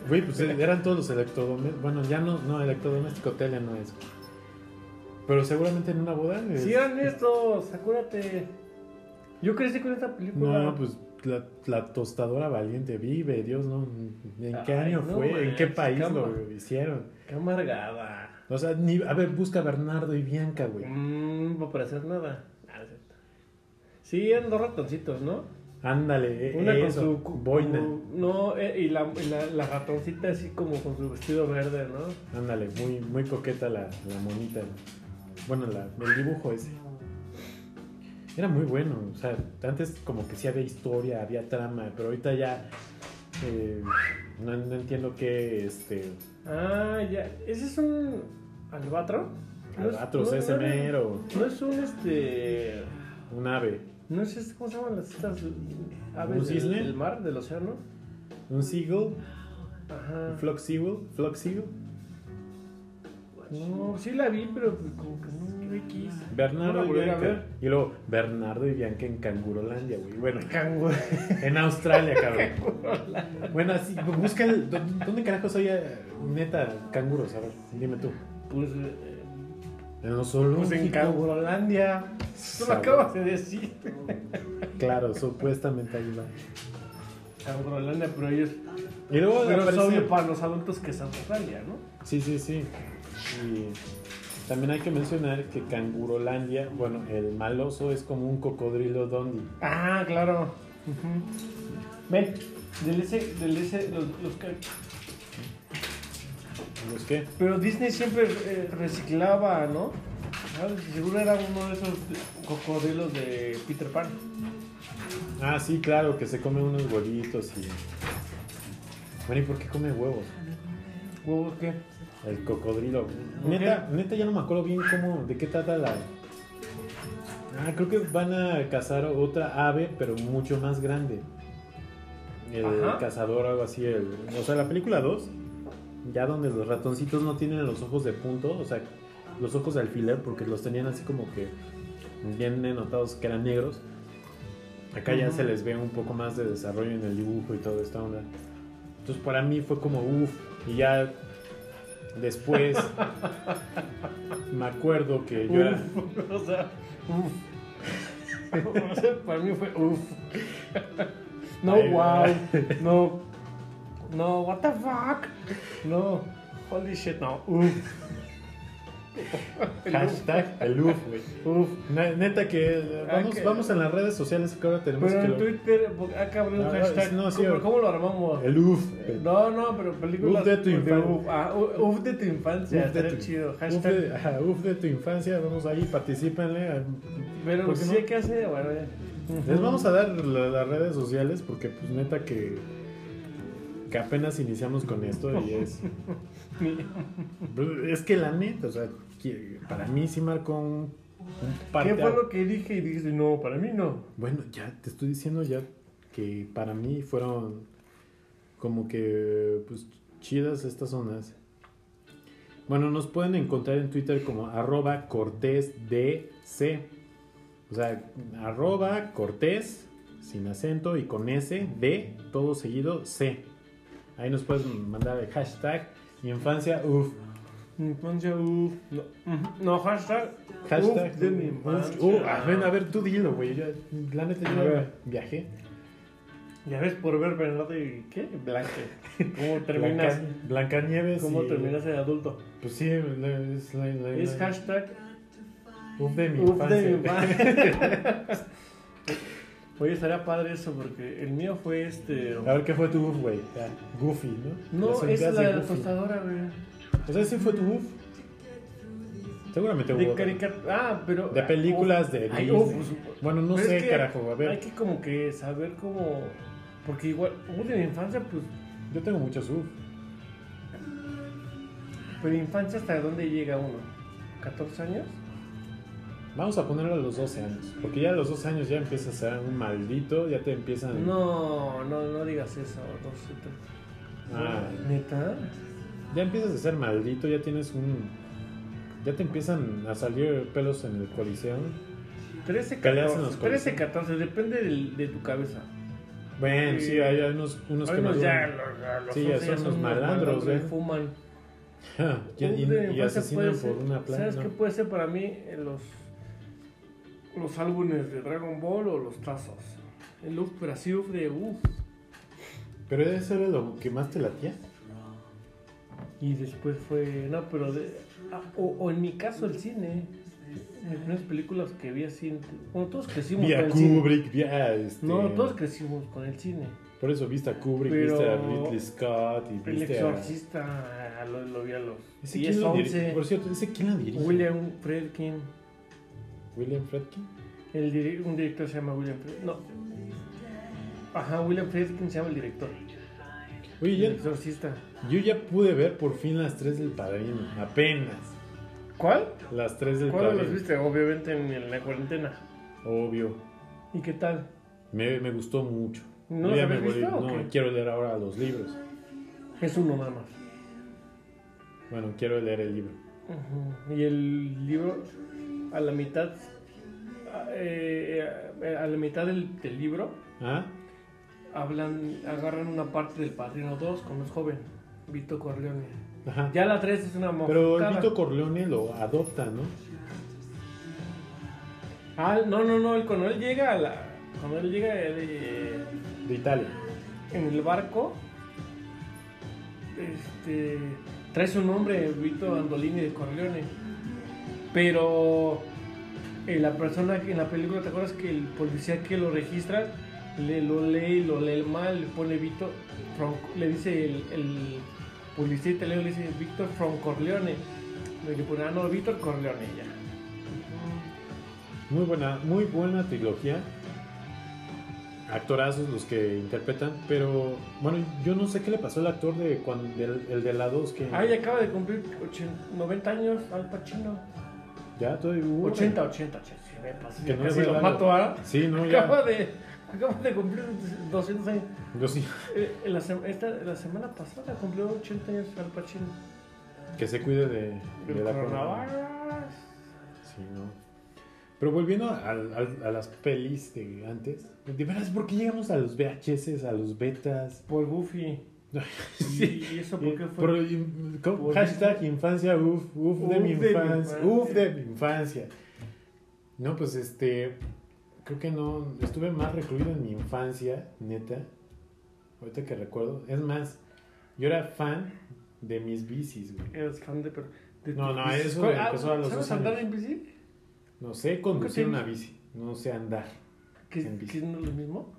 Güey, pues eran todos los electrodomésticos. Bueno, ya no, no, electrodoméstico, tele no es. Pero seguramente en una boda. es- Sí eran estos, acuérdate. Yo crecí con esta película. No, pues la, la tostadora valiente vive, Dios, ¿no? ¿En qué Ay, año no fue? ¿En qué país lo hicieron? Qué amargada. O sea, ni, a ver, busca a Bernardo y Bianca, güey. Mmm, no para hacer nada. Ah. Sí, eran dos ratoncitos, ¿no? Ándale, eh, Una eso, con su boina. No, eh, y la, la, la ratoncita así como con su vestido verde, ¿no? Ándale, muy, muy coqueta la, la monita. Bueno, la, el dibujo ese. Era muy bueno, o sea, antes como que sí había historia, había trama, pero ahorita ya eh, no, no entiendo qué, este, Ah, ya. ¿Ese es un albatro? No es- albatros, no, ese no, mero, No es un este. un ave, No es este, ¿cómo se llaman las estas aves ¿Un del, mar, del océano? un seagull, Ajá. un flock seagull, flock seagull. No, sí la vi, pero pues como que no X. Bernardo No y Bianca. ver. Y luego Bernardo y Bianca en Cangurolandia, güey. Bueno, Canguro. <laughs> en Australia, cabrón. bueno, así, busca el. ¿dó- ¿Dónde carajos hay eh, neta canguros? A ver, dime tú. Pues, En los pues en. Cangurolandia. Tú lo acabas de decir. <laughs> Claro, supuestamente ahí va. Cangurolandia, pero ellos. Y luego Pero es obvio para los adultos que es Australia, ¿no? Sí, sí, sí. Y también hay que mencionar que Cangurolandia, bueno, el maloso es como un cocodrilo dondi. Ah, claro. Ujú. Ven, del ese, del ese, los, los ¿Los qué? Pero Disney siempre eh, reciclaba, ¿no? Ah, seguro era uno de esos cocodrilos de Peter Pan. Ah, sí, claro, que se come unos huevitos y... Bueno, ¿y por qué come huevos? ¿Huevos qué? El cocodrilo. ¿Por Neta, neta ya no me acuerdo bien cómo, de qué trata la... Ah, creo que van a cazar otra ave, pero mucho más grande. El Ajá. cazador algo así. el- o sea, la película 2, ya donde los ratoncitos no tienen los ojos de punto, o sea, los ojos de alfiler, porque los tenían así como que bien notados que eran negros. Acá ya se les ve un poco más de desarrollo en el dibujo y toda esta onda. Entonces para mí fue como uff, y ya después <laughs> me acuerdo que yo era... O sea, uff. <laughs> O sea, para mí fue uff. <laughs> No, Ay, wow. No. No, what the fuck. No. Holy shit, no. Uff. <laughs> Hashtag el UF, güey. Ne- Neta que eh, Ah, vamos, vamos en las redes sociales que ahora tenemos Pero que en Twitter, acá abrió un Ah, hashtag. no, sí, ¿Cómo, lo armamos? el UF. No, no, pero películas. Uf de tu infancia. Uf, ah, uf de tu infancia. Uf de tu- chido. Uf Hashtag. de, ajá, uf de tu infancia, vamos ahí, particípenle. Pero ¿Por qué sí no? hay que hacer, bueno, ya. Les vamos a dar la- las redes sociales porque pues neta que que apenas iniciamos con esto y <laughs> es es que la neta, o sea, para mí sí marcó un, un ¿Qué fue lo que dije? Y dijiste, no, para mí no. Bueno, ya te estoy diciendo ya que para mí fueron como que pues chidas estas zonas. Bueno, nos pueden encontrar en Twitter como arroba cortés DC. O sea, arroba cortés sin acento y con S D, todo seguido C. Ahí nos puedes mandar el hashtag infancia uff. Infancia, uff. No, no, hashtag. Hashtag uf de mi uf, infancia. uh, a, ver, a ver, tú dilo, güey. La neta, yo ver. viajé. Ya ves por ver Bernardo y ¿qué? Blanque. <laughs> ¿Cómo terminas? Blanca, Blancanieves. ¿Cómo y- terminas de adulto? Pues sí, es la, la- Es la- hashtag Uf de mi uf infancia. de mi infancia. <laughs> Oye, estaría padre eso porque el mío fue este. A ver, ¿qué fue tu uf, güey? Ah, Goofy, ¿no? No, es la de de tostadora, güey. O sea, ese fue tu uf. Seguramente De hubo. caricatura. Ah, pero. De películas de Ay, Disney. pues, Bueno, no sé, es que carajo. A ver, Hay que como que saber cómo. Porque igual, de mi infancia, pues. yo tengo muchos uf. Pero infancia, ¿hasta dónde llega uno? ¿14 años? Vamos a ponerlo a los 12 años. Porque ya a los 12 años ya empiezas a ser un maldito, ya te empiezan. No, no, no digas eso. No sé. te- Ah. ¿Neta? Ya empiezas a ser maldito, ya tienes un. Ya te empiezan a salir pelos en el coliseo. 13, Peleas en los 14. 13, 14, depende del- de tu cabeza. Bueno, sí, hay unos, unos que Algunos ya, los, los Sí, ya 11 son unos malandros, ¿eh? fuman. <laughs> Y, y- de y asesinan por una planta. ¿Sabes qué puede ser para mí? Los, los álbumes de Dragon Ball o los tazos. El uf, pero así de uf. Pero eso era lo que más te latía. Y después fue. No, pero. De, ah, o, o en mi caso, el cine. Las primeras películas que vi así. Bueno, todos crecimos Vi a con el cine. Kubrick, vi a este. No, todos crecimos con el cine. Por eso viste a Kubrick, Pero- viste a Ridley Scott y El viste a. exorcista lo, lo vi a los ¿Ese 10, quién lo dirige? 11. Por cierto, ¿ese quién lo dirige? William Friedkin. William Friedkin. El diri- un director se llama William Friedkin. No. Ajá, William Friedkin se llama el director. Oye, El ya- exorcista. yo ya pude ver por fin las tres del padrino. Apenas. ¿Cuál? Las tres del ¿Cuál padrino. viste? Obviamente en, en la cuarentena. Obvio. ¿Y qué tal? Me, me gustó mucho. ¿No ya me visto No, qué? quiero leer ahora los libros. Es uno nada más. Bueno, quiero leer el libro. Y el libro, a la mitad, eh, eh, a la mitad del, del libro, ¿Ah? hablan, agarran una parte del Padrino 2 con es joven, Vito Corleone. Ajá. Ya la 3 es una Pero el. Vito Corleone lo adopta, ¿no? Ah, no, no, no, él- cuando él llega a la, cuando él llega eh, De Italia. en el barco, este, trae su nombre, Vito Andolini de Corleone. Pero eh, la persona que en la película, ¿te acuerdas que el policía que lo registra le, lo lee, lo lee mal, le pone Vito, from- le dice el, el policía italiano, le dice Víctor from Corleone. Le pone, ah, no, Víctor Corleone ya. Muy buena, muy buena trilogía. Actorazos los que interpretan, pero bueno, yo no sé qué le pasó al actor de cuando del, el de la 2 que Ay, acaba de cumplir 80 90 años Al Pacino. Ya todavía hubo- 80, 80, che, sí, me pasé, Que no casi lo mato a. Sí, no, ya. Acaba de, acaba de cumplir 200 años. Yo sí, Eh, en la, esta, la semana pasada cumplió 80 años Al Pacino. que se cuide de, de Del la coronavirus. Sí, no. Pero volviendo al- al- a, las pelis de antes, de veras, ¿por qué llegamos a los VHS, a los betas? Por Buffy. Sí. ¿Y eso por qué fue? Por-. Por hashtag infancia, uf, uf, de Uf mi de mi infancia, infancia. uf de mi infancia. No, pues este, creo que no, estuve más recluido en mi infancia, neta, ahorita que recuerdo. Es más, yo era fan de mis bicis, güey. Eres fan de... per- de No, no, bicis. eso ¿Cuál- empezó a los ¿Sabes dos andar años. en bici? No sé conducir una bici, no sé andar. ¿Que, En bici. no es lo mismo?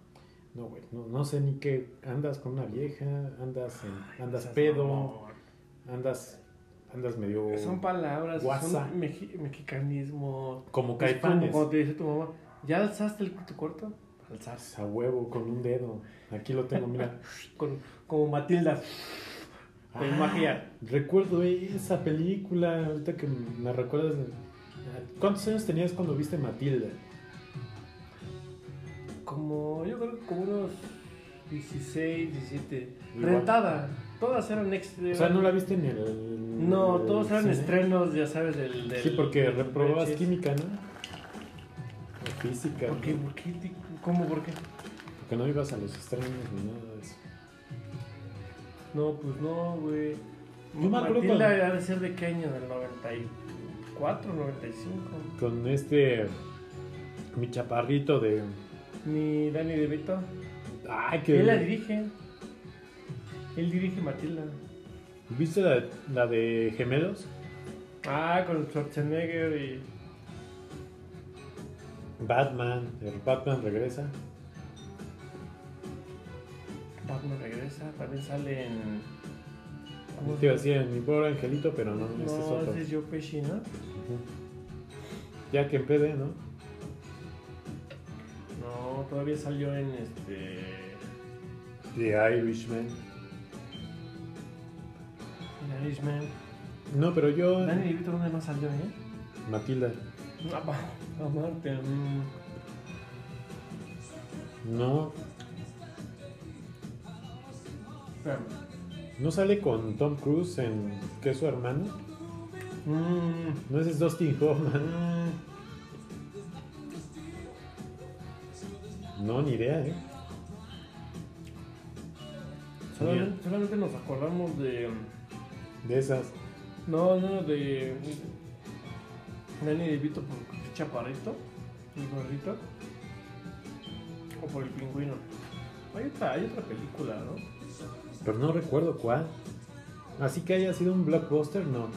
No, güey, no, no sé ni qué, andas con una vieja, andas, en- andas pedo, andas, andas medio Son palabras, Guasa. son mexicanismo. como Es como te dice tu mamá, ¿ya alzaste el, tu cuarto? Alzas. A huevo, con un dedo. Aquí lo tengo, mira. <laughs> Con, como Matilda. Ah, magia. Recuerdo esa película, ahorita que me recuerdas. ¿Cuántos años tenías cuando viste Matilda? Como, yo creo que como unos 16, 17. Igual. Rentada. Todas eran extra. O sea, no la viste en el. No, el todos eran cine? estrenos, ya sabes, del. del Sí, porque del reprobabas química, ¿no? O física. ¿Por qué? ¿no? ¿Por qué? ¿Cómo? ¿Por qué? Porque no ibas a los estrenos ni nada de eso. No, pues no, güey. Yo me acuerdo cuando- ha de ser de qué año, del 94, 95. Con este. Mi chaparrito de. Ni Danny DeVito. Ay, que. Él la dirige. Él dirige Matilda. ¿Viste la, la de Gemelos? Ah, con Schwarzenegger y. Batman. El Batman regresa. Batman regresa. También sale en. ¿Cómo Te iba a decir en mi pobre angelito, pero no, este es No, otro. es Joe Pesci, ¿no? Ujú. Ya que en PD, ¿no? No, todavía salió en este. The Irishman. en Irishman. No, pero yo. Danny DeVito, ¿dónde más salió, eh? Matilda. Ah, mm. No. Espérame. ¿No sale con Tom Cruise en. que es su hermano? Mm, No, es Dustin Hoffman. mm. No, ni idea, ¿eh? Solamente, solamente nos acordamos de. De esas. No, no, de. Danny DeVito por chaparrito, el gordito. O por el pingüino. Hay otra, hay otra película, ¿no? Pero no recuerdo cuál. Así que haya sido un blockbuster, no.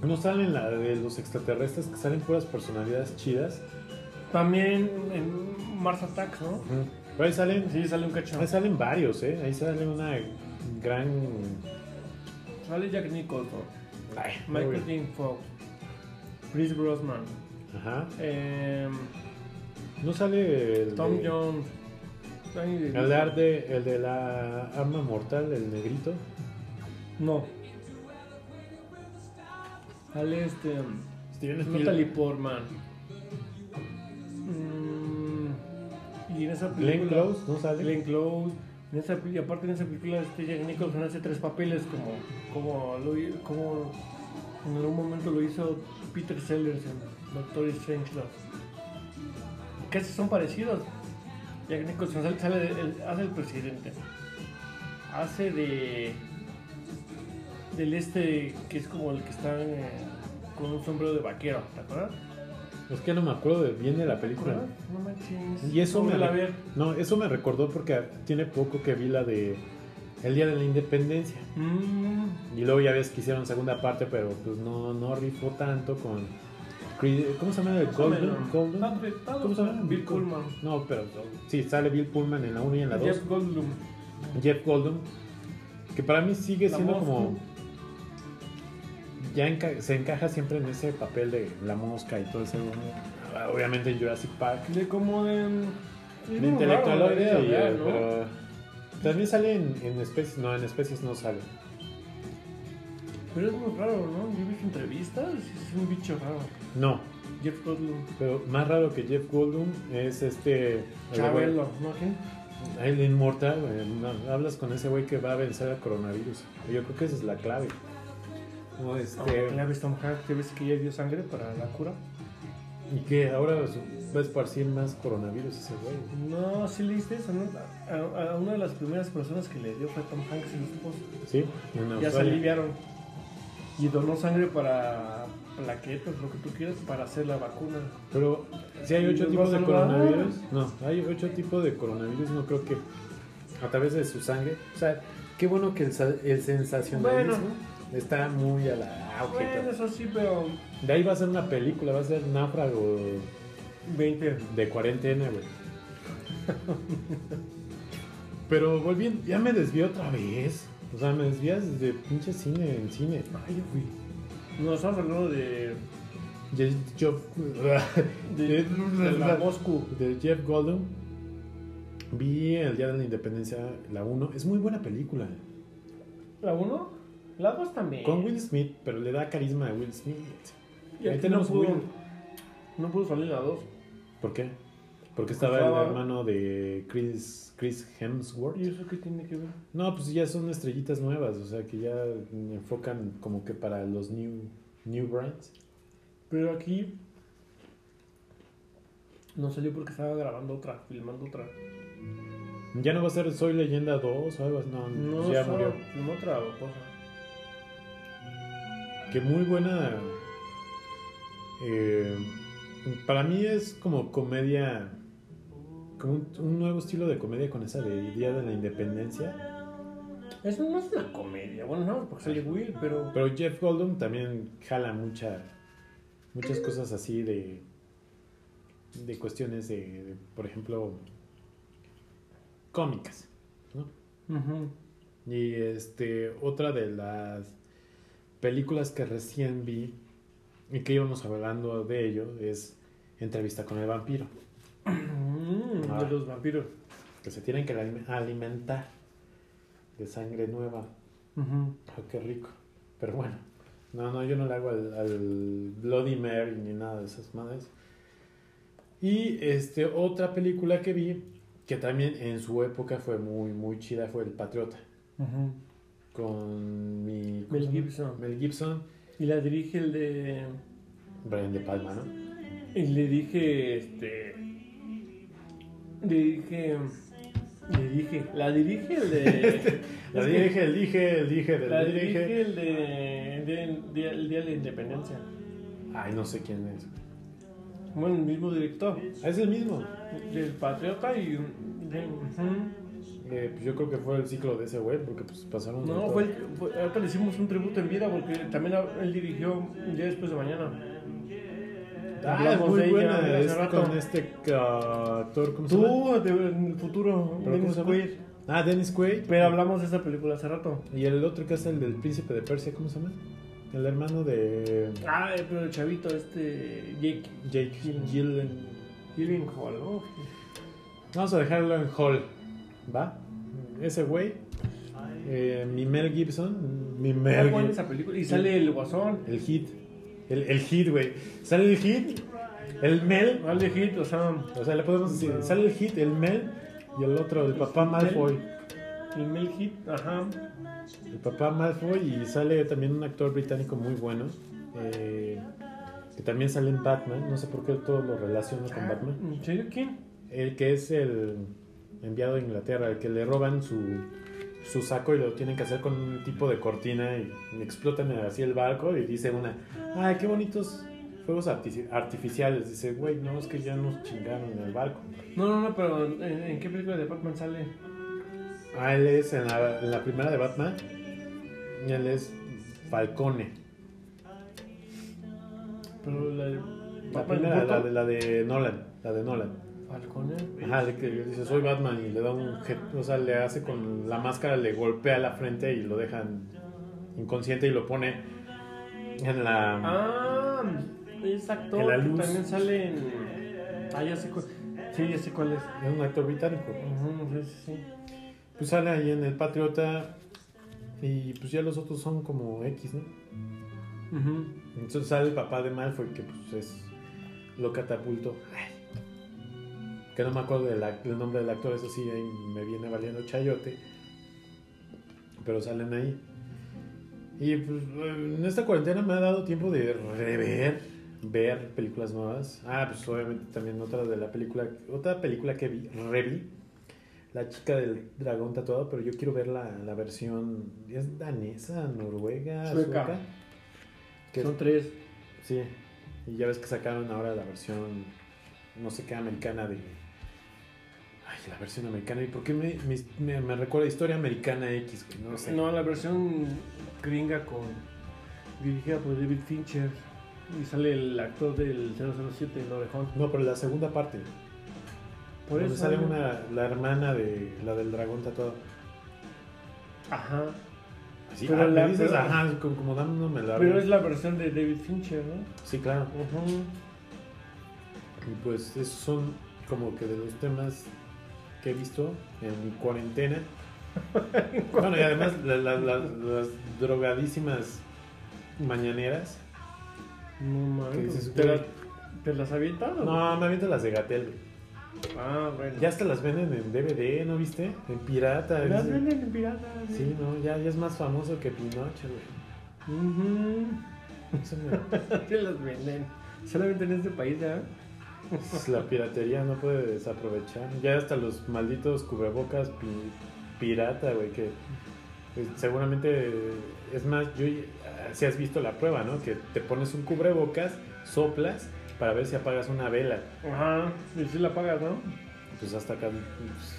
No salen la de los extraterrestres que salen puras personalidades chidas. También en Mars Attacks, ¿no? Pero ahí salen, Sí, sale un cacho. ahí salen varios, ¿eh? Ahí sale una gran. Sale Jack Nicholson, Ay, Michael. Dean Fox, Chris Brosnan, Ajá. em, No sale el. Tom de- Jones. El de, Arde- el de la arma mortal, el negrito. No. Sale este. Steven Natalie Portman. Mm, y en esa película. Glenn Close, ¿no sale? Glenn Close. En esa, y aparte en esa película, este Jack Nicholson hace tres papeles como, como, lo, como en algún momento lo hizo Peter Sellers en Doctor Strangelove. Casi son parecidos. Jack Nicholson sale, sale de- el- hace el presidente. Hace de. del este que es como el que está eh, con un sombrero de vaquero, ¿te acuerdas? Es que no me acuerdo de- bien de la ¿Te película. No manches. Y eso me, Póngala a ver. no, eso me recordó porque tiene poco que vi la de El Día de la Independencia. Mm, Y luego ya ves que hicieron segunda parte, pero pues no, no rifó tanto con... ¿Cómo se llama? el padre, ¿Cómo se llama? Bill Pullman. No, pero sí, sale Bill Pullman en la 1 y en la 2. Jeff Goldblum. Jeff Goldblum. Que para mí sigue La siendo como... ya enca- se encaja siempre en ese papel de la mosca y todo ese. Obviamente en Jurassic Park. De como de. es De también sale en, en especies. No, en especies no sale. Pero es muy raro, ¿no? Yo visto entrevistas y es un bicho raro. No, Jeff Goldblum. pero más raro que Jeff Goldblum es este. el Chabelo, ¿no? Güey- El inmortal, güey. Hablas con ese güey que va a vencer al coronavirus. Yo creo que esa es la clave. No, este, ¿La Tom Hanks? ¿Ya ves que ya dio sangre para la cura? y que ahora va a esparcir más coronavirus ese güey. No, sí leíste eso, ¿no? A, a una de las primeras personas que le dio fue a Tom Hanks y los esposos. Sí, en Ya se aliviaron. Y donó sangre para plaquetas, lo que tú quieras, para hacer la vacuna. Pero si hay ¿Y ocho tipos de coronavirus. No, hay ocho tipos de coronavirus. No creo que a través de su sangre. O sea, qué bueno que el, el sensacionalismo está muy a la auge. Bueno, eso sí, pero De ahí va a ser una película, va a ser náufrago 20. de cuarentena, güey. <laughs> Pero volviendo, ya me desvió otra vez. O sea, me desvías de pinche cine en cine. Ay, yo fui. No, estamos hablando de, de, <laughs> de la Moscú. de Jeff Goldblum. Vi el Día de la Independencia, la 1. Es muy buena película. ¿La 1? La 2 también. Con Will Smith, pero le da carisma a Will Smith. Y Ahí tenemos no pudo, Will. no pudo salir la 2. ¿Por qué? Porque estaba el hermano de Chris, Chris Hemsworth. ¿Y eso qué tiene que ver? No, pues ya son estrellitas nuevas, o sea que ya enfocan como que para los new, new brands. Pero aquí no salió porque estaba grabando otra, filmando otra. Ya no va a ser Soy Leyenda 2 o algo así, no, No, pues ya murió. filmó otra cosa. Que muy buena. eh, para mí es como comedia, como un, un nuevo estilo de comedia con esa de Día de la Independencia. Es no es una comedia, bueno, no, porque sale Will, pero Pero Jeff Goldblum también jala mucha, muchas cosas así de, de cuestiones de, de, por ejemplo, cómicas. Y este, otra de las películas que recién vi y que íbamos hablando de ello es Entrevista con el vampiro, Mm, Ah. de los vampiros. que se tienen que alime- alimentar de sangre nueva. Oh, qué rico. Pero bueno, no, no, yo no le hago al, al Bloody Mary ni nada de esas madres. Y este, otra película que vi, que también en su época fue muy, muy chida, fue El Patriota. Ujú. Con mi... ¿cómo Mel? Gibson. Mel Gibson. Y la dirige el de. Brian De Palma, ¿no? Y le dije, este. Le dije. Le dije. La dirige el de. <laughs> La es que- dirige, el dije, el dije, La el dirige el de. de- de- el Día de la Independencia. Ay, no sé quién es. Bueno, el mismo director. Ah, Es el mismo. Del Patriota y. de-. Eh, pues yo creo que fue el ciclo de ese güey, porque pues pasaron. No, fue, el- fue- ahorita le hicimos un tributo en vida porque también él dirigió un día después de mañana. Ah, Hablamos muy de ella buena. rato. con este uh, actor, ¿cómo se llama? Tú, de- en el futuro, ¿Pero Dennis? Quaid. Ah, Dennis Quaid. Pero hablamos de esa película hace rato. Y el otro que es el del príncipe de Persia, ¿cómo se llama? El hermano de Ah, pero el chavito, este. Jake Jake Gyllen. Gyllenhaal, ¿no? Vamos a dejarlo en Hall. ¿Va? Ese güey. eh, mi Mel Gibson. Mi Mel buena Gibson. esa película. Y sale el guasón. El hit. El, el hit, güey. Sale el hit. El Mel. Vale, hit, o sea, O sea, le podemos decir. Sale el hit, el Mel. Y el otro, el papá Malfoy. el Mel Hit, ajá. El papá Malfoy. Y sale también un actor británico muy bueno. eh, que también sale en Batman. No sé por qué todo lo relaciono con Batman. ¿En serio quién? El que es el enviado de Inglaterra, el que le roban su, su saco y lo tienen que hacer con un tipo de cortina y, explotan así el barco y dice una, ay, qué bonitos fuegos artificiales. Dice, güey, no, es que ya nos chingaron en el barco. No, no, no, pero ¿en, en qué película de Batman sale? Ah, él es en la, en la primera de Batman, y él es Falcone. Pero la de La Batman primera, la de, la de Nolan, la de Nolan. Falcone. Ajá, de que dice soy Batman y le da un o sea, le hace con la máscara, le golpea la frente y lo dejan inconsciente y lo pone En la. Ah, es actor En la que luz. también sale en... Ah, ya sé cuál. Sí, ya sé cuál es. Es un actor británico. Sí, sí. Pues sale ahí en El Patriota. Y pues ya los otros son como X, ¿no? Ujú. Entonces sale el papá de Malfoy, que pues es. Lo catapultó. Ay. Que no me acuerdo del, nombre del actor, eso sí, ahí me viene valiendo chayote. Pero salen ahí. Y pues en esta cuarentena me ha dado tiempo de rever, ver películas nuevas. Ah, pues obviamente también otra de la película, otra película que vi, reví. La chica del dragón tatuado, pero yo quiero ver la, la versión, ¿es danesa, noruega, Sueca. sueca? Que- Son tres. Sí, y ya ves que sacaron ahora la versión, no sé qué, americana de... Ay, la versión americana. ¿Y por qué me, me, me- recuerda Historia Americana X? güey? No sé. No, la versión gringa con dirigida por David Fincher y sale el actor del 007 el orejón. No, pero la segunda parte. Por donde eso sale una, la hermana de la del dragón tatuado. Ajá. Así, Pero ah, la- me dices, pero- ajá, como, como dándome la... Pero es la versión de David Fincher, ¿no? Sí, claro. Y pues esos son como que de los temas que he visto en mi cuarentena. <laughs> bueno, y además la- la- la- las drogadísimas mañaneras. No ¿Qué mames. ¿Te, la- ¿Te las avientas? o No, me aviento las de Gatel. Ah, bueno. Ya hasta las venden en DVD, ¿no viste? En pirata. Las venden en pirata. Sí, no, ya, ya es más famoso que Pinocho, güey. Ujú. Eso me- <laughs> Sí las venden. Solamente en este país, ¿ya? Pues, La piratería no puede desaprovechar. Ya hasta los malditos cubrebocas pi- pirata, güey, que pues, seguramente es más, yo si has visto la prueba, ¿no? Que te pones un cubrebocas, soplas para ver si apagas una vela. Ajá. Y si la pagas, ¿no? Pues hasta acá pues,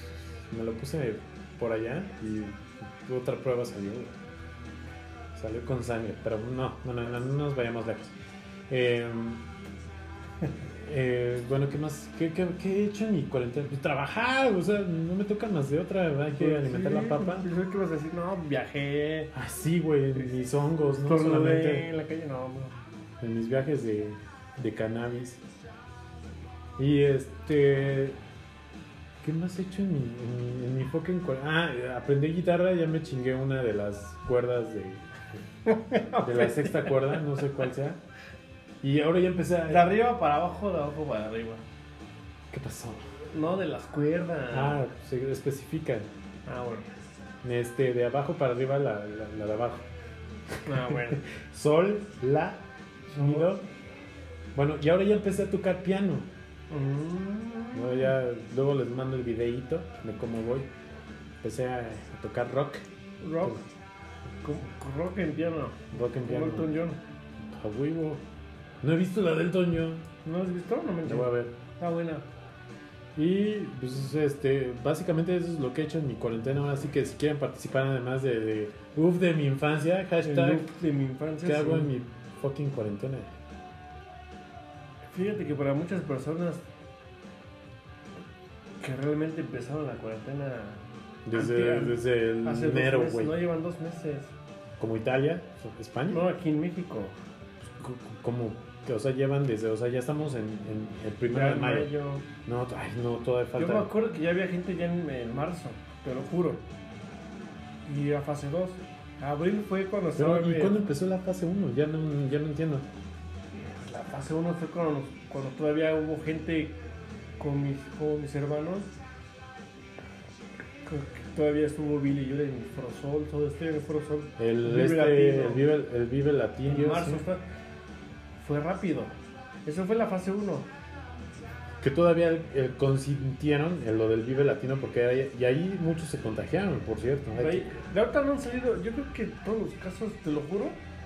me lo puse por allá y otra prueba salió. Salió con sangre, pero no, no, no, no, no nos vayamos lejos. Eh, <laughs> eh, bueno, ¿qué más? ¿Qué, qué, qué he hecho en mi cuarentena? Pues trabajar, o sea, no me toca más de otra, ¿verdad? Hay que Pues alimentar sí, la papa. Pensé que ibas a decir, no, viajé. Ah, sí, güey, en mis hongos, no Estornudé solamente en la calle, no, no. en mis viajes de, de cannabis. Y este. ¿Qué más he hecho en mi, en mi, en mi fucking Ah, aprendí guitarra, ya me chingué una de las cuerdas de. De la sexta cuerda, no sé cuál sea. Y ahora ya empecé a. De arriba para abajo, de abajo para arriba. ¿Qué pasó? No, de las cuerdas. Ah, se especifican. Ah, bueno. Este, de abajo para arriba, la, la, la de abajo. Ah, bueno. <laughs> Sol, la, sonido. Bueno, y ahora ya empecé a tocar piano. Mm. No, ya luego les mando el videíto de cómo voy. Empecé a, a tocar rock, Rock. Rock en piano. rock en piano. Elton John. A huevo. No he visto la del Toño. ¿No has visto? No me La voy a ver. Está buena. Y pues este, básicamente eso es lo que he hecho en mi cuarentena. Así que si quieren participar además de, de uf de mi infancia, hashtag look de mi infancia. ¿qué hago sí. en mi fucking cuarentena? Fíjate que para muchas personas que realmente empezaron la cuarentena Desde, Antes- desde el hace enero, meses, güey. no llevan dos meses. Como Italia, España. No, aquí en México. Co- Como que, o sea, llevan desde, o sea, ya estamos en, en el primero de mayo. mayo. No, ay, no, todavía Yo me falta. acuerdo que ya había gente ya en, en marzo, te lo juro. Y a fase 2. Abril fue cuando Pero, estaba. ¿y cuándo empezó la fase 1? Ya no, ya no entiendo. La fase 1 fue cuando, cuando todavía hubo gente con mis, con mis hermanos. todavía estuvo Billy y yo en Frosol, todo este en Frosol. El, Vive este, Latino. el Vive, el Vive Latino. En marzo sí. Fue, rápido. Eso fue la fase 1. Que todavía eh, consintieron en lo del Vive Latino porque ahí, y ahí muchos se contagiaron, por cierto. Ahí- De ahorita no han salido, yo creo que todos los casos, te lo juro,